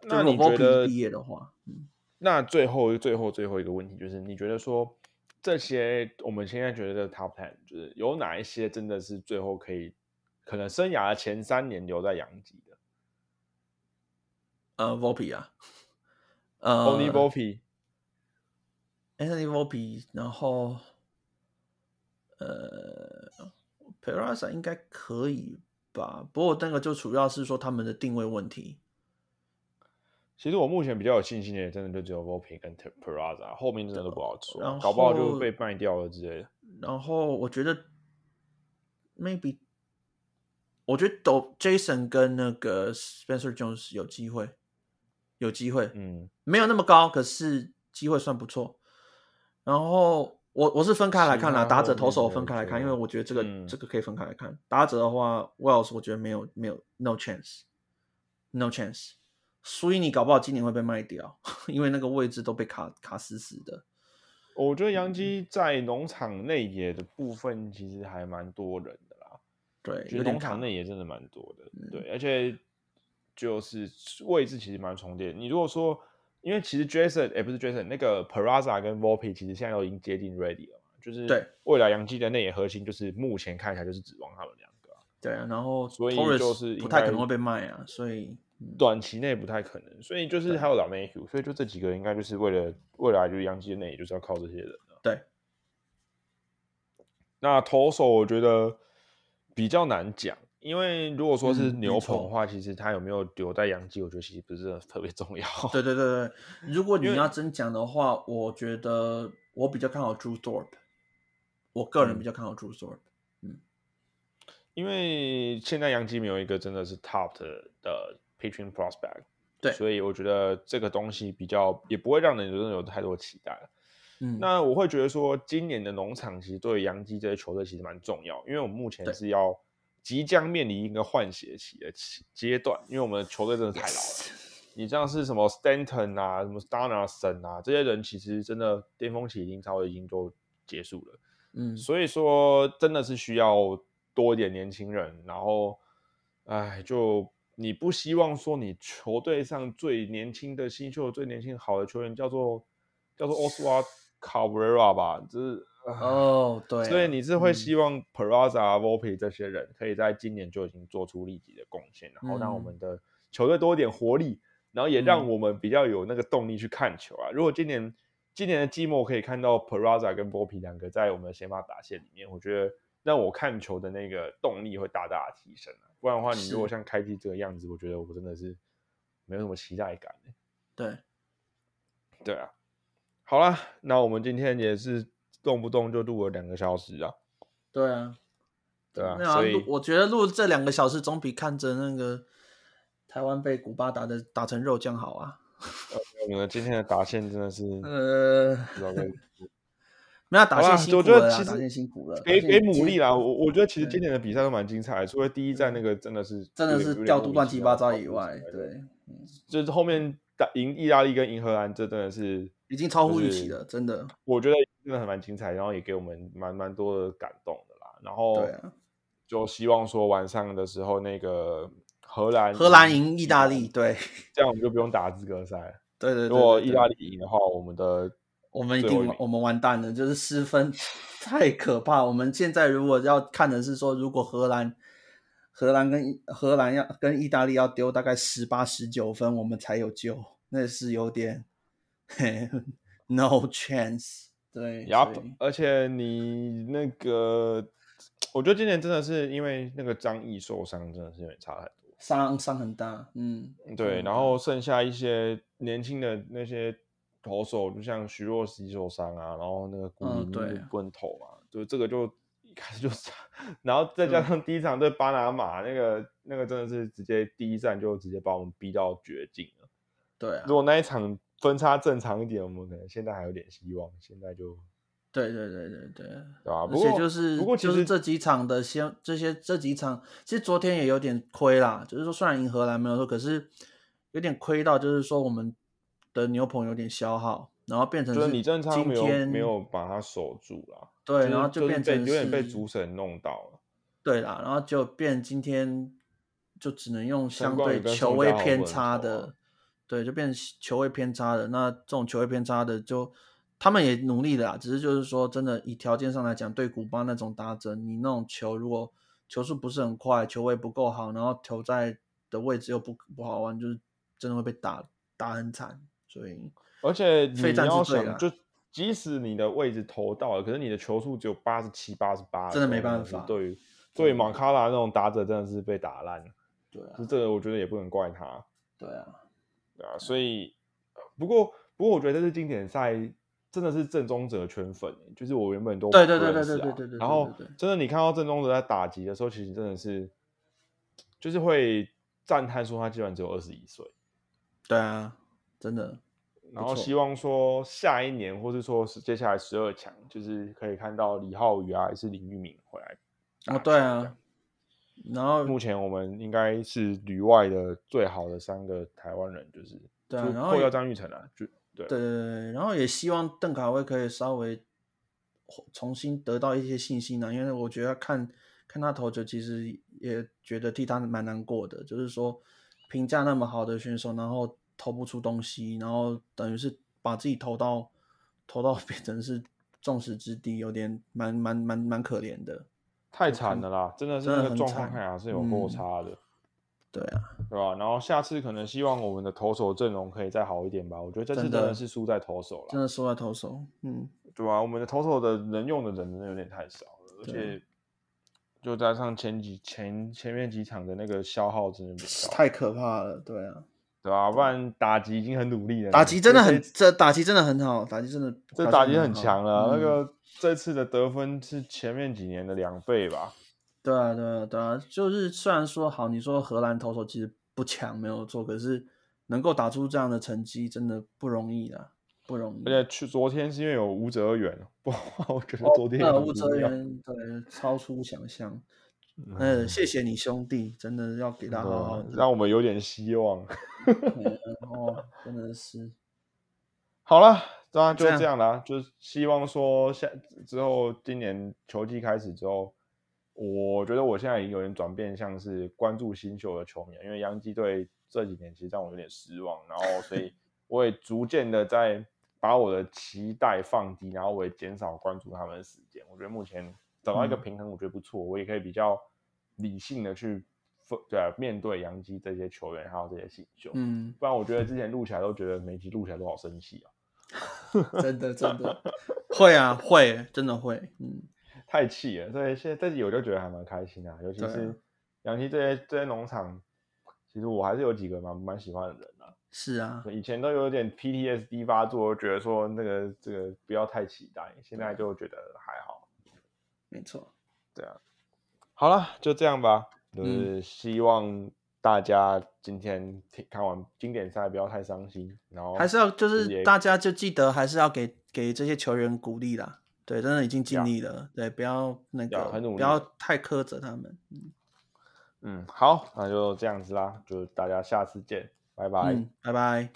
那你觉得毕业的话，嗯，那最后最后最后一个问题就是，你觉得说这些我们现在觉得的 Top Ten，就是有哪一些真的是最后可以？可能生涯前三年留在洋基的，呃，Vopi 啊，呃，Only Vopi，Anthony Volpi 然后呃，Perasa 应该可以吧？不过那个就主要是说他们的定位问题。其实我目前比较有信心的，真的就只有 Volpi 跟 p e r a z a 后面真的都不好说，搞不好就被卖掉了之类的。然后我觉得 maybe。我觉得都 Jason 跟那个 Spencer Jones 有机会，有机会，嗯，没有那么高，可是机会算不错。然后我我是分开来看啦，打者投手分开来看，因为我觉得这个这个可以分开来看。打者的话，Wells 我觉得没有没有 no chance，no chance。所以你搞不好今年会被卖掉，因为那个位置都被卡卡死死的。我觉得杨基在农场内野的部分其实还蛮多人。对，其实农场内野真的蛮多的，对，而且就是位置其实蛮重叠。你如果说，因为其实 Jason 也不是 Jason，那个 Peraza 跟 Volpe 其实现在都已经接近 ready 了嘛，就是对未来洋基的内野核心，就是目前看起来就是指望他们两个。对啊，然后所以就是不太可能会被卖啊，所以短期内不太可能。所以就是还有老 Mayhew，所以就这几个应该就是为了未来就是洋基的内野就是要靠这些人。对，那投手我觉得。比较难讲，因为如果说是牛棚的话，其实他有没有留在洋基，我觉得其实不是特别重要。对对对对，如果你要真讲的话，我觉得我比较看好 Drew Thorpe，我个人比较看好 Drew Thorpe。嗯，因为现在洋基没有一个真的是 top 的 pitching prospect，对，所以我觉得这个东西比较也不会让人真的有太多期待嗯，那我会觉得说，今年的农场其实对洋基这些球队其实蛮重要，因为我们目前是要即将面临一个换血期的阶段，因为我们的球队真的太老了。你像是什么 Stanton 啊，什么 Donaldson 啊，这些人其实真的巅峰期已经稍微已经都结束了。嗯，所以说真的是需要多一点年轻人，然后，哎，就你不希望说你球队上最年轻的新秀、最年轻好的球员叫做叫做 Oswald。Cabrera 吧，就是哦，对，所以你是会希望 Peraza、Volpe 这些人可以在今年就已经做出立即的贡献，然后让我们的球队多一点活力，然后也让我们比较有那个动力去看球啊。如果今年今年的季末可以看到 Peraza 跟 Volpe 两个在我们的先发打线里面，我觉得让我看球的那个动力会大大的提升啊。不然的话，你如果像开机这个样子，我觉得我真的是没有什么期待感。对，对啊。好了，那我们今天也是动不动就录了两个小时啊。对啊，对啊，所以我觉得录这两个小时总比看着那个台湾被古巴打的打成肉酱好啊！你们今天的打线真的是呃，没有打线辛苦我觉得其实打线辛苦了，给给努力啦。我我觉得其实今年的比赛都蛮精彩的，除了第一站那个真的是真的是调度乱七八糟以，外对，就是后面打赢意大利跟赢荷兰，这真的是已经超乎预期了，真的。我觉得真的很蛮精彩，然后也给我们蛮蛮多的感动的啦。然后就希望说晚上的时候那个荷兰荷兰赢意大利，，对，这样我们就不用打资格赛了。对对对对对如果意大利赢的话，我们的我们一定我们完蛋了，就是失分太可怕。我们现在如果要看的是说，如果荷兰荷兰跟荷兰要跟意大利要丢大概十八十九分，我们才有救，那是有点 嘿 no chance。对，而且你那个，我觉得今年真的是因为那个张毅受伤，真的是有点差很多。伤伤很大，嗯，对，然后剩下一些年轻的那些投手，就像徐若曦受伤啊，然后那个古林不能投啊，就这个就一开始就差，然后再加上第一场对巴拿马那个那个真的是直接第一站就直接把我们逼到绝境了。对啊如，果那一场分差正常一点，我们可能现在还有点希望，现在就对对对对对。对吧？而且不过就是不过其实就是这几场的先这些这几场，其实昨天也有点亏啦。就是说虽然赢荷兰没有说，可是有点亏到，就是说我们的牛棚有点消耗，然后变成就是你正常没有今天没有把它守住啦，对，就是然后就变成有点被主审弄到了。对啦，然后就变今天就只能用相对球位宋家豪不能偏差的，对，就变球位偏差的。那这种球位偏差的就。他们也努力的啊，只是就是说，真的以条件上来讲，对古巴那种打者，你那种球如果球速不是很快，球位不够好，然后投在的位置又不不好玩，就是真的会被打打很惨。所以而且你要想，就即使你的位置投到了，可是你的球速只有八十七、八十八，真的没办法对于对于马卡拉那种打者，真的是被打烂了。对啊就，这个，我觉得也不能怪他，对啊，对啊。所以，呃不过不过，我觉得这次经典赛真的是正宗者圈粉欸，就是我原本都对对对对对对对对然后对对真的你看到正宗者在打击的时候，其实真的是就是会赞叹说他居然只有二十一岁。对啊，真的，然后希望说下一年，或是说是接下来十二强，就是可以看到李浩宇啊，还是林玉敏回来打哦，对啊。然后目前我们应该是旅外的最好的三个台湾人，就是就对啊然后也扣掉张玉成啊，就对对对对，然后也希望邓凯威可以稍微重新得到一些信心啊，因为我觉得看看他投球，其实也觉得替他蛮难过的，就是说评价那么好的选手，然后投不出东西，然后等于是把自己投到投到 变成是众矢之的，有点蛮蛮蛮蛮可怜的。太惨了啦，真的是那个状况看起来是有够嗯差的，对啊，对吧？然后下次可能希望我们的投手阵容可以再好一点吧，我觉得这次真真的的是输在投手了，真的输在投手，嗯，对啊？我们的投手的能用的人真的有点太少了，而且就加上前几前前面几场的那个消耗真的太可怕了，对啊，对吧？不然打击已经很努力了，打击真的很，这这打击真的很好，打击真的，这打击很强了，那嗯个这次的得分是前面几年的两倍吧？对啊，对啊，对啊，就是虽然说好，你说荷兰投手其实不强，没有错，可是能够打出这样的成绩，真的不容易的，不容易。而且去昨天是因为有吴哲远，不，我觉得昨天吴哲无聊源对超出想象，呃，谢谢你兄弟，真的要给他好好让我们有点希望。嗯 哦，真的是，好了，当然就这样啦，就是希望说下之后今年球季开始之后，我觉得我现在已经有点转变，像是关注新秀的球迷了，因为洋基队这几年其实让我有点失望，然后所以 我也逐渐的在把我的期待放低，然后我也减少关注他们的时间。我觉得目前找到一个嗯平衡，我觉得不错，我也可以比较理性的去对啊面对杨基这些球员还有这些新秀，嗯，不然我觉得之前录起来都觉得每集录起来都好生气啊。真的真 的会啊会，真的会，嗯，太气了，所以现在这集我就觉得还蛮开心啊，尤其是杨基这些这些农场，其实我还是有几个蛮蛮喜欢的人啊。是啊，以前都有点 PTSD 发作，觉得说那个这个不要太期待，现在就觉得还好。没错，对啊，好了，就这样吧。就嗯是希望大家今天看完经典赛不要太伤心，然后还是要就是大家就记得还是要给给这些球员鼓励啦。对，真的已经尽力了。对，不要那个不要太苛责他们。嗯嗯，好，那就这样子啦，就大家下次见，拜拜，拜拜。